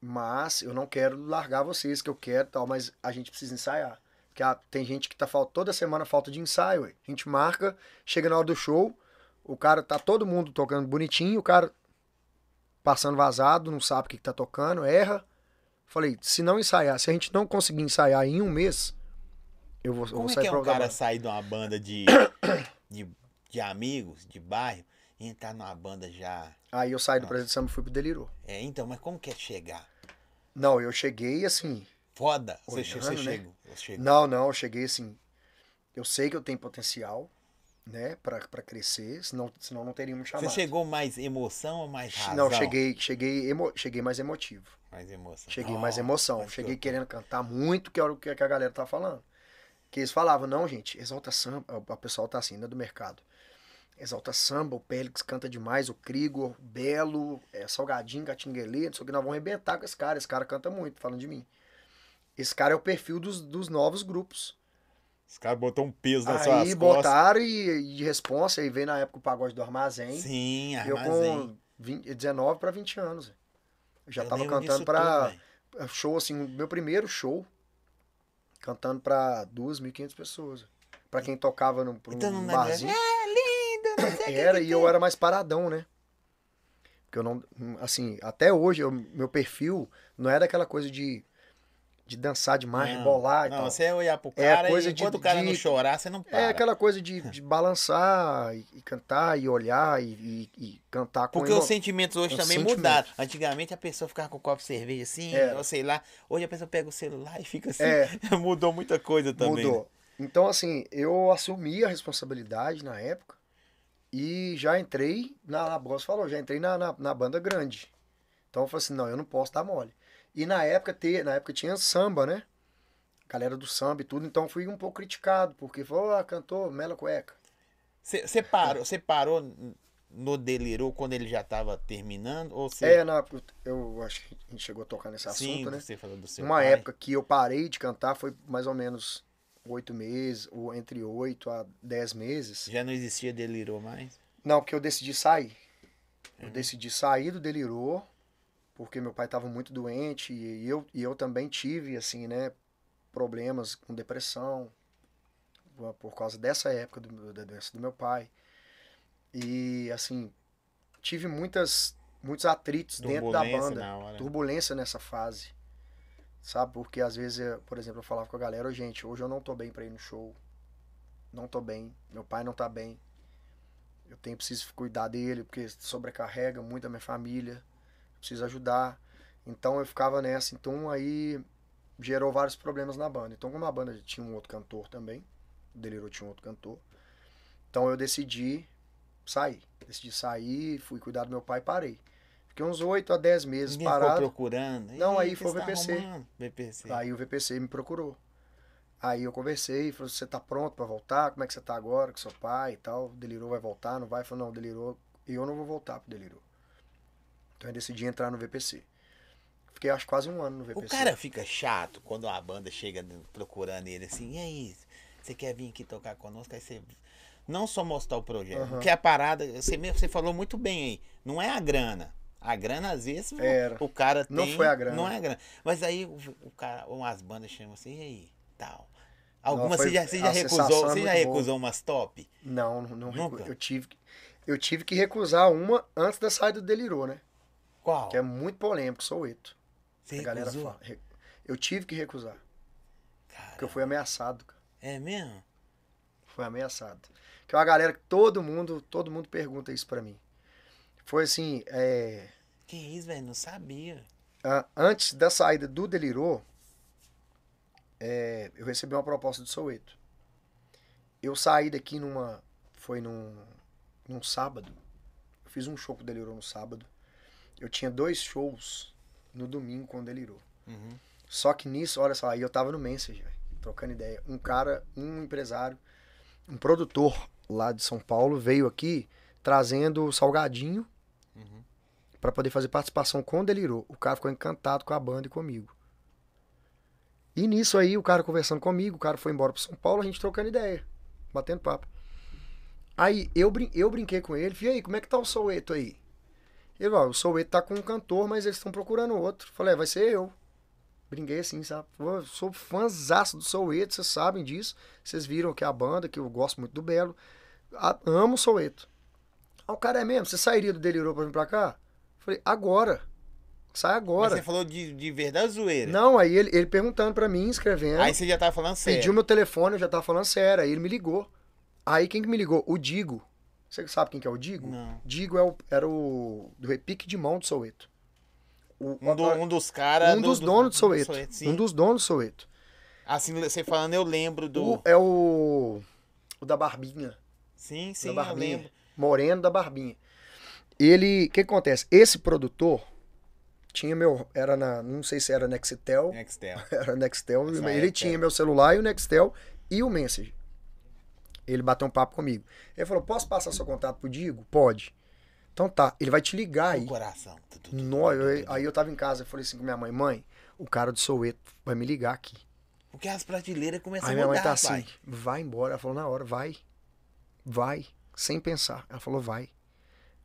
Mas eu não quero largar vocês, que eu quero tal, mas a gente precisa ensaiar. Porque ah, tem gente que tá toda semana falta de ensaio, ué. A gente marca, chega na hora do show, o cara tá todo mundo tocando bonitinho, o cara passando vazado, não sabe o que, que tá tocando, erra. Falei, se não ensaiar, se a gente não conseguir ensaiar em um mês, eu vou, eu Como vou é sair que é um cara sair de uma banda de, de, de amigos, de bairro, e entrar numa banda já. Aí eu saí do Brasil de Samba e fui pro Delirou. É, então, mas como que é chegar? Não, eu cheguei assim. Foda. Você, Olhando, você né? chegou. Você chegou. Não, não, eu cheguei assim. Eu sei que eu tenho potencial, né, pra, pra crescer, senão, senão não teria me Você chamado. chegou mais emoção ou mais razão? Não, cheguei, cheguei, emo, cheguei mais emotivo. Mais emoção. Cheguei mais Oh, emoção. mas Cheguei que- querendo cantar muito, que era o que que a galera tá falando. Que eles falavam, não, gente, exalta samba. O pessoal tá assim, né, do mercado. Exalta samba, o Pélix canta demais, o Krigor, o Belo, é, Salgadinho, Gatinguelê, não sei o que, nós vamos arrebentar com esse cara. Esse cara canta muito, falando de mim. Esse cara é o perfil dos, dos novos grupos. Os caras botou um peso nas suas Aí botaram e, e de responsa, aí veio na época o pagode do armazém. Sim, eu armazém. com 20, 19 para 20 anos. Eu já Eu tava cantando velho. show, assim, meu primeiro show, cantando pra 2.500 pessoas. Pra quem tocava num, pra um Então não é- barzinho. É lindo, Era, e eu era mais paradão, né? Porque eu não, assim, até hoje, eu- meu perfil não era aquela coisa de, de dançar demais, Não, rebolar e Não, tal. você olhar pro É cara coisa e de- enquanto o cara não de- chorar, você não para. É aquela coisa de, de balançar e, e cantar e olhar e, e- e cantar com Porque os sentimentos hoje os também mudaram. Antigamente a pessoa ficava com um copo de cerveja assim, Era. ou sei lá. Hoje a pessoa pega o celular e fica assim. É. Mudou muita coisa também. Mudou. né? Então, assim, eu assumi a responsabilidade na época e já entrei, na, a Boss falou, já entrei na, na, na banda grande. Então eu falei assim, não, eu não posso dar mole. E na época, ter, na época tinha samba, né? Galera do samba e tudo, então fui um pouco criticado, porque falou, ah, cantou Mela Cueca. Você parou, você parou no Delirou quando ele já tava terminando? Ou você... É, na, eu acho que a gente chegou a tocar nesse Sim, assunto, né? você falou do seu Uma pai. época que eu parei de cantar foi mais ou menos oito meses, ou entre oito a dez meses. Já não existia Delirou mais? Não, porque eu decidi sair. Eu Uhum. decidi sair do Delirou, porque meu pai estava muito doente e eu, e eu também tive, assim, né, problemas com depressão por- causa dessa época do, da doença do meu pai. E, assim, tive muitas, muitos atritos dentro da banda. Turbulência nessa fase. Sabe? Porque às vezes, eu, por exemplo, eu falava com a galera, "Ô, gente, hoje eu não tô bem pra ir no show. Não tô bem. Meu pai não tá bem. Eu tenho preciso cuidar dele, porque sobrecarrega muito a minha família. Preciso ajudar. Então eu ficava nessa. Então aí gerou vários problemas na banda. Então, como a banda tinha um outro cantor também, o Delirou tinha um outro cantor. Então eu decidi sair. Decidi sair, fui cuidar do meu pai e parei. Fiquei uns 8 a 10 meses Ninguém ficou parado. procurando. Não, aí foi o você tá VPC. arrumando? VPC. Aí o VPC me procurou. Aí eu conversei, falou, você tá pronto pra voltar? Como é que você tá agora com seu pai e tal? Delirou vai voltar, não vai? Falou, não, delirou. E eu não vou voltar pro delirou. Então eu decidi entrar no VPC. Fiquei acho quase um ano no VPC. O cara fica chato quando a banda chega procurando ele assim, e aí, você quer vir aqui tocar conosco? Aí você não só mostrar o projeto, Aham. porque a parada, você mesmo você falou muito bem aí, não é a grana. A grana, às vezes, o- Era. o cara tem. Não foi a grana. Não é a grana. Mas aí o, o cara, umas bandas chamam assim, e aí, tal. Algumas você já, você já recusou, é você já boa. recusou umas top? Não, não, não eu tive eu tive que recusar uma antes da saída do Delirou, né? Qual? Que é muito polêmico, sou o Eto. Você A galera recusou? fala. Re- Eu tive que recusar, Cara, porque eu fui ameaçado, cara. É mesmo? Foi ameaçado. Que é uma galera que todo mundo, todo mundo pergunta isso pra mim. Foi assim, é, Que isso, velho? Não sabia. antes da saída do Delirou, é, eu recebi uma proposta do Soueto. Eu saí daqui numa, foi num, num sábado. Eu fiz um show com o Delirou no sábado. Eu tinha dois shows no domingo com o Delirou. Uhum. Só que nisso, olha só, aí eu tava no velho, trocando ideia. Um cara, um empresário, um produtor lá de São Paulo veio aqui trazendo o salgadinho Uhum. pra poder fazer participação com o Delirou. O cara ficou encantado com a banda e comigo. E nisso aí, o cara conversando comigo, o cara foi embora pro São Paulo, a gente trocando ideia, batendo papo. Aí eu, brin eu brinquei com ele, falei, e aí, como é que tá o Soueto aí? Ele falou, o Soueto tá com um cantor, mas eles estão procurando outro. Falei, é, vai ser eu. Brinquei assim, sabe? Pô, eu sou fãzaço do Soueto, vocês sabem disso. Vocês viram que é a banda, que eu gosto muito do Belo. A- amo o Soueto. Ah, o cara é mesmo, você sairia do Delirou pra vir pra cá? Falei, agora. Sai Mas agora. você falou de, de verdade zoeira? Não, aí ele, ele perguntando pra mim, escrevendo. Aí você já tava falando sério. Pediu meu telefone, eu já tava falando sério. Aí ele me ligou. Aí quem que me ligou? O Digo. Você sabe quem que é o Digo? Não. Digo é o- era o do repique de mão do Soueto. O- Um, do- um dos caras. um dos donos do Soueto. sim. Um dos donos do Soueto. Assim, você falando, eu lembro do. O- é o. O da Barbinha. Sim, sim, da eu Barbinha. lembro. Moreno da Barbinha. Ele. O que acontece? Esse produtor tinha meu. Era na. Não sei se era Nextel. Nextel. Era Nextel. Ele época, tinha meu celular e o Nextel e o Message. Ele bateu um papo comigo. Ele falou: Posso passar seu contato pro Digo? Pode. Então tá, ele vai te ligar aí. O coração. Tu, eu- aí eu tava em casa, eu falei assim com minha mãe: Mãe, o cara do Soueto vai me ligar aqui. Porque as prateleiras começam Aí a minha mudar, mãe tá assim: pai. Vai embora. Ela falou: Na hora, vai. Vai. Sem pensar. Ela falou: Vai.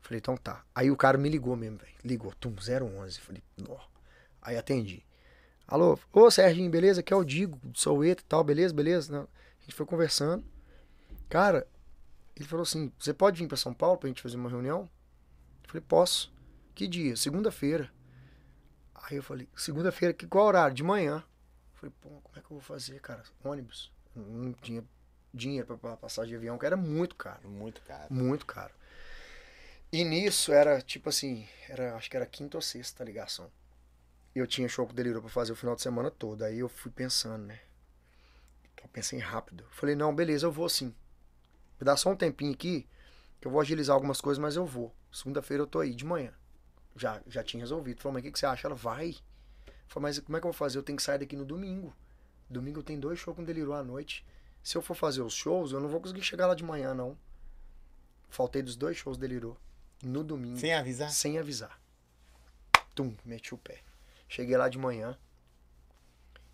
Falei: Então tá. Aí o cara me ligou mesmo, velho. Ligou, tum, 011. Falei: Nó. Aí atendi. Alô, ô Serginho, beleza? Aqui é o Digo, do Soueto e tal, beleza, beleza? Não. A gente foi conversando. Cara, ele falou assim: Você pode vir pra São Paulo pra gente fazer uma reunião? Eu falei: Posso. Que dia? Segunda-feira. Aí eu falei: Segunda-feira, que qual horário? De manhã. Eu falei: Pô, como é que eu vou fazer, cara? Ônibus. Não tinha dinheiro pra- pra passagem de avião, que era muito caro. Muito caro. Muito caro. E nisso era tipo assim, era, acho que era quinta ou sexta ligação. Eu tinha show com o Delirou pra fazer o final de semana todo. Aí eu fui pensando, né? Eu pensei rápido. Falei, não, beleza, eu vou sim. Me dá só um tempinho aqui, que eu vou agilizar algumas coisas, mas eu vou. Segunda-feira eu tô aí, de manhã. Já, já tinha resolvido. Falei, mas o que, que você acha? Ela vai. Falei, mas como é que eu vou fazer? Eu tenho que sair daqui no domingo. Domingo tem dois shows com Delirou à noite. Se eu for fazer os shows, eu não vou conseguir chegar lá de manhã, não. Faltei dos dois shows Delirou. No domingo. Sem avisar? Sem avisar. Tum, meti o pé. Cheguei lá de manhã.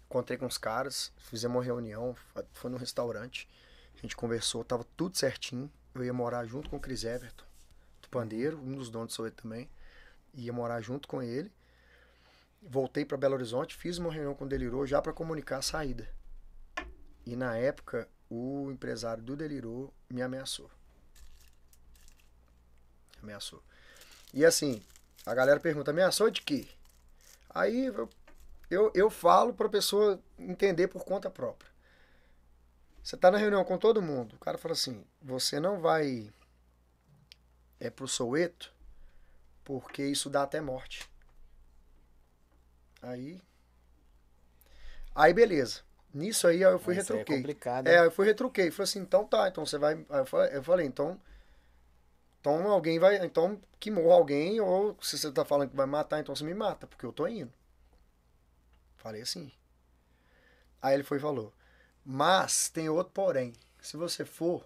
Encontrei com os caras. Fizemos uma reunião. Foi num restaurante. A gente conversou. Tava tudo certinho. Eu ia morar junto com o Chris Everton. Do Pandeiro. Um dos donos do Soweto também. Ia morar junto com ele. Voltei para Belo Horizonte. Fiz uma reunião com o Delirou já para comunicar a saída. E na época, o empresário do Delirou me ameaçou. Ameaçou. E assim, a galera pergunta, ameaçou de quê? Aí eu, eu, eu falo pra pessoa entender por conta própria. Você tá na reunião com todo mundo, o cara fala assim, você não vai é pro Soueto porque isso dá até morte. Aí. Aí beleza. Nisso aí eu fui aí é retruquei. complicado. É, eu fui retruquei. Falei assim, então tá, então você vai. Aí eu falei, eu falei, então. Então alguém vai. Então que morra alguém, ou se você tá falando que vai matar, então você me mata, porque eu tô indo. Falei assim. Aí ele foi e falou. Mas tem outro porém. Se você for,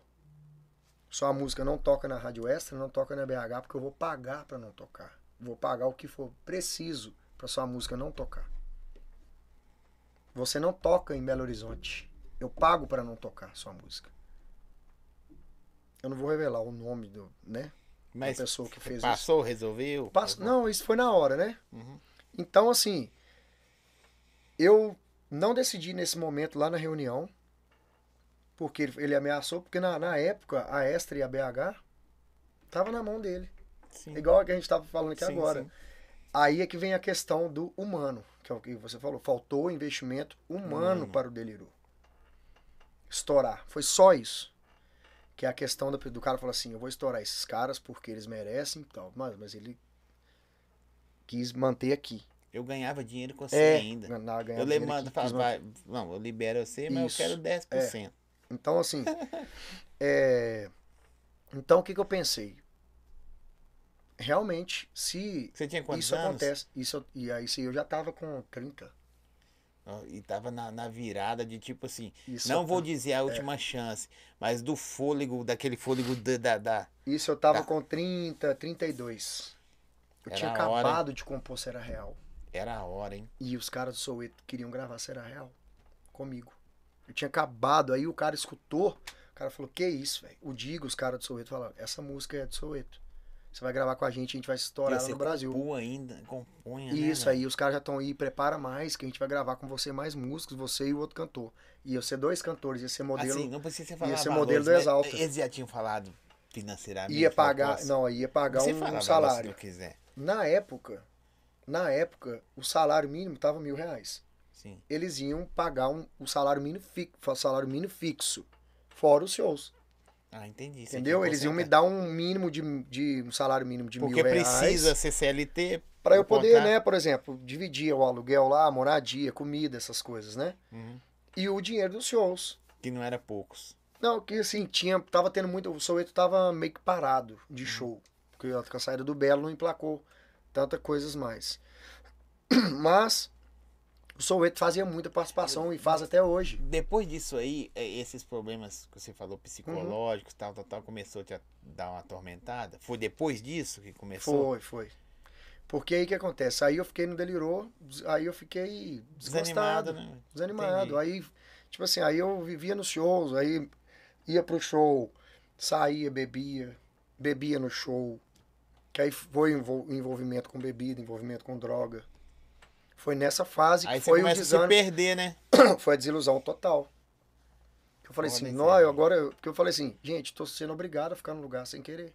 sua música não toca na Rádio Extra, não toca na BH, porque eu vou pagar pra não tocar. Vou pagar o que for preciso pra sua música não tocar. Você não toca em Belo Horizonte. Eu pago para não tocar sua música. Eu não vou revelar o nome do, né? Mas da pessoa que fez isso. passou, resolveu? Passo- não, isso foi na hora, né? Uhum. Então, assim, eu não decidi nesse momento lá na reunião, porque ele, ele ameaçou, porque na, na época a Extra e a BH tava na mão dele. Sim. Igual a que a gente tava falando aqui Sim, agora. sim. Aí é que vem a questão do humano, que é o que você falou. Faltou investimento humano para o Delirou. Estourar. Foi só isso. Que é a questão do, do cara falar assim, eu vou estourar esses caras porque eles merecem e tal. Mas, mas ele quis manter aqui. Eu ganhava dinheiro com você É, ainda. ganhar Eu lembro, quis vai, não, eu libero você, mas Isso. É. eu quero 10%. Então, assim. é, Então, o que, que eu pensei? Realmente, se Você tinha quantos isso anos? acontece. Isso, e aí, se eu já tava com 30. Ó, E tava na, na virada de tipo assim, Isso não eu vou ta- dizer a última chance, mas do fôlego, daquele fôlego da. da, da- Isso eu tava Tá. com 30, 32. Eu Era tinha a hora, acabado de compor Será Real. Era a hora, hein? E os caras do Soueto queriam gravar Será Real comigo. Eu tinha acabado, aí o cara escutou, o cara falou, que isso, velho? O Digo, os caras do Soueto falaram, essa música é do Soueto. Você vai gravar com a gente, a gente vai se estourar você no Brasil. compõe ainda, compunha, Isso né, aí, os caras já estão aí, prepara mais, que a gente vai gravar com você mais músicos, você e o outro cantor. Ia ser dois cantores, ia ser modelo. Assim, não precisa você falar ser valores, modelo do né? Exalta. Eles já tinham falado financeiramente. ia pagar, não, ia pagar um, um salário. se eu quiser. Na época, na época, o salário mínimo tava mil reais. Sim. Eles iam pagar um, o salário mínimo, fi, salário mínimo fixo, fora os shows. Ah, entendi. Entendeu? tinha Eles iam me dar um mínimo de, de um salário mínimo de Porque mil reais. precisa ser CLT. Pra eu poder, contrato. né, por exemplo, dividir o aluguel lá, a moradia, comida, essas coisas, né? Uhum. E o dinheiro dos shows. Que não era poucos. Não, que assim, tinha, tava tendo muito. O Soweto tava meio que parado Uhum. de show. Porque a saída do Belo não emplacou tantas coisas mais. Mas o Soweto fazia muita participação e faz até hoje. Depois disso aí, é, esses problemas que você falou Uhum. psicológicos, tal, tal, tal, começou a te dar uma atormentada? Foi depois disso que começou? Foi, foi. Porque aí o que acontece? Aí eu fiquei no delirou, aí eu fiquei Desanimado, desgostado, né? desanimado. Entendi. Aí, tipo assim, aí eu vivia nos shows, aí ia pro show, saía, bebia, bebia no show. Que aí foi envol- envolvimento com bebida, envolvimento com droga. Foi nessa fase Aí que você foi o começa a se desânimo, perder, né? foi a desilusão total. Eu falei assim, isso não, aí. eu agora, eu- porque eu falei assim, gente, tô sendo obrigado a ficar no lugar sem querer.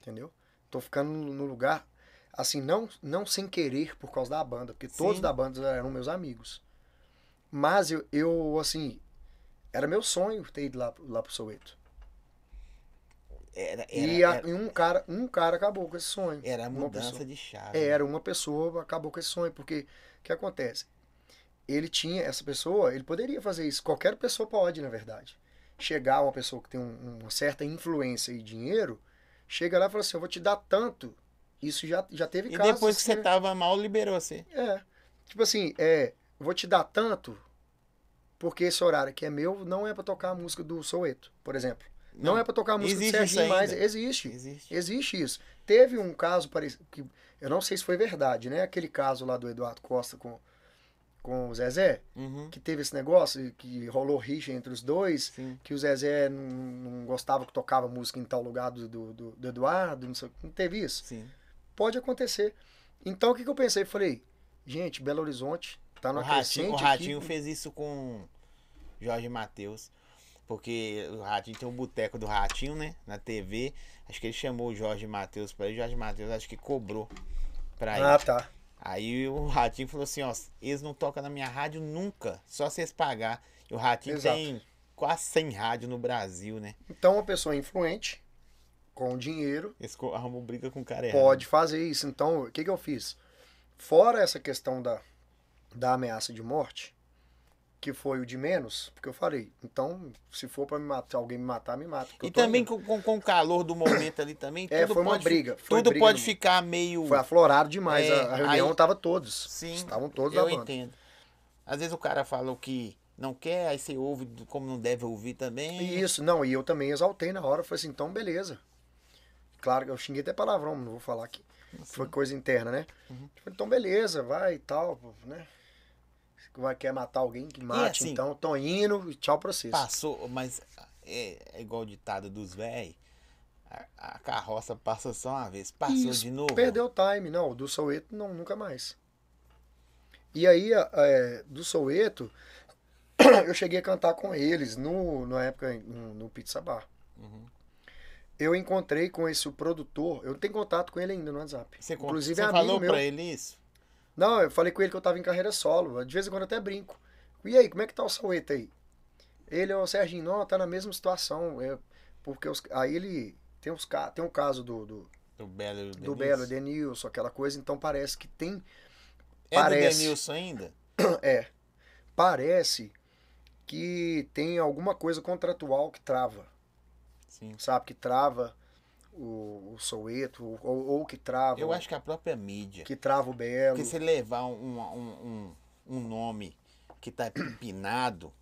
Entendeu? Tô ficando no lugar, assim, não, não sem querer por causa da banda, porque todos Sim. da banda eram meus amigos. Mas eu, eu assim, era meu sonho ter ido lá, lá pro Soweto. Era, era, e, a- era, e um cara, um cara acabou com esse sonho. era a uma mudança pessoa. de chave. É, era uma pessoa, acabou com esse sonho, porque o que acontece? Ele tinha, essa pessoa, ele poderia fazer isso, qualquer pessoa pode, na verdade. Chegar uma pessoa que tem um- uma certa influência e dinheiro, chega lá e fala assim, eu vou te dar tanto. Isso já, já teve E casos depois que você tava mal, liberou você. É, tipo assim, é, eu vou te dar tanto, porque esse horário aqui é meu, não é pra tocar a música do Soueto, por exemplo. Não, é pra tocar a música do existe isso Serginho mais, existe. Existe. Existe isso. Teve um caso parecido, que eu não sei se foi verdade, né? Aquele caso lá do Eduardo Costa com, com o Zezé, Uhum. que teve esse negócio, que rolou rixa entre os dois, Sim. que o Zezé não, não gostava que tocava música em tal lugar do, do, do- do Eduardo, não sei, não teve isso. Sim. Pode acontecer. Então o que, que eu pensei? Falei, gente, Belo Horizonte tá no crescente o aqui. Ratinho fez isso com Jorge Matheus. Porque o Ratinho tem um boteco do Ratinho, né? Na TV. Acho que ele chamou o Jorge Matheus pra ele. O Jorge Matheus acho que cobrou pra ele. Ah, tá. Aí o Ratinho falou assim, ó, eles não tocam na minha rádio nunca, só vocês pagar. E o Ratinho Exato. tem quase 100 rádios no Brasil, né? Então uma pessoa influente, com dinheiro, Eles arrumam briga com o cara errado. pode fazer isso. Então, o que, que eu fiz? Fora essa questão da, da ameaça de morte, que foi o de menos, porque eu falei, então, se for pra me matar, se alguém me matar, me mata. E também com, com, com o calor do momento ali também, É, tudo foi uma pode, fi- briga, foi tudo briga pode no- ficar meio... Foi aflorado demais. É, a, reunião aí- tava todos. Sim, Estavam todos eu entendo. Às vezes o cara falou que não quer, aí você ouve como não deve ouvir também. E Isso, não, e eu também exaltei na hora, falei assim, então beleza. Claro que eu xinguei até palavrão, não vou falar aqui. Foi coisa interna, né? Uhum. Falei, então beleza, vai e tal, né? Quer matar alguém, que mate, assim, então tô indo e tchau pra vocês. Passou, mas é, é igual o ditado dos velhos. A, a carroça passa só uma vez. Passou Isso, de novo. Perdeu o time, não, do Soueto não, nunca mais. E aí, é, do Soueto, eu cheguei a cantar com eles no, na época no, no Pizza Bar. Uhum. Eu encontrei com esse produtor, eu tenho contato com ele ainda no WhatsApp. Você, Inclusive você é amigo falou meu. pra ele isso? Não, eu falei com ele que eu tava em carreira solo. De vez em quando eu até brinco. E aí, como é que tá o Soueto aí? Ele, ô Serginho, não, tá na mesma situação. É, porque os, aí ele tem, ca- tem um caso do, do, Do Belo e do? Belo, Denilson, aquela coisa, então parece que tem. É do parece. Denilson ainda? É. Parece que tem alguma coisa contratual que trava. Sim. Sabe? Que trava o, o Soueto, ou, ou que trava. Eu acho que a própria mídia. que trava o Belo. Porque se levar um, um, um, um nome que tá empinado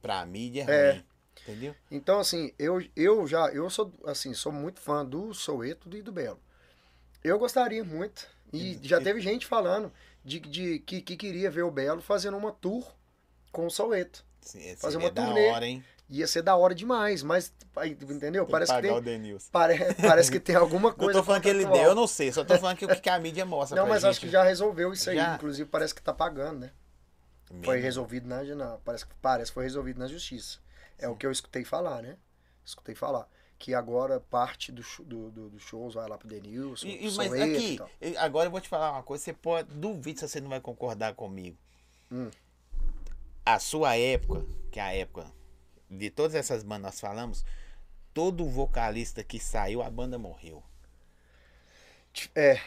pra mídia é, É. ruim. Entendeu? Então, assim, eu, eu já, eu sou, assim, sou muito fã do Soueto e do Belo. Eu gostaria muito, e já e- teve gente falando de, de que, que queria ver o Belo fazendo uma tour com o Soueto. Se- Fazer uma da turnê. hora, hein? Ia ser da hora demais, mas, entendeu? Tem Parece que, tem, pare- parece que tem alguma Não coisa. tô falando que ele deu, eu não sei. Só tô falando que o que a mídia mostra Não, mas gente. acho que já resolveu isso aí. Já? Inclusive, parece que tá pagando, né? Foi resolvido na, parece que parece que foi resolvido na justiça. É o que eu escutei falar, né? Escutei falar que agora parte do, do, do- dos shows vai lá pro Denilson, E, e- mas aqui, e agora eu vou te falar uma coisa, você pode, duvido se você não vai concordar comigo. Hum. A sua época, que é a época de todas essas bandas nós falamos, todo vocalista que saiu, a banda morreu. É,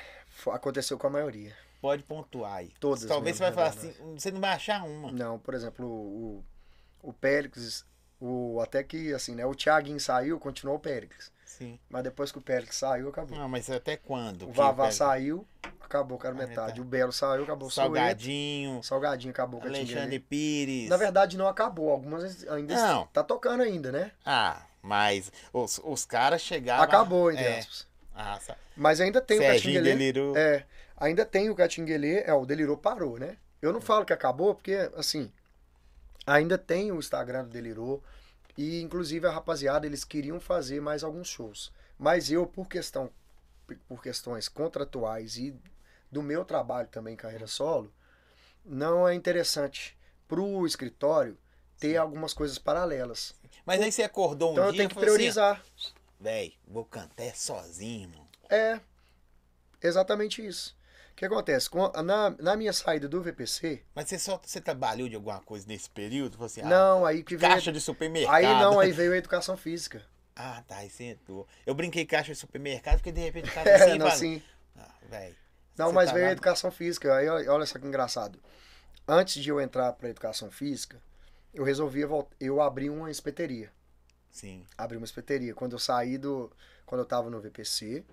aconteceu com a maioria. Pode pontuar aí. Todas Talvez mesmo, você vai é falar assim, você não vai achar uma. Não, por exemplo, o, o, o Péricles, o, até que assim, né? O Thiaguinho saiu, continuou o Péricles. Sim. Mas depois que o Péricles saiu, acabou. Não, mas até quando? o Vavá saiu, acabou com a Ah, metade. metade. O Belo saiu, acabou o. Salgadinho, Salgadinho acabou Alexandre. Pires. Na verdade, não acabou. Algumas ainda Não. tá tocando ainda, né? Ah, mas os, os caras chegavam. Acabou, entre é. aspas. Ah, sa- Mas ainda tem o Serginho Catinguelê. delirou. É, ainda tem o Catinguelê. É, o Delirou parou, né? Eu não falo que acabou, porque, assim, ainda tem o Instagram do Delirou. E, inclusive, a rapaziada, eles queriam fazer mais alguns shows. Mas eu, por questão por questões contratuais e do meu trabalho também carreira solo, não é interessante pro escritório ter algumas coisas paralelas. Mas aí você acordou um Então eu dia tenho e que assim, priorizar. Véi, vou cantar sozinho. É, exatamente isso. O que acontece? Com a- na, na minha saída do VPC, Mas você só você trabalhou de alguma coisa nesse período? Falou assim, ah, não, aí que veio. caixa de supermercado. Aí não, aí veio a educação física. Ah, tá, aí você entrou. Eu brinquei caixa de supermercado porque de repente o cara É, assim, não, sim. ah, véi. Não, você mas tá veio a lá- educação física. Aí olha só que engraçado. Antes de eu entrar para educação física, eu resolvi eu abri uma espeteria. Sim. Abri uma espeteria. Quando eu saí do. Quando eu tava no VPC,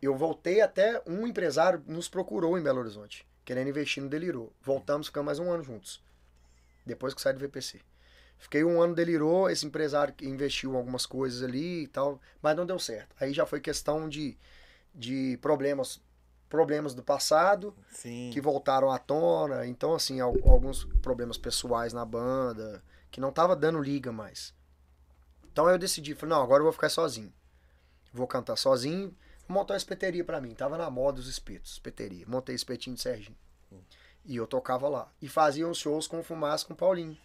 eu voltei até um empresário nos procurou em Belo Horizonte, querendo investir no Delirou. Voltamos, ficamos mais um ano juntos. Depois que saí do VPC. Fiquei um ano delirou, esse empresário que investiu em algumas coisas ali e tal, mas não deu certo. Aí já foi questão de, de problemas problemas do passado Sim. que voltaram à tona. Então, assim, al- alguns problemas pessoais na banda, que não tava dando liga mais. Então eu decidi, falei, não, agora eu vou ficar sozinho. Vou cantar sozinho, montar uma espeteria pra mim. Tava na moda os espetos, espeteria. Montei espetinho de Serginho. E eu tocava lá. E fazia uns shows com fumaça com o Paulinho.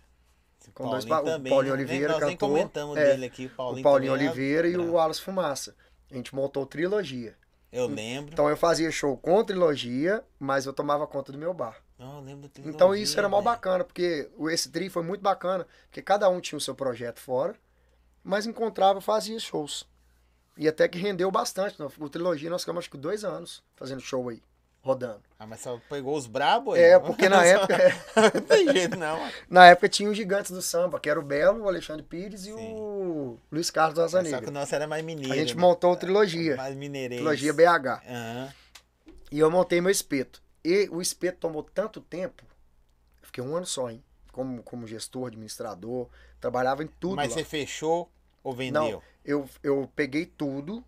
Com dois pa- o Paulinho né? Oliveira Nós nem cantou, comentamos é, dele aqui, o Paulinho. o Paulinho também é Oliveira e o. Wallace Fumaça. A gente montou trilogia. Eu lembro. Então eu fazia show com trilogia, mas eu tomava conta do meu bar. Não, eu lembro da Então isso era mó trilogia, bacana, porque esse tri foi muito bacana, porque cada um tinha o seu projeto fora, mas encontrava, fazia shows. E até que rendeu bastante. né? O trilogia nós ficamos acho que dois anos fazendo show aí, rodando. Ah, mas só pegou os brabos É, porque na época, não tem jeito, não. na época tinha os gigantes do samba, que era o Belo, o Alexandre Pires e o Luiz Carlos Asa Só que o nosso era mais mineiro. A gente né? montou o trilogia, Mais mineirês. trilogia BH. Aham. E eu montei meu espeto. E o espeto tomou tanto tempo, eu fiquei um ano só, hein? Como, como gestor, administrador, trabalhava em tudo Mas lá. você fechou ou vendeu? Não, eu, eu peguei tudo,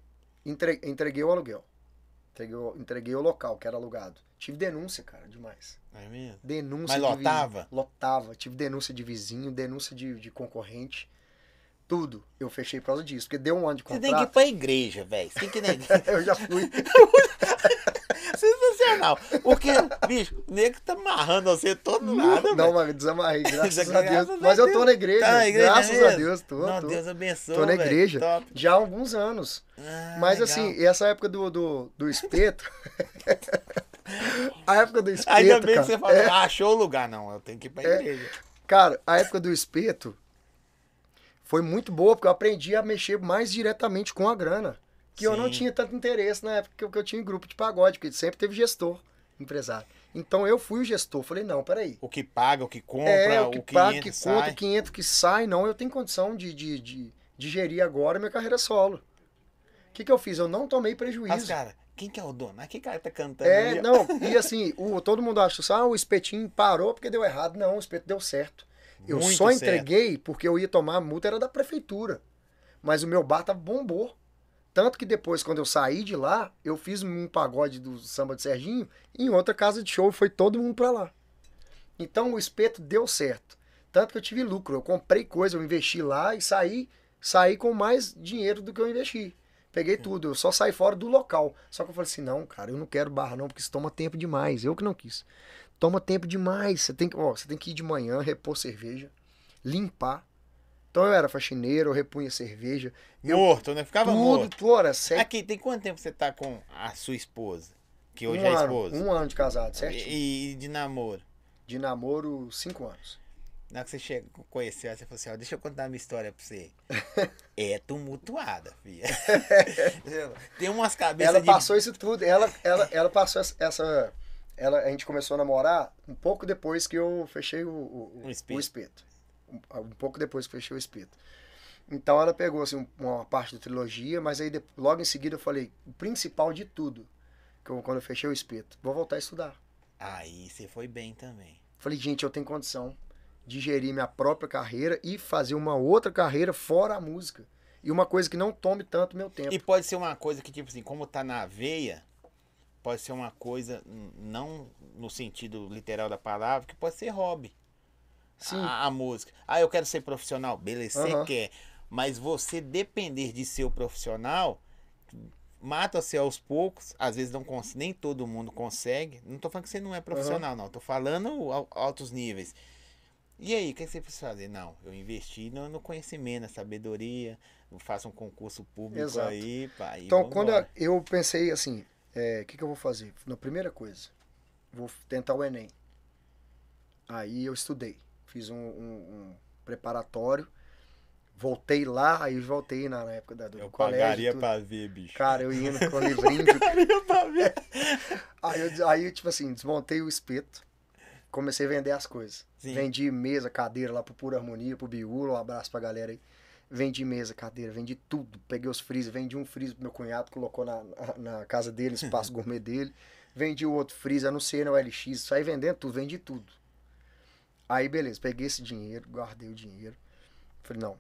entre- entreguei o aluguel. Entreguei, o- entreguei o local que era alugado. Tive denúncia, cara, demais. É mesmo? Denúncia Mas vizinho. lotava? Lotava. Tive denúncia de vizinho, denúncia de, de concorrente. Tudo. Eu fechei por causa disso. Porque deu um ano de Você tem que ir contrato. pra igreja, velho. Você tem que ir na igreja. eu já fui. Sensacional. Porque, bicho, o nego tá amarrando você todo lado, Não, mas desamarrei, graças a Deus. a Mas eu tô na igreja. Tá na igreja graças a mesmo? Deus, tô. Não, tô. Deus abençoe, Tô na igreja. Já há alguns anos. Ah, Mas legal. assim, essa época do, do, do espeto. a época do espeto. Ainda bem que cara, você falou, é, ah, achou o lugar. Não, eu tenho que ir pra É. igreja. Cara, a época do espeto foi muito boa, porque eu aprendi a mexer mais diretamente com a grana. Que eu não Sim. tinha tanto interesse na época que eu, que eu tinha em grupo de pagode, porque sempre teve gestor, empresário. Então eu fui o gestor. Falei, não, peraí. O que paga, o que compra, É, o o que que, paga, entra, que sai. conta, o que entra, o que sai, não, eu tenho condição de, de, de, de gerir agora minha carreira solo. O que, que eu fiz? Eu não tomei prejuízo. Mas, cara, quem que é o dono? Ah, que cara tá cantando É, ali, não, e assim, o, todo mundo acha ah, o espetinho parou porque deu errado. Não, o espeto deu certo. Eu Muito só certo. entreguei porque eu ia tomar a multa, era da prefeitura. Mas o meu bar tava bombou. Tanto que depois, quando eu saí de lá, eu fiz um pagode do samba de Serginho em outra casa de show e foi todo mundo pra lá. Então o espeto deu certo. Tanto que eu tive lucro. Eu comprei coisa, eu investi lá e saí, saí com mais dinheiro do que eu investi. Peguei tudo, eu só saí fora do local. Só que eu falei assim, não, cara, eu não quero barra não, porque isso toma tempo demais. Eu que não quis. Toma tempo demais. Você tem que, ó, você tem que ir de manhã, repor cerveja, limpar. Então eu era faxineiro, eu repunha cerveja. Eu, Morto, né? Ficava tudo, morto. tudo, era sete, Aqui, tem quanto tempo você tá com a sua esposa? Que hoje um é ano, esposa. um ano de casado, certo? E, e de namoro. De namoro, cinco anos. Na hora que você chega, conheceu, ela, você falou assim, ó, deixa eu contar uma história pra você. é tumultuada, filha. Tem umas cabeças ela de... passou isso tudo. Ela, ela, ela passou essa-. Ela, a gente começou a namorar um pouco depois que eu fechei o, o, O o espeto. espeto. Um, pouco depois que fechei o espeto. Então ela pegou assim, uma parte da trilogia, mas aí logo em seguida eu falei, o principal de tudo, que eu, quando eu fechei o espeto, vou voltar a estudar. Aí você foi bem também. Falei, gente, eu tenho condição de gerir minha própria carreira e fazer uma outra carreira fora a música. E uma coisa que não tome tanto meu tempo. E pode ser uma coisa que, tipo assim, como tá na veia, pode ser uma coisa, não no sentido literal da palavra, que pode ser hobby. A, a música. Ah, eu quero ser profissional. Beleza, você quer. Mas você depender de ser o profissional, mata-se aos poucos. Às vezes não nem todo mundo consegue. Não tô falando que você não é profissional, não. Tô falando al- altos níveis. E aí, o que você precisa fazer? Não, eu investi no, no conhecimento, na sabedoria, faço um concurso público Exato. aí, pá, Então, quando eu pensei assim, o que, que eu vou fazer? Na primeira coisa, vou tentar o Enem. Aí eu estudei, fiz um, um- um preparatório, voltei lá, aí voltei na, na época da, do Eu colégio. pagaria tudo. pra ver, bicho. Cara, eu ia no- com o livrinho. de- pagaria pra ver. aí, eu, aí, tipo assim, desmontei o espeto, comecei a vender as coisas. Sim. Vendi mesa, cadeira lá pro Pura Harmonia, pro Biúlo, um abraço pra galera aí. Vendi mesa, cadeira, vendi tudo. Peguei os freezer, vendi um freezer pro meu cunhado, colocou na, na, na casa dele, no espaço gourmet dele. Vendi o outro freezer, anunciei no LX, saí vendendo tudo, vendi tudo. Aí, beleza, peguei esse dinheiro, guardei o dinheiro. Falei, não,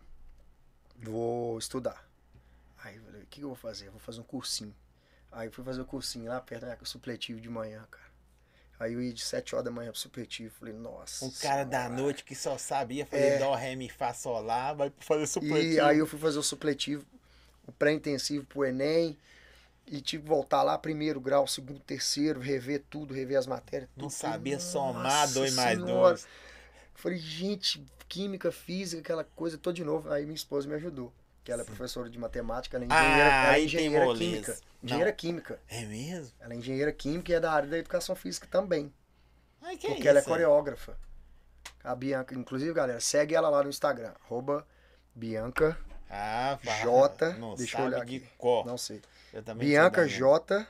vou estudar. Aí, falei, o que eu vou fazer? Eu vou fazer um cursinho. Aí eu fui fazer o cursinho lá perto da minha supletivo de manhã, cara. Aí eu ia de 7 horas da manhã pro supletivo. Falei, nossa. Um cara da senhora. noite que só sabia fazer É. dó, ré, mi, fá, sol, lá, vai fazer E supletivo. aí eu fui fazer o supletivo, o pré-intensivo pro Enem. E tive que voltar lá, primeiro grau, segundo, terceiro, rever tudo, rever as matérias. Não tudo. sabia Nossa somar dois mais Senhora. dois. Falei, gente, química, física, aquela coisa toda de novo. Aí minha esposa me ajudou. Que ela é professora de matemática, ela é Ah, engenheira, ela é engenheira química. Não. Engenheira química. É mesmo? Ela é engenheira química e é da área da educação física também. Ai, que porque é ela é coreógrafa. A Bianca, inclusive, galera, segue ela lá no Instagram. Arroba Bianca Ah, J. Não deixa eu olhar de aqui. cor. Não sei. Bianca não. J.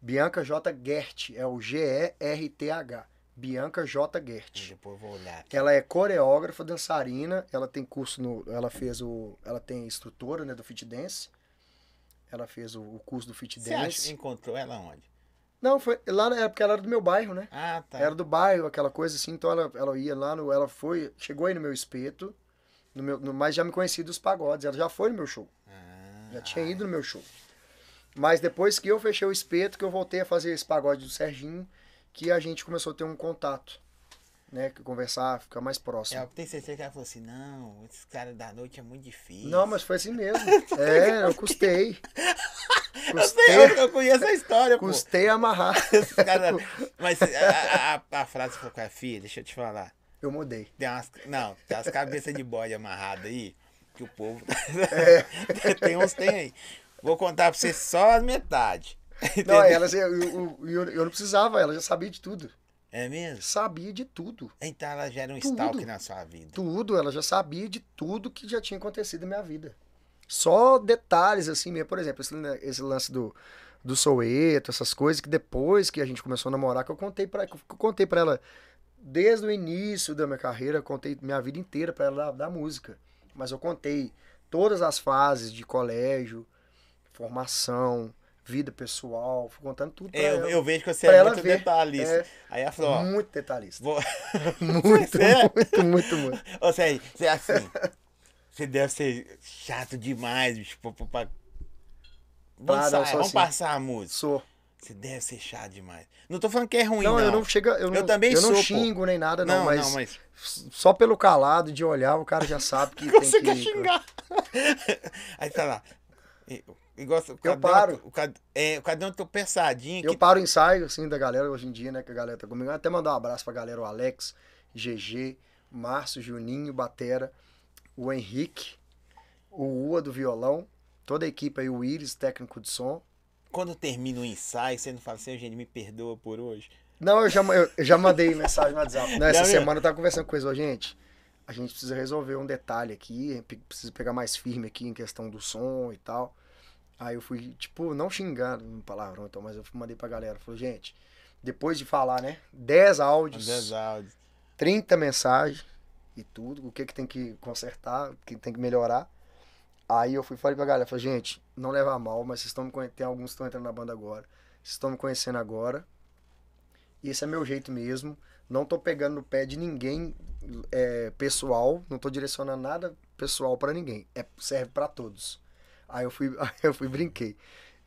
Bianca J. Gert. É o G-E-R-T-H. Bianca J. Gert. Depois eu vou olhar. aqui. Ela é coreógrafa, dançarina. Ela tem curso no. Ela fez o. Ela tem instrutora né, do Fit Dance. Ela fez o, o curso do Fit Você acha Dance. que encontrou ela onde? Não, foi lá na época ela era do meu bairro, né? Ah, tá. Era do bairro, aquela coisa assim. Então ela, ela ia lá no. Ela foi. Chegou aí no meu espeto. No meu, no, mas já me conhecia dos pagodes. Ela já foi no meu show. Ah, Já tinha ido no meu show. Mas depois que eu fechei o espeto, que eu voltei a fazer esse pagode do Serginho, que a gente começou a ter um contato. Né? Que conversar, ficar mais próximo. É, eu tenho certeza que ela falou assim, não, esses caras da noite é muito difícil. Não, mas foi assim mesmo. É, eu custei. Eu, sei, eu, Custei, conheço a história, pô. custei amarrar. Esses caras... Mas a, a, a frase falou com a filha, deixa eu te falar. Eu mudei. Tem umas, não, tem umas cabeças de bode amarradas aí, que o povo. É. tem uns, tem aí. Vou contar pra você só as metade. Não, elas, eu, eu, eu, não precisava, ela já sabia de tudo. É mesmo? Sabia de tudo. Então ela gera um Tudo. stalk na sua vida. Tudo, ela já sabia de tudo que já tinha acontecido na minha vida. Só detalhes assim mesmo. Por exemplo, esse, esse lance do, do Soueto, essas coisas que depois que a gente começou a namorar, que eu contei pra, que eu contei pra ela desde o início da minha carreira, eu contei minha vida inteira pra ela da, da música. Mas eu contei todas as fases de colégio, formação, vida pessoal, fui contando tudo pra Eu, ela. eu vejo que você é muito ver. detalhista. É. Aí ela falou, ó, Muito detalhista. vou... Muito, Você é? muito, muito, muito. Ô, Sérgio, você é assim. Você deve ser chato demais, bicho. Pra, pra. Vamos, Ah, não, vamos assim. passar a música. Sou. Você deve ser chato demais. Não tô falando que é ruim, Não, não. eu não chega, eu, não, também eu sou, não pô. xingo nem nada, não, Não, mas, não, mas só pelo calado de olhar, o cara já sabe que você tem quer que. xingar. Aí tá lá. E- Igual, o Eu paro. O, cad- é, o cadão tô pensadinho. Eu que- paro o ensaio, assim, da galera hoje em dia, né? Que a galera tá comigo. Até mandar um abraço pra galera, o Alex, GG, Márcio, Juninho, Batera, o Henrique, o Ua do violão, toda a equipe aí, o Iris, técnico de som. Quando termina o ensaio, você não fala assim, gente, me perdoa por hoje. Não, eu já, eu, eu já mandei mensagem no WhatsApp. Já viu? semana eu tava conversando com eles, ó, gente. A gente precisa resolver um detalhe aqui, precisa pegar mais firme aqui em questão do som e tal. Aí eu fui, tipo, não xingando um palavrão, então, mas eu mandei pra galera. Falei, gente, depois de falar, né? 10 áudios, 10 áudios. 30 mensagens e tudo, o que que tem que consertar, o que tem que melhorar. Aí eu fui falei pra galera, falei, gente, não leva mal, mas vocês estão me conhecendo, tem alguns que estão entrando na banda agora, vocês estão me conhecendo agora, e esse é meu jeito mesmo, não tô pegando no pé de ninguém é, pessoal, não tô direcionando nada pessoal pra ninguém, é, serve pra todos. Aí eu fui, aí eu fui e brinquei.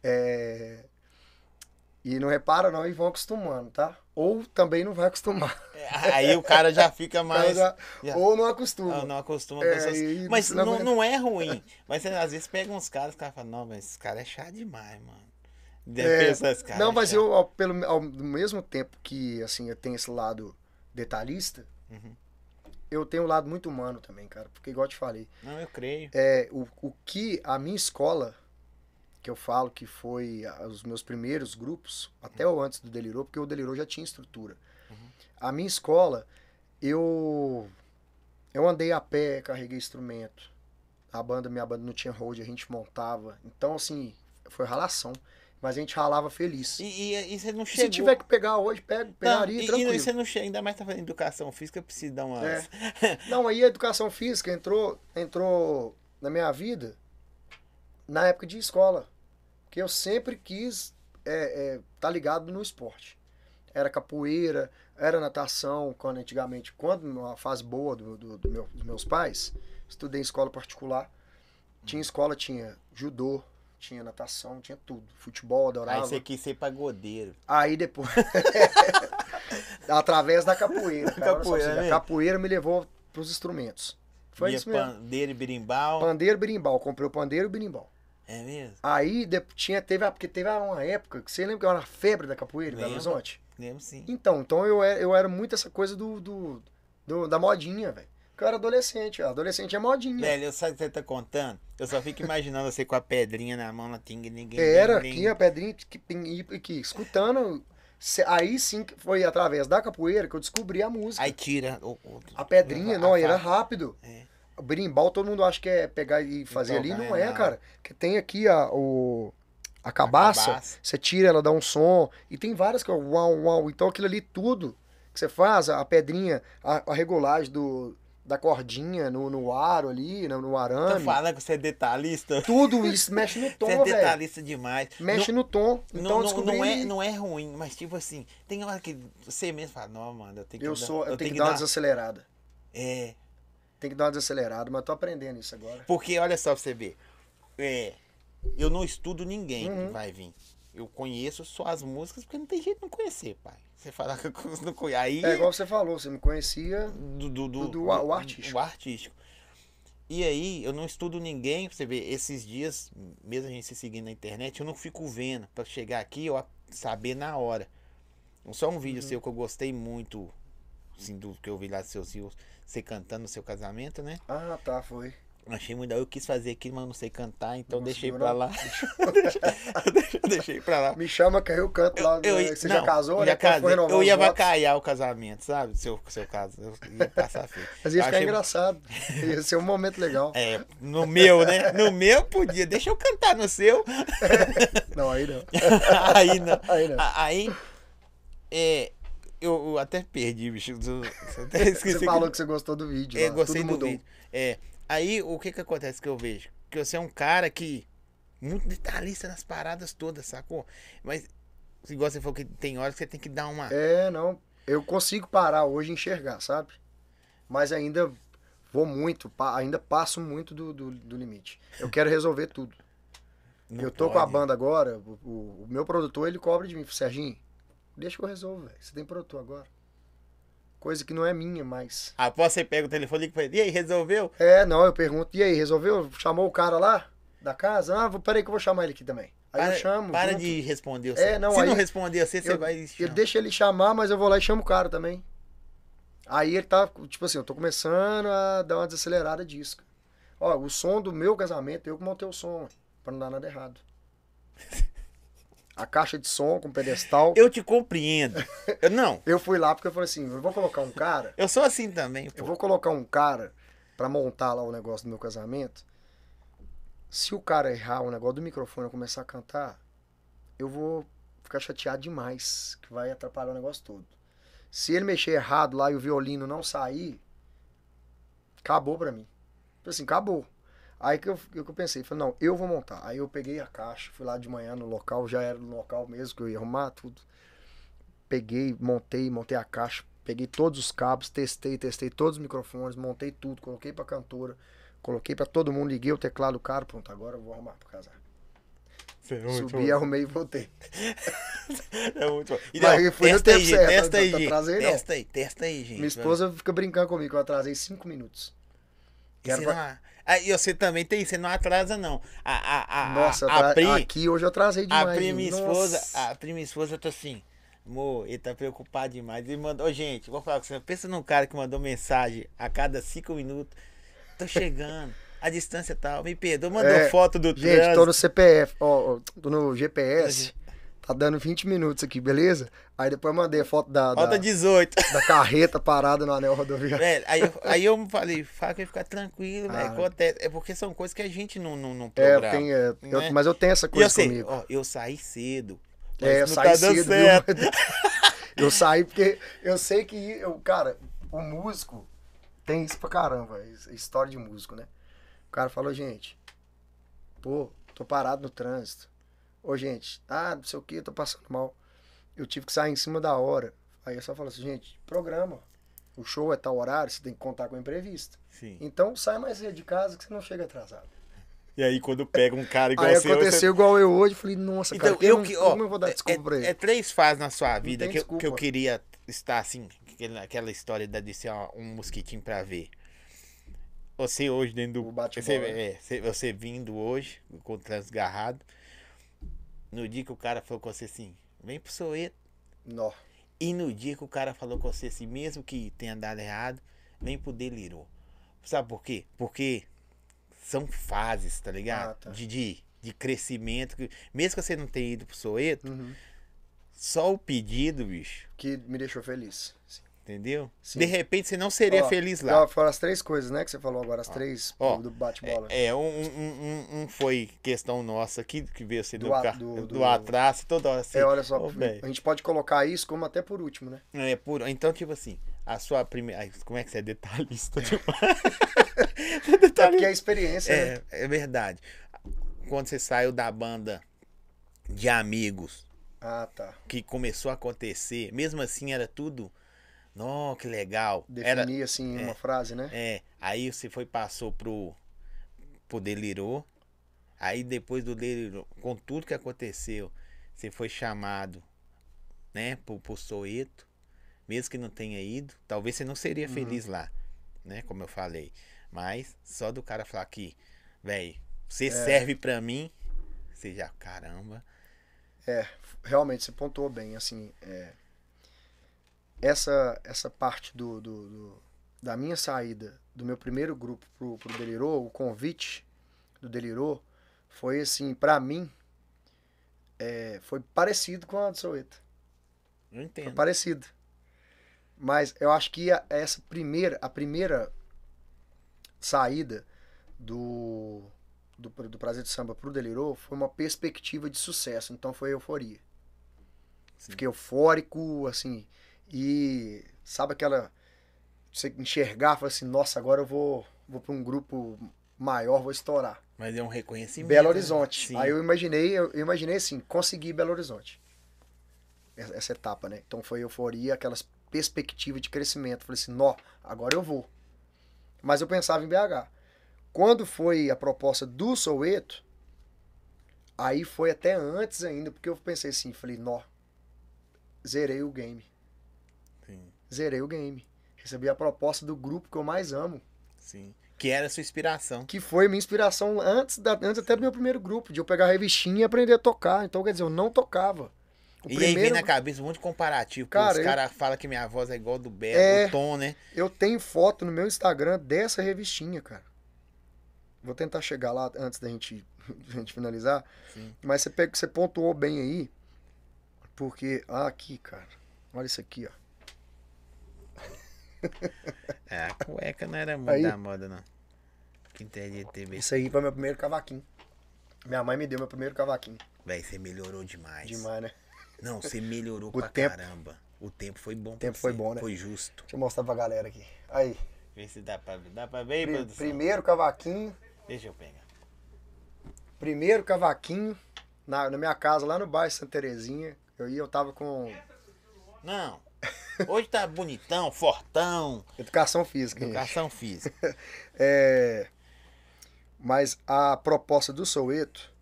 É, E não repara não e vão acostumando, tá? Ou também não vai acostumar. Aí o cara já fica mais. já- já- Ou não acostuma. Não, não acostuma É, Mas não não, não é ruim. Mas você, às vezes pega uns caras, os caras falam, não, mas esse cara é chato demais, mano. Deve É, pensar, esse cara não, é mas eu, ao, pelo, ao mesmo tempo que, assim, eu tenho esse lado detalhista, Uhum. Eu tenho um lado muito humano também, cara. Porque, igual eu te falei, Não, eu creio. é, o, o que a minha escola, que eu falo que foi os meus primeiros grupos, até o antes do Delirou, porque o Delirou já tinha estrutura. A minha escola, eu eu andei a pé, carreguei instrumento. A banda, minha banda não tinha hold, a gente montava. Então, assim, foi ralação. Mas a gente ralava feliz. E, e, e você não E chegou... Se tiver que pegar hoje, pega, Não, pegaria, e, e tranquilo. você não chega, ainda mais tá fazendo educação física, precisa dar uma... É. Não, aí a educação física entrou, entrou na minha vida na época de escola. Porque eu sempre quis estar é, tá ligado no esporte. Era capoeira, era natação, quando antigamente, quando numa fase boa do, do- do meu- dos meus pais, estudei em escola particular. Tinha escola, tinha judô, tinha natação, tinha tudo. Futebol, Aí adorava. você quis ser pagodeiro. Aí depois. Através da capoeira. Cara, Capoeira, né? a capoeira me levou pros instrumentos. Foi isso mesmo. pandeiro e berimbau. Pandeiro e berimbau. Comprei o pandeiro e o berimbau. É mesmo? Aí de- tinha, teve, a- porque teve uma época que você lembra que era uma febre da capoeira em Belo. Horizonte? Lembro sim. Então, então eu era, eu era muito essa coisa do, do, do- da modinha, velho. Eu era adolescente, ó. adolescente é modinha. Velho, sabe o que você tá contando? Eu só fico imaginando você com a pedrinha na mão, na ting, ninguém. Era aqui a pedrinha que, que, aqui, escutando. Aí sim que foi através da capoeira que eu descobri a música. Aí tira o, o- A pedrinha, a não, era faca. rápido. É. O berimbau, todo mundo acha que é pegar e fazer ali. tocar, Não é é, nada. cara. Que tem aqui a, o, a cabaça, cabaça. você tira, ela dá um som. E tem várias que é uau, uau. Então aquilo ali tudo que você faz, a pedrinha, a, a regulagem do, da cordinha no, no aro ali, no, no arame. falando que você é detalhista. Tudo isso mexe no Você é tom, velho. detalhista demais. Mexe no tom. Então Não, eu não, descobri. não, é, não é ruim, mas tipo assim, tem hora que você mesmo fala, não, mano, eu tenho que eu dar- sou, eu, tenho que dar dar uma desacelerada. É, Tem que dar uma desacelerada, mas tô aprendendo isso agora. porque olha só pra você ver. É, eu não estudo ninguém Uhum. que vai vir. Eu conheço só as músicas porque não tem jeito de não conhecer, pai. Você falar que eu não conheço. Aí. É igual você falou, você me conhecia. do, do, do, do- o artístico. o artístico. E aí, eu não estudo ninguém, você ver, esses dias, mesmo a gente se seguindo na internet, eu não fico vendo pra chegar aqui eu a- saber na hora. Só um vídeo seu que eu gostei muito, assim, do que eu vi lá dos seus rios, você cantando no seu casamento, né? Ah, tá, foi. Achei muito. Eu quis fazer aquilo, mas não sei cantar, então Não deixei pra lá. deixei- deixei pra lá. Me chama que aí eu canto lá. Eu, né, eu, você não, já casou, já né? Casei. Eu ia vacaiar o casamento, sabe? Seu, seu caso. Eu ia passar feio. Mas ia ficar Achei- engraçado. Ia ser um momento legal. É, no meu, né? No meu podia. Deixa eu cantar no seu. Não, aí não. aí não. Aí não. Aí, é, eu, eu até perdi, bicho. Eu até esqueci. Você que- falou que você gostou do vídeo. É, lá, gostei tudo do mudou. vídeo. É, aí o que que acontece que eu vejo? Que você é um cara que muito detalhista nas paradas todas, sacou? Mas igual você falou que tem horas que você tem que dar uma É, não. Eu consigo parar hoje e enxergar, sabe? Mas ainda vou muito, ainda passo muito do, do, do limite. Eu quero resolver tudo. Não eu tô com a pode. banda agora, o, o- o meu produtor, ele cobra de mim, Serginho, deixa que eu resolvo, velho. Você tem produtor agora. Coisa que não é minha mais. Após você pega o telefone e e aí, resolveu? É, não, eu pergunto, e aí, resolveu? Chamou o cara lá da casa? Ah, vou, peraí que eu vou chamar ele aqui também. Aí para eu chamo. para junto. de responder você. É, não, Se aí- não responder você, você eu, vai... eu deixo ele chamar, mas eu vou lá e chamo o cara também. Aí ele tá, tipo assim, eu tô começando a dar uma desacelerada disso. Ó, o som do meu casamento, eu que montei o som, pra não dar nada errado. A caixa de som com pedestal. Eu te compreendo. Eu, não, Eu fui lá porque eu falei assim, eu vou colocar um cara, eu sou assim também, eu pô. vou colocar um cara pra montar lá o negócio do meu casamento. Se o cara errar o negócio do microfone e eu começar a cantar, eu vou ficar chateado demais, que vai atrapalhar o negócio todo. Se ele mexer errado lá e o violino não sair, acabou pra mim. Falei assim, acabou. Aí que eu, que eu pensei, falei, não, eu vou montar. Aí eu peguei a caixa, fui lá de manhã no local, já era no local mesmo que eu ia arrumar tudo. Peguei, montei, montei a caixa, peguei todos os cabos, testei, testei todos os microfones, montei tudo, coloquei pra cantora, coloquei pra todo mundo, liguei o teclado do cara, pronto, agora eu vou arrumar pro casar. É Subi, arrumei e voltei. É muito bom. E, Mas não, foi no testa aí, tempo gente. certo, Testa aí, gente. atrasei. Testa aí, testa aí, gente. Minha esposa fica brincando comigo eu atrasei cinco minutos. E não- Ah, e você também tem, você não atrasa, não. A, a, a, Nossa, a, a Pri, aqui hoje eu atrasei a demais. Pri, hein? minha Nossa. esposa, a Pri, minha esposa tá assim, amor, ele tá preocupado demais. Ele mandou, gente, vou falar com você, pensa num cara que mandou mensagem a cada cinco minutos, tô chegando, a distância tal, me perdoa, mandou É, foto do Gente, tô trânsito. no CPF, ó, ó, tô no GPS. Tá dando 20 minutos aqui, beleza? Aí depois eu mandei a foto da, da, Falta 18. da carreta parada no anel rodoviário. Velho, aí, eu- aí eu falei, fala que ficar tranquilo, velho. Ah. Acontece. É porque são coisas que a gente não, não, não É, eu programa. é, eu- né? mas eu tenho essa eu coisa sei, comigo. ó, eu saí cedo. É, eu saí tá cedo? Eu saí porque eu sei que, eu, cara, o músico tem isso pra caramba, é história de músico, né? O cara falou, gente, pô, tô parado no trânsito. Ô, gente, ah, não sei o que, tô passando mal. Eu tive que sair em cima da hora. Aí eu só falo assim, gente, programa. O show é tal horário, você tem que contar com o imprevisto. Sim. Então sai mais cedo de casa que você não chega atrasado. E aí quando pega um cara igual Aí você... aconteceu igual eu hoje, falei, nossa, Então, cara, eu que, ó, como eu vou dar desculpa é, pra ele? é três fases na sua vida que, eu- que eu queria estar assim, aquela, história de ser um mosquitinho pra ver. Você hoje dentro do. Você, é, você, você vindo hoje, com o transgarrado. No dia que o cara falou com você assim, vem pro Soeto. Nó. E no dia que o cara falou com você assim, mesmo que tenha dado errado, vem pro delirou. Sabe por quê? Porque são fases, tá ligado? Ah, tá. De, de, de crescimento. que- Mesmo que você não tenha ido pro Soeto, Uhum. só o pedido, bicho, Que me deixou feliz. Sim. Entendeu? Sim. De repente você não seria Ó, feliz lá. Ó, Foram as três coisas, né, que você falou agora, as três Ó, do bate-bola. É, um, um, um- um foi questão nossa aqui, que veio ser do, Do a- do- do, do- atraso, toda hora assim. É, olha só, velho. a gente pode colocar isso como até por último, né? É, por, então, tipo assim, a sua primeira. Como é que você é detalhista demais? É porque é a experiência, né? É, é verdade. Quando você saiu da banda de amigos Ah, tá. que começou a acontecer, mesmo assim era tudo. Nó, que legal. Era, Definir, assim, uma frase, né? é, aí você foi, passou pro, pro Delirou. Aí depois do Delirou, com tudo que aconteceu, você foi chamado, né, pro, pro Soeto. Mesmo que não tenha ido, talvez você não seria Uhum. feliz lá, né, como eu falei. Mas só do cara falar que, velho, você É. serve pra mim, você já, caramba. É, realmente, você pontuou bem, assim, é, essa, essa parte do, do, do- da minha saída do meu primeiro grupo pro, pro Delirou, o convite do Delirou, foi assim, pra mim, é, foi parecido com a do. Eu Foi entendo. parecido. Mas eu acho que a- essa primeira, a primeira saída do, do, do Prazer de Samba pro Delirou foi uma perspectiva de sucesso. Então foi euforia. Sim. Fiquei eufórico, assim. E sabe aquela. Você enxergar, falar assim, nossa, agora eu vou, vou para um grupo maior, vou estourar. Mas é um reconhecimento. Belo né? Horizonte. Sim. Aí eu imaginei, eu imaginei assim, conseguir Belo Horizonte. Essa essa etapa, né? Então foi euforia, aquelas perspectivas de crescimento. Falei assim, nó, agora eu vou. Mas eu pensava em BH. Quando foi a proposta do Soueto, Aí foi até antes ainda, porque eu pensei assim, falei, nó, zerei o game. Zerei o game. Recebi a proposta do grupo que eu mais amo, sim. Que era a sua inspiração. que foi minha inspiração antes, da, antes até do meu primeiro grupo, de eu pegar a revistinha e aprender a tocar. Então, quer dizer, eu não tocava. O e aí vem na cabeça um monte de comparativo. Cara, os eu- caras falam que minha voz é igual do Beto, É. o tom, né? Eu tenho foto no meu Instagram dessa revistinha, cara. Vou tentar chegar lá antes da gente, da gente finalizar. Sim. Mas você, pega, você pontuou bem aí. Porque. Ah, aqui, cara. Olha isso aqui, ó. É, a cueca não era muito Aí. da moda, não. Que entendi TV. Isso aí foi meu primeiro cavaquinho. Minha mãe me deu meu primeiro cavaquinho. Véi, você melhorou demais. Demais, né? Não, você melhorou O pra tempo- caramba. O tempo foi bom. O tempo foi bom, né? Foi justo. Deixa eu mostrar pra galera aqui. Aí. Vê se dá pra ver. Dá pra ver pri- produção? primeiro cavaquinho. Deixa eu pegar. Primeiro cavaquinho. Na, na minha casa, lá no bairro Santa Terezinha. Eu ia, eu tava com Não. Hoje tá bonitão, fortão. educação física. gente. Educação física. É, mas a proposta do Soueto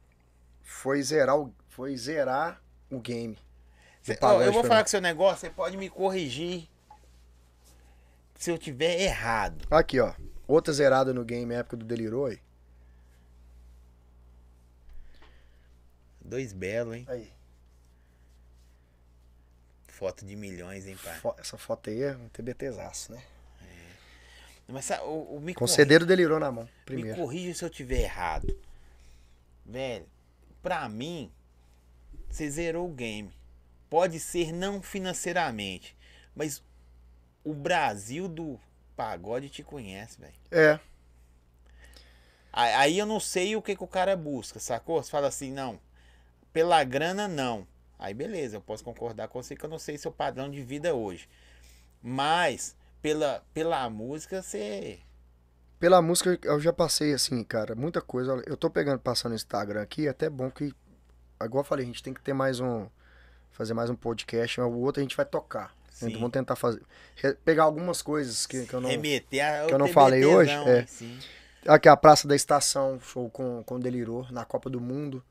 foi zerar o, foi zerar o game. Cê- ó, eu vou falar com o seu negócio, você pode me corrigir se eu tiver errado. Aqui, ó. Outra zerada no game época do Deliroi. Dois belos, hein? Aí. Foto de milhões, hein, pai? essa foto aí é um TBTzaço, né? Mas sa- o, o, me, Com corri- CD do Delirou na mão. me Primeiro. corrija se eu tiver errado. Velho, pra mim, você zerou o game. Pode ser não financeiramente, mas o Brasil do pagode te conhece, velho. É. Aí aí eu não sei o que, que o cara busca, sacou? Você fala assim, não, pela grana não. Aí beleza, eu posso concordar com você que eu não sei seu padrão de vida hoje. Mas pela, pela música você. Pela música eu já passei assim, cara, muita coisa. Eu tô pegando, passando no Instagram aqui, é até bom que. Igual eu falei, a gente tem que ter mais um. Fazer mais um podcast, o outro a gente vai tocar. Sim. Então vamos tentar fazer. Pegar algumas coisas que, que eu não. remeter a, que eu não falei hoje, é. hein, sim. Aqui a Praça da Estação, show com, com Delirou, na Copa do Mundo.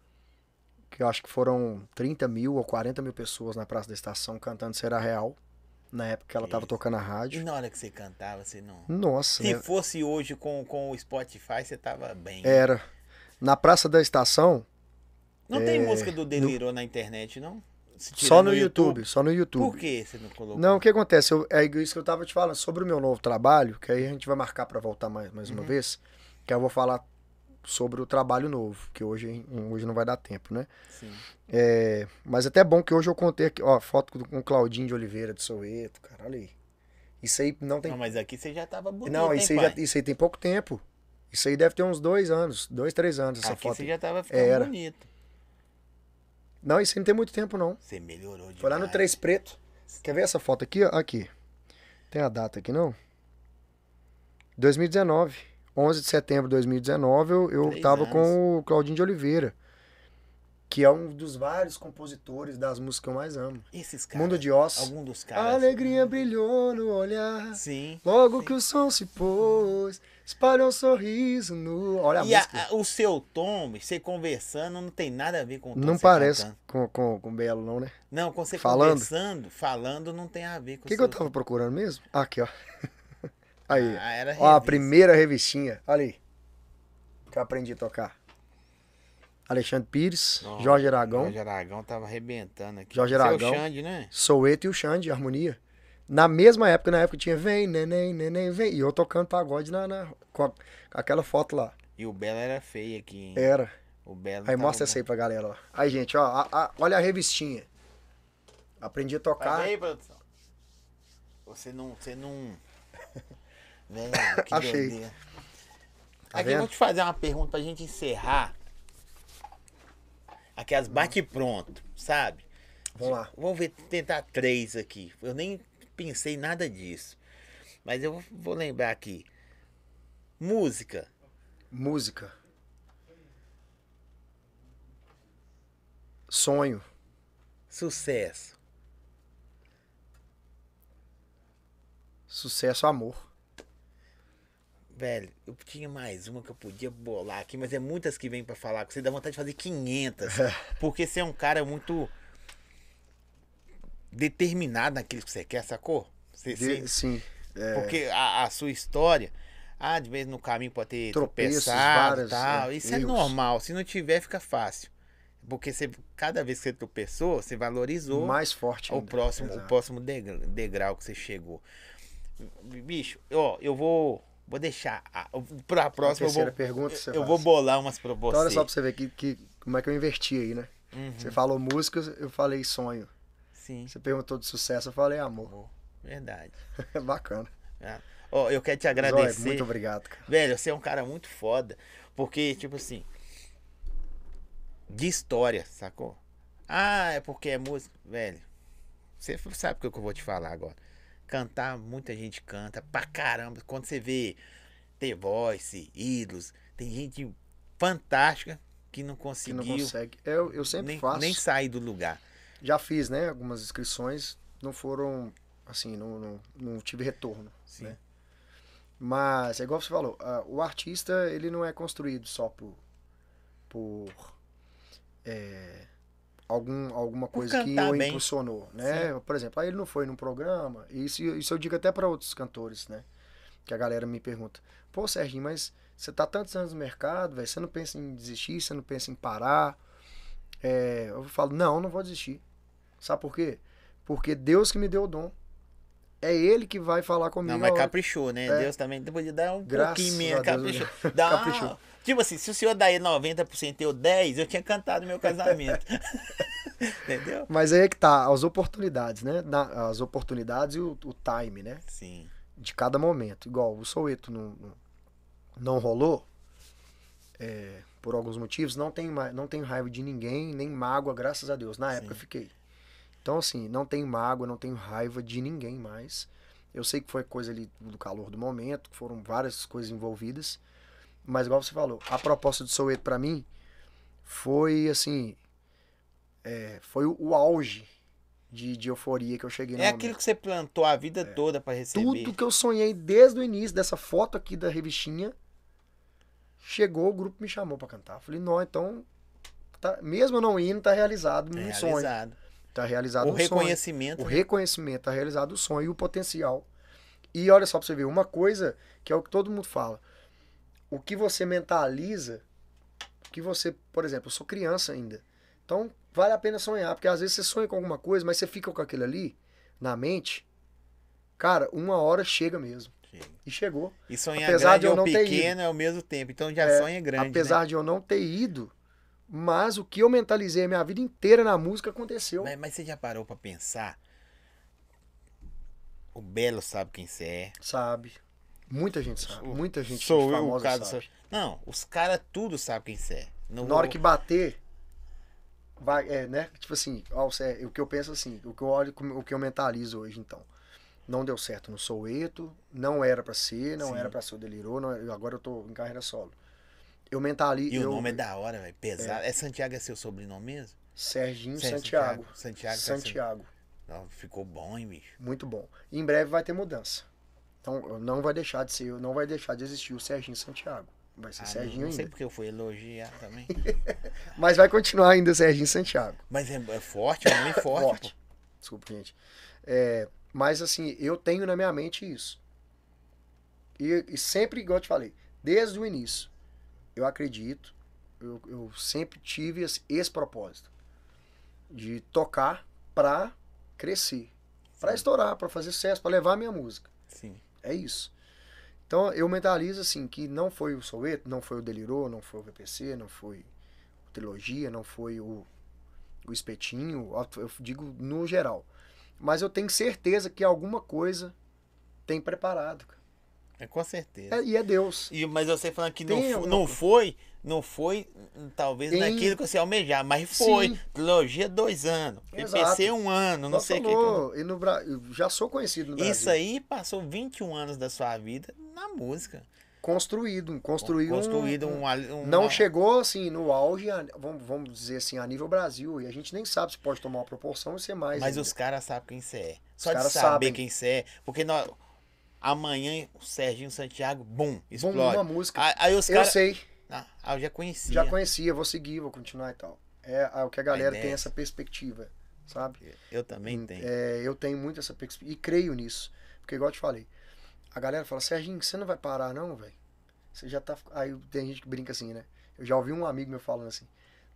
Que eu acho que foram 30 mil ou 40 mil pessoas na Praça da Estação cantando Será Real. Na época que ela tava tocando a E rádio. na hora que você cantava, você não. Nossa, Se né? fosse hoje com, com o Spotify, você tava bem. Era. Na Praça da Estação, Não tem é, música do Delirou na internet, não? Só tirando no o YouTube, só no YouTube. Por que você não colocou? Não, o que acontece? Eu- é isso que eu tava te falando sobre o meu novo trabalho, que aí a gente vai marcar pra voltar mais, mais Uhum. uma vez, que eu vou falar sobre o trabalho novo, que hoje, hoje não vai dar tempo, né? Sim. É, mas até bom que hoje eu contei aqui, ó, foto com o Claudinho de Oliveira de Soweto, cara, olha aí. Isso aí não tem. Não, mas aqui você já tava bonito, Não, hein, isso aí, pai? já, isso aí tem pouco tempo. Isso aí deve ter uns dois anos, dois, três anos essa Aqui foto. você aí. já tava ficando Era. bonito. Não, isso aí não tem muito tempo, não. Você melhorou demais. Foi lá no Três Preto. Quer ver essa foto aqui? Aqui. Tem a data aqui, não? 2019. 11 de setembro de 2019, eu, eu Três tava anos. com o Claudinho de Oliveira. Que é um dos vários compositores das músicas que eu mais amo. Esses caras. Mundo de Oz. Algum dos A caras. alegria brilhou no olhar. Sim. Logo sim. que o som se pôs, espalhou um sorriso no. Olha a E a- música. a- o seu tom, você conversando, não tem nada a ver com o tom não você parece cantando. com, com, com Belo, não, né? Não, com você Falando? conversando, falando, não tem a ver com O que, o que eu tava procurando mesmo? Aqui, ó. Aí. Ah, era Ó, a primeira revistinha. Olha aí. Que eu aprendi a tocar. Alexandre Pires, Nossa, Jorge Aragão, Jorge Aragão tava arrebentando aqui. Jorge Aragão. Xande, né? Soueto e o Xande, Harmonia. Na mesma época, na época tinha Vem, Neném, Neném, Vem. E eu tocando pagode na, na- com, a- com aquela foto lá. E o Belo era feio aqui, hein? Era. O Belo. Aí mostra essa aí pra galera, ó. Aí, gente, ó. a- a- olha a revistinha. Aprendi a tocar. aí, produção. Você não. Você não. Velho, que Achei. doideira. Tá Aqui, eu vendo? vou te fazer uma pergunta pra gente encerrar. Aquelas bate-pronto, sabe? Vamos lá. Vamos ver, tentar três aqui. Eu nem pensei nada disso. Mas eu vou lembrar aqui. Música. Música. Sonho. Sucesso. Sucesso, amor. Velho, eu tinha mais uma que eu podia bolar aqui, mas é muitas que vêm pra falar com você. Dá vontade de fazer 500. porque você é um cara muito determinado naquilo que você quer, sacou? Você, De- você- sim. é, porque a, a sua história, ah, de vez no caminho pode ter Tropeços, tropeçado e tal. é, Isso é erros. normal. Se não tiver, fica fácil. Porque você, cada vez que você tropeçou, você valorizou mais forte o próximo, o Exato. próximo degra- degrau que você chegou. Bicho, ó, eu vou, vou deixar. A, pra próxima eu terceira vou, pergunta você eu faz. vou bolar umas pra você. Então, olha só pra você ver que, que, como é que eu inverti aí, né? Uhum, Você falou músicas, eu falei sonho. Sim, Você perguntou de sucesso, eu falei amor. amor. Verdade. É bacana. É. Ó, eu quero te Zóia, agradecer. muito obrigado, cara. Velho, você é um cara muito foda. Porque, tipo assim. De história, sacou? Ah, é porque é música. Velho, você sabe o que eu vou te falar agora. Cantar, muita gente canta pra caramba. Quando você vê The Voice, Ídolos, tem gente fantástica que não Que conseguiu não consegue. Eu, eu sempre nem, faço. nem sair do lugar. Já fiz, né? Algumas inscrições. Não foram. Assim, não, não, não tive retorno. Sim. né? Mas, é igual você falou, o artista, ele não é construído só por. por. é, algum, alguma Por coisa que o bem. impulsionou, né? Por exemplo, aí ele não foi num programa, e isso, isso eu digo até para outros cantores, né? Que a galera me pergunta: pô, Serginho, mas você tá tantos anos no mercado, velho, você não pensa em desistir, você não pensa em parar? É, eu falo: não, não vou desistir. Sabe por quê? Porque Deus que me deu o dom. É Ele que vai falar comigo. Não, mas caprichou, né? É. Deus também podia dar um Graças pouquinho menos. a Deus, Caprichou. Dá uma- Caprichou. Tipo assim, se o senhor daí 90% e eu 10%, eu tinha cantado meu casamento. Entendeu? Mas aí é que tá, as oportunidades, né? Na- as oportunidades e o, o time, né? Sim. De cada momento. Igual o Soueto não, não, rolou, é, por alguns motivos, não tenho, não tenho raiva de ninguém, nem mágoa, graças a Deus. Na época eu fiquei. Então, assim, não tenho mágoa, não tenho raiva de ninguém mais. Eu sei que foi coisa ali do calor do momento, que foram várias coisas envolvidas. Mas, igual você falou, a proposta do Soueto pra mim foi, assim, é, foi o, o auge de, de euforia que eu cheguei no É momento. aquilo que você plantou a vida toda pra receber. Tudo que eu sonhei desde o início dessa foto aqui da revistinha, chegou, o grupo me chamou pra cantar. Falei, não, então, tá- mesmo não indo, tá realizado é um sonho. realizado. Tá realizado O sonho. reconhecimento. O né? reconhecimento, tá realizado o sonho e o potencial. E olha só pra você ver, uma coisa que é o que todo mundo fala. O que você mentaliza, que você, por exemplo, eu sou criança ainda. Então, vale a pena sonhar, porque às vezes você sonha com alguma coisa, mas você fica com aquilo ali na mente. Cara, uma hora chega mesmo. Chega. E chegou. E sonhar Apesar grande de eu ou não ter pequeno é ao mesmo tempo. Então já É, sonha grande. Apesar de eu não ter ido, mas o que eu mentalizei a minha vida inteira na música aconteceu. né? Mas, mas você já parou pra pensar? O Belo sabe quem você é. Sabe? Muita gente sabe. O- Muita gente Sou eu o famosa cara sabe. Não, os caras tudo sabem quem você é. Não Na hora vou- que bater, vai, é, né? Tipo assim, ó, Sé, o que eu penso assim, o que eu olho, o que eu mentalizo hoje, então. Não deu certo no Soueto, não era pra ser, não Sim. era pra ser o Delirou, não- agora eu tô em carreira solo. Eu mentalizo. E o eu, nome é da hora, velho. Pesado. É. Santiago é seu sobrenome mesmo? Serginho Sim, Santiago. Santiago. tá sendo- Santiago. Não, ficou bom, hein, bicho? Muito bom. E em breve vai ter mudança. Então não vai deixar de ser, não vai deixar de existir o Serginho Santiago. Vai ser Ah, Serginho não, não sei ainda. porque eu fui elogiar também. Mas vai continuar ainda Serginho Santiago. Mas é, é forte, é um forte, Forte. Desculpa, gente. É, mas assim, eu tenho na minha mente isso. E, e sempre, igual eu te falei, desde o início, eu acredito, eu, eu sempre tive esse, esse propósito de tocar pra crescer, pra Sim. estourar, pra fazer sucesso, pra levar a minha música. Sim. É isso. Então eu mentalizo assim que não foi o Soueto, não foi o Delirou, não foi o VPC, não foi o Trilogia, não foi o, o Espetinho, eu digo no geral. Mas eu tenho certeza que alguma coisa tem preparado. cara. É com certeza. É, e é Deus. E, mas você falando que não, Tem fo- alguma não foi, não foi, hum, talvez Em- naquilo que você almejar, mas foi. Sim. Trilogia dois anos, Exato. PPC um ano, não Nós sei o que. e no Bra... eu já sou conhecido no Brasil. Isso aí passou 21 anos da sua vida na música. Construído, construído. um- Construído um, um, um- Não uma- chegou assim no auge, vamos, vamos dizer assim, a nível Brasil. E a gente nem sabe se pode tomar uma proporção e ser mais. Mas ainda. os caras sabem quem você é. Só de caras saber sabem. quem você é. Porque nós, Amanhã o Serginho Santiago, bum, explode. uma música. Aí, aí os Eu caras. sei, Ah, ah, eu já conhecia. já conhecia, vou seguir, vou continuar e tal. É, é o que a galera Aí tem desce. essa perspectiva, sabe? Eu também tenho. É, eu tenho muito essa perspectiva e creio nisso. Porque, igual eu te falei, a galera fala, Serginho, você não vai parar, não, velho? Você já tá. Aí tem gente que brinca assim, né? Eu já ouvi um amigo meu falando assim.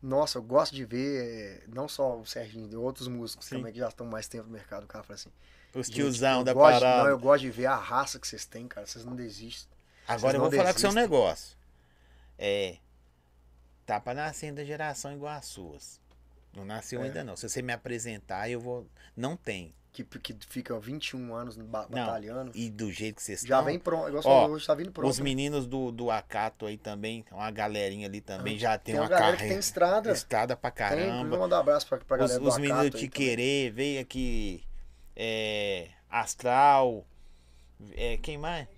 Nossa, eu gosto de ver, é, não só o Serginho, de outros músicos Sim. também que já estão mais tempo no mercado. O cara fala assim: Os "Gente, tiozão da gosto parada. Não, eu gosto de ver a raça que vocês têm, cara. Vocês não desistem. Agora eu vou falar com seu desistem. negócio. É. Tá pra nascer da geração igual as suas. Não nasceu É. ainda não. Se você me apresentar, eu vou. Não tem. Que, que fica 21 anos ba- Não. batalhando. E do jeito que vocês Já estão. vem pronto. Igual Ó, hoje tá vindo pronto. Os meninos do, do Acato aí também, uma galerinha ali também, Ah, já tem, tem uma uma galera que carreira. tem estrada. Estrada pra Tem, caramba. vou mandar um abraço pra, pra os galera os do meninos Acato Te também. Querer, veio aqui. É, Astral. É, quem mais?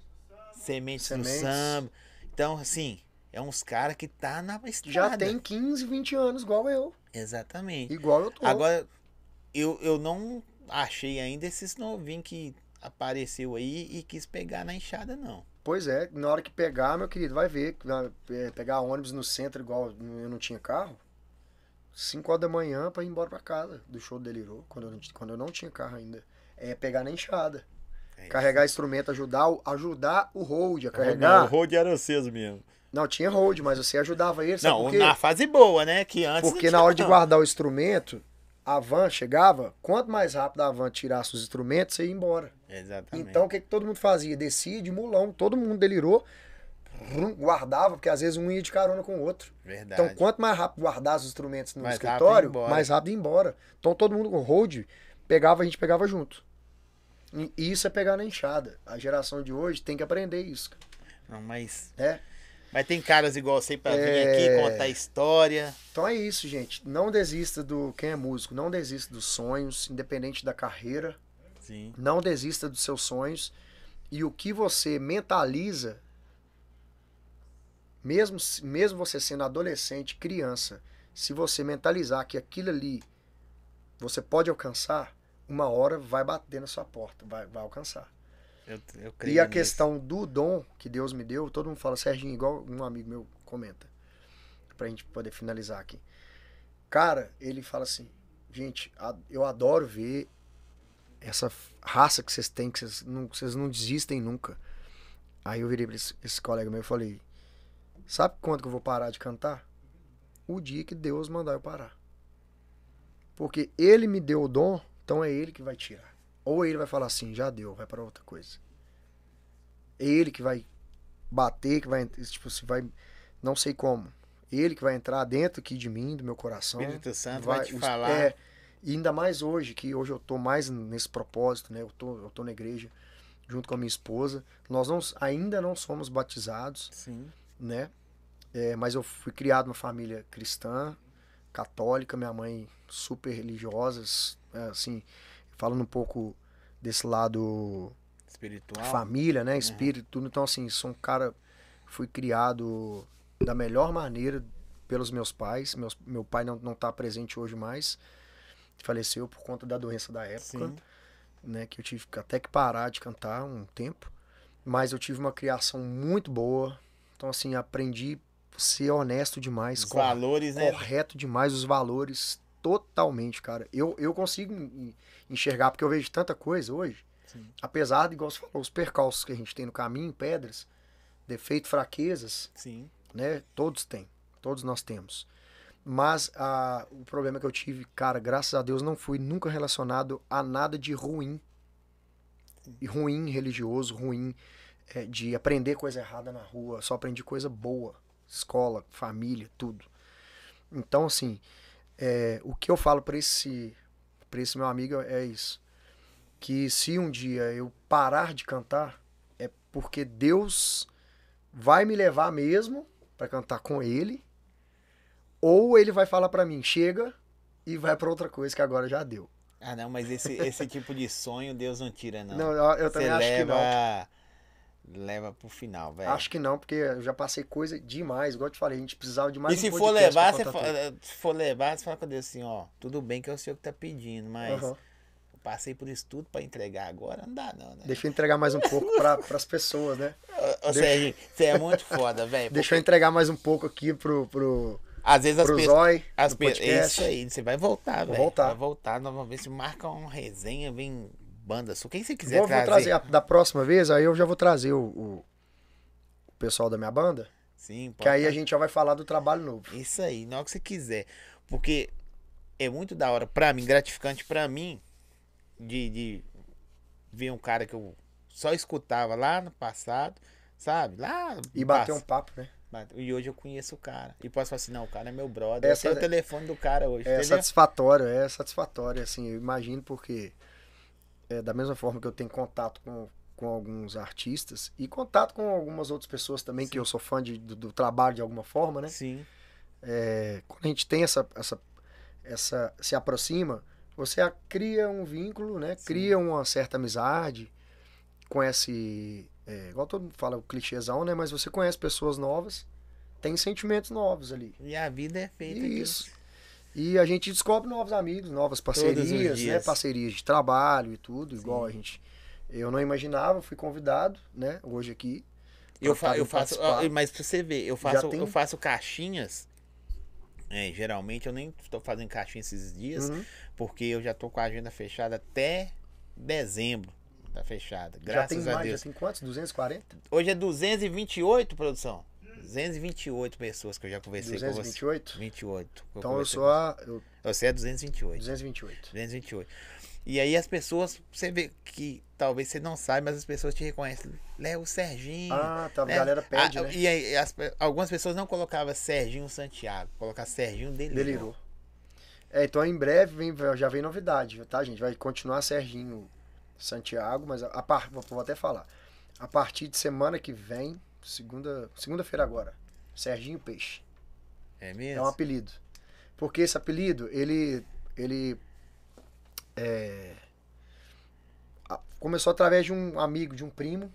Sementes, do Sementes. Samba. Então, assim, é uns caras que tá na estrada. Já tem 15, 20 anos, igual eu. Exatamente. Igual eu tô. Agora, eu, eu não achei ainda esses novinhos que apareceu aí e quis pegar na enxada, não. Pois é, na hora que pegar, meu querido, vai ver. é, Pegar ônibus no centro, igual eu não tinha carro. 5 horas da manhã pra ir embora pra casa do show do Delirou, quando eu não, quando eu não tinha carro ainda. É pegar na enxada. É Carregar instrumento, ajudar, o- ajudar o hold a Não, o carregar. road era vocês mesmo. Não, tinha hold, mas você ajudava ele, sabe Não, na fase boa, né? Que antes Porque na hora de não. guardar o instrumento, a van chegava, quanto mais rápido a van tirasse os instrumentos, você ia embora. Exatamente. Então o que, que todo mundo fazia? Descia de mulão, todo mundo delirou, guardava, porque às vezes um ia de carona com o outro. Verdade. Então quanto mais rápido guardasse os instrumentos no Mais rápido escritório, embora. mais rápido ia embora. Então todo mundo com hold, pegava, a gente pegava junto. E isso é pegar na enxada. A geração de hoje tem que aprender isso, Não, mas, né? Mas tem caras igual você pra vir É. aqui contar história. Então é isso, gente. Não desista do quem é músico, não desista dos sonhos, independente da carreira. Sim. Não desista dos seus sonhos. E o que você mentaliza, mesmo, mesmo você sendo adolescente, criança, se você mentalizar que aquilo ali você pode alcançar, uma hora vai bater na sua porta, vai, vai alcançar. Eu, eu creio E a nisso. questão do dom que Deus me deu, todo mundo fala, Serginho, igual um amigo meu comenta, pra gente poder finalizar aqui. Cara, ele fala assim, gente, eu adoro ver essa raça que vocês têm, que vocês não, vocês não desistem nunca. Aí eu virei pra esse, esse colega meu e falei, sabe quando que eu vou parar de cantar? O dia que Deus mandar eu parar. Porque ele me deu o dom, então é ele que vai tirar. Ou ele vai falar assim, já deu, vai para outra coisa. Ele que vai bater, que vai, tipo, se vai, não sei como. Ele que vai entrar dentro aqui de mim, do meu coração. Espírito Santo vai, te os- falar. É, e ainda mais hoje, que hoje eu tô mais nesse propósito, né? Eu tô, eu tô na igreja junto com a minha esposa. Nós não, ainda não somos batizados, Sim. né? É, mas eu fui criado numa família cristã, católica, minha mãe super religiosa, é, assim, falando um pouco desse lado Espiritual. família, né, espírito, tudo. Então assim, sou um cara fui criado da melhor maneira pelos meus pais. Meus, meu pai não não tá presente hoje mais. Faleceu por conta da doença da época Sim. né, que eu tive até que parar de cantar um tempo, mas eu tive uma criação muito boa. Então assim, aprendi a ser honesto demais, Os cor- valores, né? correto demais os valores totalmente, cara. Eu, eu consigo en- enxergar porque eu vejo tanta coisa hoje. Sim. Apesar de, igual você falou, os percalços que a gente tem no caminho, pedras, defeitos, fraquezas, Sim. né? Todos têm. Todos nós temos. Mas ah, o problema que eu tive, cara, graças a Deus, não fui nunca relacionado a nada de ruim. E ruim religioso, ruim eh, de aprender coisa errada na rua. Só aprendi coisa boa. Escola, família, tudo. Então, assim, eh, o que eu falo pra esse, pra esse meu amigo é isso. Que se um dia eu parar de cantar, é porque Deus vai me levar mesmo pra cantar com ele, ou ele vai falar pra mim, chega e vai pra outra coisa que agora já deu. Ah, não, mas esse, esse tipo de sonho Deus não tira, não. Não, eu, eu Você também acho que não. Leva. Pro final, velho. Acho que não, porque eu já passei coisa demais, igual eu te falei, a gente precisava de mais E um se for levar, você tudo. eh, se for levar, você fala com Deus assim, ó, tudo bem que é o senhor que tá pedindo, mas Aham. passei por isso tudo pra entregar agora, não dá não, né? Deixa eu entregar mais um pouco para as pessoas, né? Ô, ô Serginho, você é muito foda, velho. Deixa eu entregar mais um pouco aqui pro, pro, Às vezes as pro pessoas. Zói, As do pe... É isso aí, você vai voltar, velho. voltar. Vai voltar, nós vamos ver se marca uma resenha, vem banda sua. Quem você quiser Vou, vou trazer. trazer, a- da próxima vez, aí eu já vou trazer o, o- o pessoal da minha banda, Sim, que aí pode a gente já vai falar do trabalho novo. Isso aí, na hora que você quiser. Porque é muito da hora pra mim, gratificante pra mim, de, de ver um cara que eu só escutava lá no passado, sabe? Lá. E bater um papo, né? E hoje eu conheço o cara. E posso falar assim, não, o cara é meu brother. Essa eu tenho é- o telefone do cara hoje, É entendeu? satisfatório, é satisfatório, assim, eu imagino porque é, da mesma forma que eu tenho contato com, com alguns artistas e contato com algumas outras pessoas também, que eu sou fã de- do, do trabalho de alguma forma, né? Sim. É, quando a gente tem essa, essa, essa se aproxima, você cria um vínculo, né? Sim. Cria uma certa amizade, conhece, é, igual todo mundo fala o clichêzão, né? Mas você conhece pessoas novas, tem sentimentos novos ali. E a vida é feita Isso. disso. E a gente descobre novos amigos, novas parcerias, né? Parcerias de trabalho e tudo, igual Sim. a gente. Eu não imaginava, fui convidado, né? Hoje aqui. Eu, fa eu faço, ó, mas pra você ver, eu Já faço, tem- eu faço caixinhas. É, geralmente eu nem tô fazendo caixinha esses dias, Uhum. porque eu já tô com a agenda fechada até dezembro. Tá fechada. Já Graças tem a mais, Deus. já tem quantos? 240? Hoje é 228, produção. 228 pessoas que eu já conversei com você. 228? 28. que Então eu sou a. Eu, você. É 228. 228. 228. E aí as pessoas, você vê que talvez você não saiba, mas as pessoas te reconhecem. Léo Serginho. Ah, tá. A né? galera pede, Ah, né? E aí as algumas pessoas não colocavam Serginho Santiago, colocar Serginho Delirou. Delirou. É, então em breve vem, já vem novidade, tá, gente? Vai continuar Serginho Santiago, mas a, a vou até falar. A partir de semana que vem, segunda, segunda-feira agora, Serginho Peixe. É É mesmo? um apelido. Porque esse apelido, ele. ele é, começou através de um amigo, de um primo,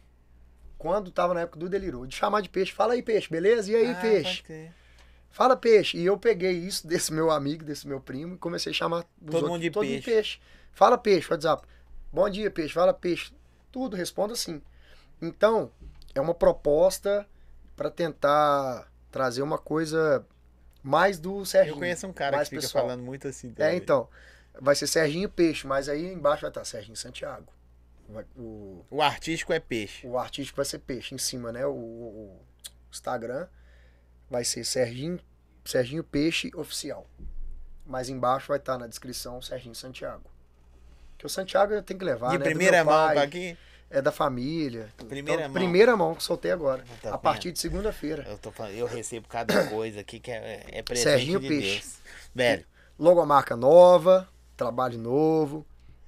quando tava na época do Delirou. De chamar de peixe. Fala aí, peixe, beleza? E aí, Ah, peixe? Fala peixe. E eu peguei isso desse meu amigo, desse meu primo, e comecei a chamar os Todo outros, mundo de todo peixe. peixe. Fala peixe, WhatsApp. Bom dia, peixe. Fala peixe. Tudo, responda assim. Então, é uma proposta para tentar trazer uma coisa mais do Serginho. Eu conheço um cara que fica pessoal. falando muito assim. É, também. então. Vai ser Serginho Peixe, mas aí embaixo vai estar Serginho Santiago. O, O artístico é peixe. o artístico vai ser Peixe. Em cima, né? O, o- Instagram vai ser Serginho, Serginho Peixe Oficial. Mas embaixo vai estar na descrição Serginho Santiago. Que o Santiago eu tenho que levar, De né? Primeira mão pai, pra aqui. É da família. Primeira então, mão. Primeira mão que soltei agora. Tá a vendo? partir de segunda-feira. Eu, tô falando, eu recebo cada coisa aqui que é, é presente Serginho de Peixe. Deus. Velho, Logomarca nova, trabalho novo.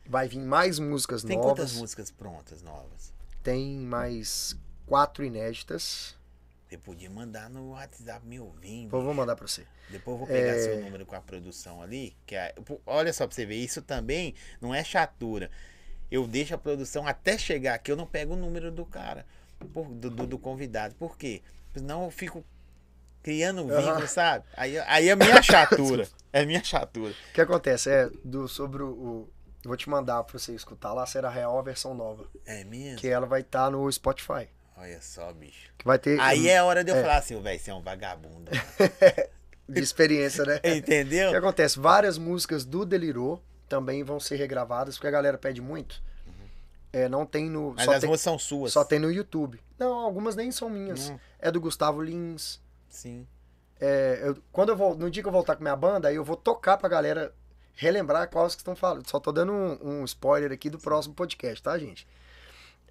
Vai vir mais músicas tem novas. quantas músicas prontas novas? Tem mais quatro inéditas. Você podia mandar no WhatsApp me ouvindo. Vou, vou mandar pra você. Depois eu vou pegar É. seu número com a produção ali. Que é- olha só pra você ver, isso também não é chatura. Eu deixo a produção até chegar aqui, eu não pego o número do cara, por- do, do, do convidado. Por quê? Senão eu fico criando vínculo, Aham. sabe? Aí, aí é minha chatura. é minha chatura. O que acontece é do sobre o, eu vou te mandar pra você escutar lá, será real a versão nova, É mesmo? que ela vai estar no Spotify, Olha só, bicho. que vai ter Aí é a hora de eu É. falar assim, velho, você é um vagabundo. de experiência, né? O que Entendeu? acontece? Várias músicas do Delirou também vão ser regravadas, porque a galera pede muito. É, não tem no Mas as tem, músicas são suas. só tem no YouTube. Não, algumas nem são minhas. É do Gustavo Lins. sim. É, eu- quando eu vou, no dia que eu voltar com minha banda, aí eu vou tocar pra galera relembrar quais que estão falando. Só tô dando um, um spoiler aqui do próximo podcast, tá, gente?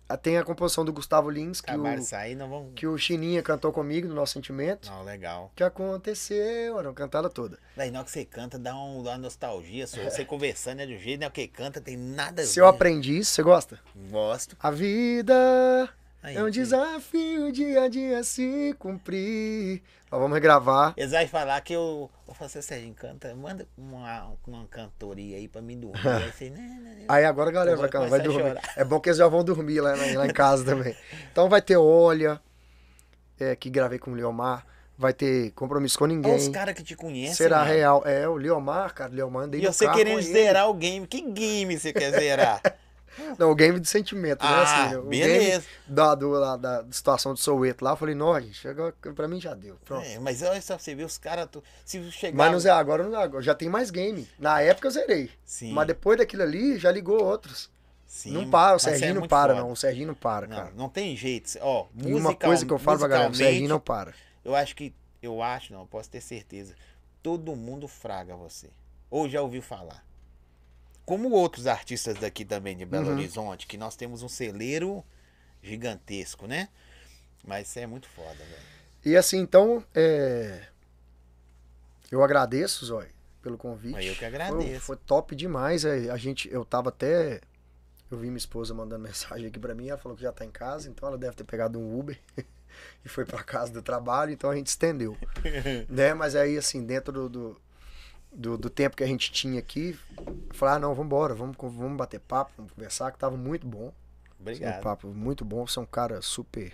Ah, Tem a composição do Gustavo Lins, que Acabaram o, sair, não vão. que o Chininha cantou comigo no Nosso Sentimento. Não, legal. Que aconteceu, era uma cantada toda. Daí na hora que você canta, dá, um, uma nostalgia. Só você conversando é um jeito, né? O que canta tem nada a ver. Seu aprendiz, você gosta? Gosto. A vida Aí, é um desafio dia a dia se cumprir. Vamos regravar. Eles vão falar que eu. Eu falo assim, Serginho, canta, manda uma, uma cantoria aí pra mim dormir. aí você, né, né, né. Aí agora a galera vai, vai dormir. chorar. É bom que eles já vão dormir lá, lá em casa também. Então vai ter Olha, é, que gravei com o Leomar. vai ter compromisso com Olha ninguém. os caras que te conhecem. Será mano. real. É, o Leomar, cara, o Leomar andei E você querendo zerar o game. Que game você quer zerar? Não, o game de sentimento, né? ah, Assim, o beleza. game da, do, da, da situação do Soueto lá, eu falei, não, gente, chegou, pra mim já deu. Pronto. É, mas olha só, você vê os caras. Se chegar. Mas não zerei, agora não agora já tem mais game. Na época eu zerei. Sim, Mas depois daquilo ali, já ligou outros. sim, não para, o é Serginho não muito para, foda. não. O Serginho não para, Não, cara. não tem jeito. Ó, musical, uma coisa que eu falo pra galera, o Serginho não para. Eu acho que. Eu acho, não, eu posso ter certeza. Todo mundo fraga você. Ou já ouviu falar. Como outros artistas daqui também de Belo Uhum. Horizonte, que nós temos um celeiro gigantesco, né? Mas isso é muito foda, velho. E assim, então, é... eu agradeço, Zói, pelo convite. Mas eu que Foi, agradeço. foi top demais. é, A gente, eu tava até. Eu vi minha esposa mandando mensagem aqui pra mim. Ela falou que já tá em casa, então ela deve ter pegado um Uber e foi pra casa do trabalho. Então a gente estendeu, né? Mas aí, assim, dentro do, do, do, do tempo que a gente tinha aqui, falei: ah, não, vamos, con- vamos bater papo, vamos conversar, que tava muito bom. Um Obrigado. papo muito bom. Você é um cara super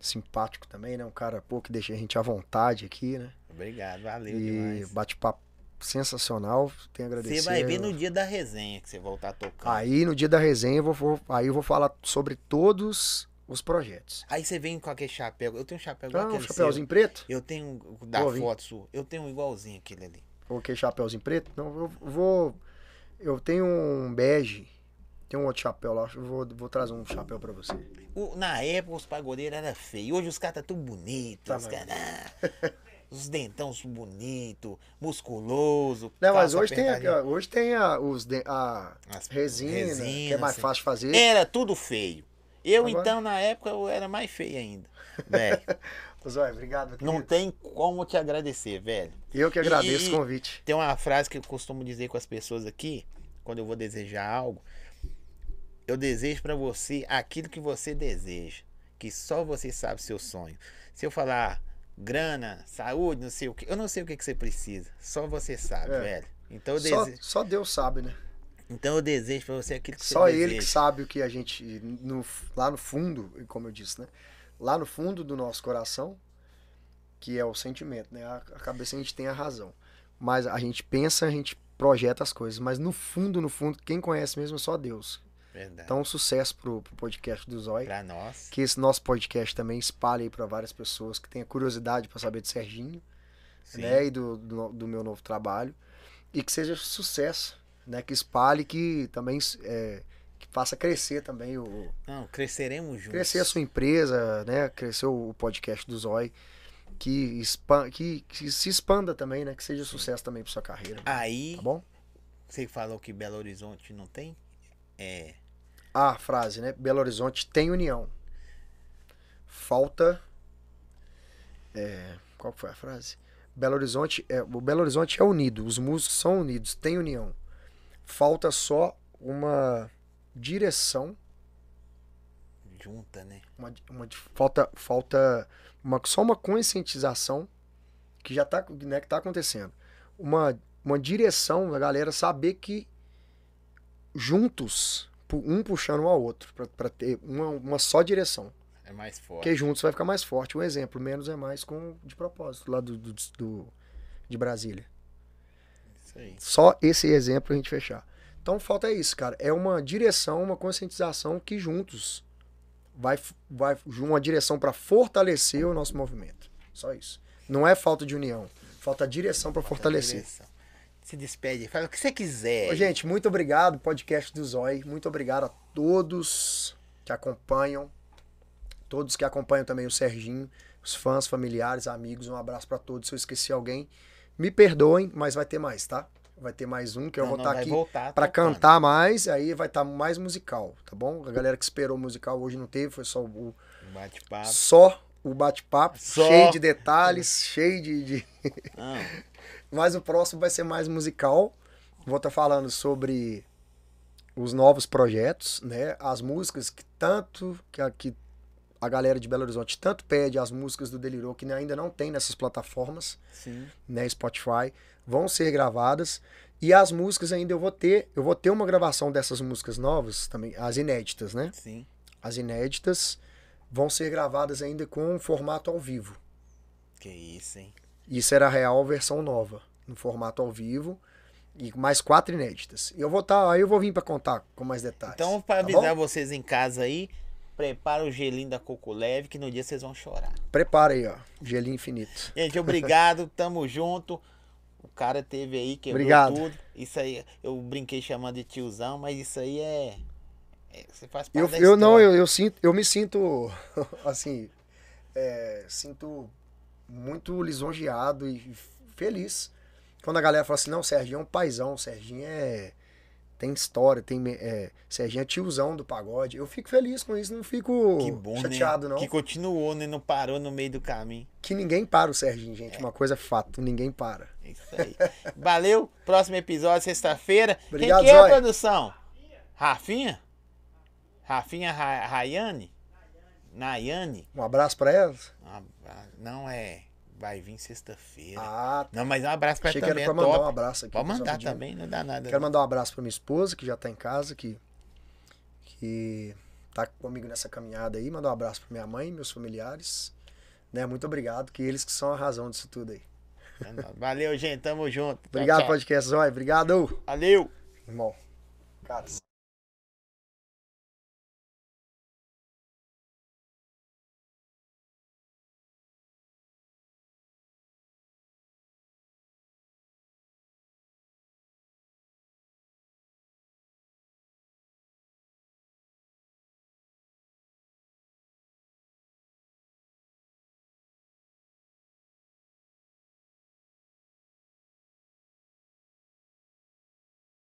simpático também, né? Um cara, pô, que deixa a gente à vontade aqui, né? Obrigado, valeu E demais. bate-papo sensacional. Tenho a agradecer. Você vai ver no dia da resenha que você voltar tocando. Aí, Aí no dia da resenha eu vou, vou- aí eu vou falar sobre todos os projetos. você vem com aquele chapéu. Eu tenho um chapéu igual Ah, um aquele chapéuzinho preto? seu. Eu tenho da vir. foto sua. Eu tenho um igualzinho aquele ali. Coloquei chapéuzinho preto? Não, eu vou. Eu tenho um bege. Tem um outro chapéu lá. Eu vou, vou trazer um chapéu pra você. O- na época os pagodeiros eram feios. Hoje os caras tá tudo bonitos. Tá, os caras- os dentão bonito, musculoso. Não, mas hoje tem, ó, hoje tem a, os, de- a As resina, que é mais assim. fácil fazer. Era tudo feio. Eu, Agora- então, na época, eu era mais feio ainda. Velho, Zóia, obrigado. meu não querido. tem como te agradecer, velho. Eu que agradeço E- o convite. Tem uma frase que eu costumo dizer com as pessoas aqui, quando eu vou desejar algo. Eu desejo pra você aquilo que você deseja, que só você sabe seu sonho. Se eu falar grana, saúde, não sei o que, eu não sei o que, que você precisa, só você sabe, É. velho. Então eu, Só, desejo, só Deus sabe, né? então eu desejo pra você aquilo que Só você ele deseja. que sabe o que a gente, no- lá no fundo, e como eu disse, né? Lá no fundo do nosso coração, que é o sentimento, né? A, a cabeça a gente tem a razão. Mas a gente pensa, a gente projeta as coisas. Mas no fundo, no fundo, quem conhece mesmo é só Deus. Verdade. Então, sucesso pro, pro podcast do Zói. pra nós. Que esse nosso podcast também espalhe aí pra várias pessoas que tenham curiosidade para saber de Serginho, Sim. né? E do, do, do meu novo trabalho. E que seja sucesso, né? Que espalhe, que também é, faça crescer também o, Não, cresceremos juntos. crescer a sua empresa, né? Crescer o podcast do Zói, que, que, que se expanda também, né? Que seja sucesso também para sua carreira. Aí, Tá bom? você falou que Belo Horizonte não tem? É. A frase, né? Belo Horizonte tem união. Falta. é, qual foi a frase? Belo Horizonte é o Belo Horizonte é unido, os músicos são unidos, tem união. Falta só uma direção, Junta, né? uma, uma falta falta uma, só uma conscientização que já tá, né, que tá acontecendo. Uma, uma direção da galera saber que juntos, um puxando um ao outro, para ter uma, uma só direção. É mais forte. Porque juntos vai ficar mais forte. Um exemplo, menos é mais com de propósito, lá do, do, do- de Brasília. Isso aí. Só esse exemplo a gente fechar. Então falta isso, cara. É uma direção, uma conscientização que juntos vai, vai uma direção para fortalecer o nosso movimento. Só isso. Não é falta de união, falta direção para fortalecer. Direção. Se despede, fala o que você quiser. Ô, gente, muito obrigado, podcast do Zói. Muito obrigado a todos que acompanham, todos que acompanham também o Serginho, os fãs, familiares, amigos. Um abraço para todos. Se eu esqueci alguém, me perdoem, mas vai ter mais, tá? Vai ter mais um que eu Não, vou estar vai aqui para cantar mais. Aí vai estar mais musical, tá bom? A galera que esperou musical hoje não teve, foi só o, Bate-papo. só o bate-papo, cheio de detalhes, cheio de- de, mas o próximo vai ser mais musical. Vou estar falando sobre os novos projetos, né? As músicas que tanto que a, que a galera de Belo Horizonte tanto pede, as músicas do Delirou que ainda não tem nessas plataformas, sim. né? Spotify, vão ser gravadas. E as músicas ainda eu vou ter, eu vou ter uma gravação dessas músicas novas também, as inéditas, né? Sim. As inéditas vão ser gravadas ainda com um formato ao vivo. Que isso, hein? Isso era a real versão nova, no formato ao vivo. E mais quatro inéditas. E eu vou tá, aí eu vou vir pra contar com mais detalhes. Então, para tá avisar bom? vocês em casa aí, prepara o gelinho da Coco Leve, que no dia vocês vão chorar. Prepara aí, ó. Gelinho infinito. Gente, obrigado, tamo junto. O cara teve aí, quebrou Obrigado. tudo. Isso aí, eu brinquei chamando de tiozão, mas isso aí é. é- você faz parte Eu, da eu não, história. eu, eu sinto, eu me sinto assim, é, sinto muito lisonjeado e feliz quando a galera fala assim, não, Serginho é um paizão, Serginho é tem história, tem é, Serginho é tiozão do pagode. Eu fico feliz com isso, não fico Que bom, chateado né? não. Que Que... continuou, né? Não parou no meio do caminho. ninguém para o Serginho, gente, uma coisa é fato, ninguém para. Isso aí. Valeu. Próximo episódio, sexta-feira. Quem que é a produção? Rafinha? Rafinha Ra Rayane? Nayane? Um abraço pra elas. Não é. Vai vir sexta-feira. Ah, Não, mas um abraço pra achei ela que também. era É pra mandar top. um abraço aqui. Pode mandar também, não dá nada. Quero mandar um abraço pra minha esposa, que já tá em casa, que, que tá comigo nessa caminhada aí. Mandar um abraço pra minha mãe, meus familiares. Né? Muito obrigado, que eles que são a razão disso tudo aí. É. Valeu, gente. Tamo junto. Tchau, Obrigado, tchau. podcast Zói. Obrigado, Valeu. irmão. Caras.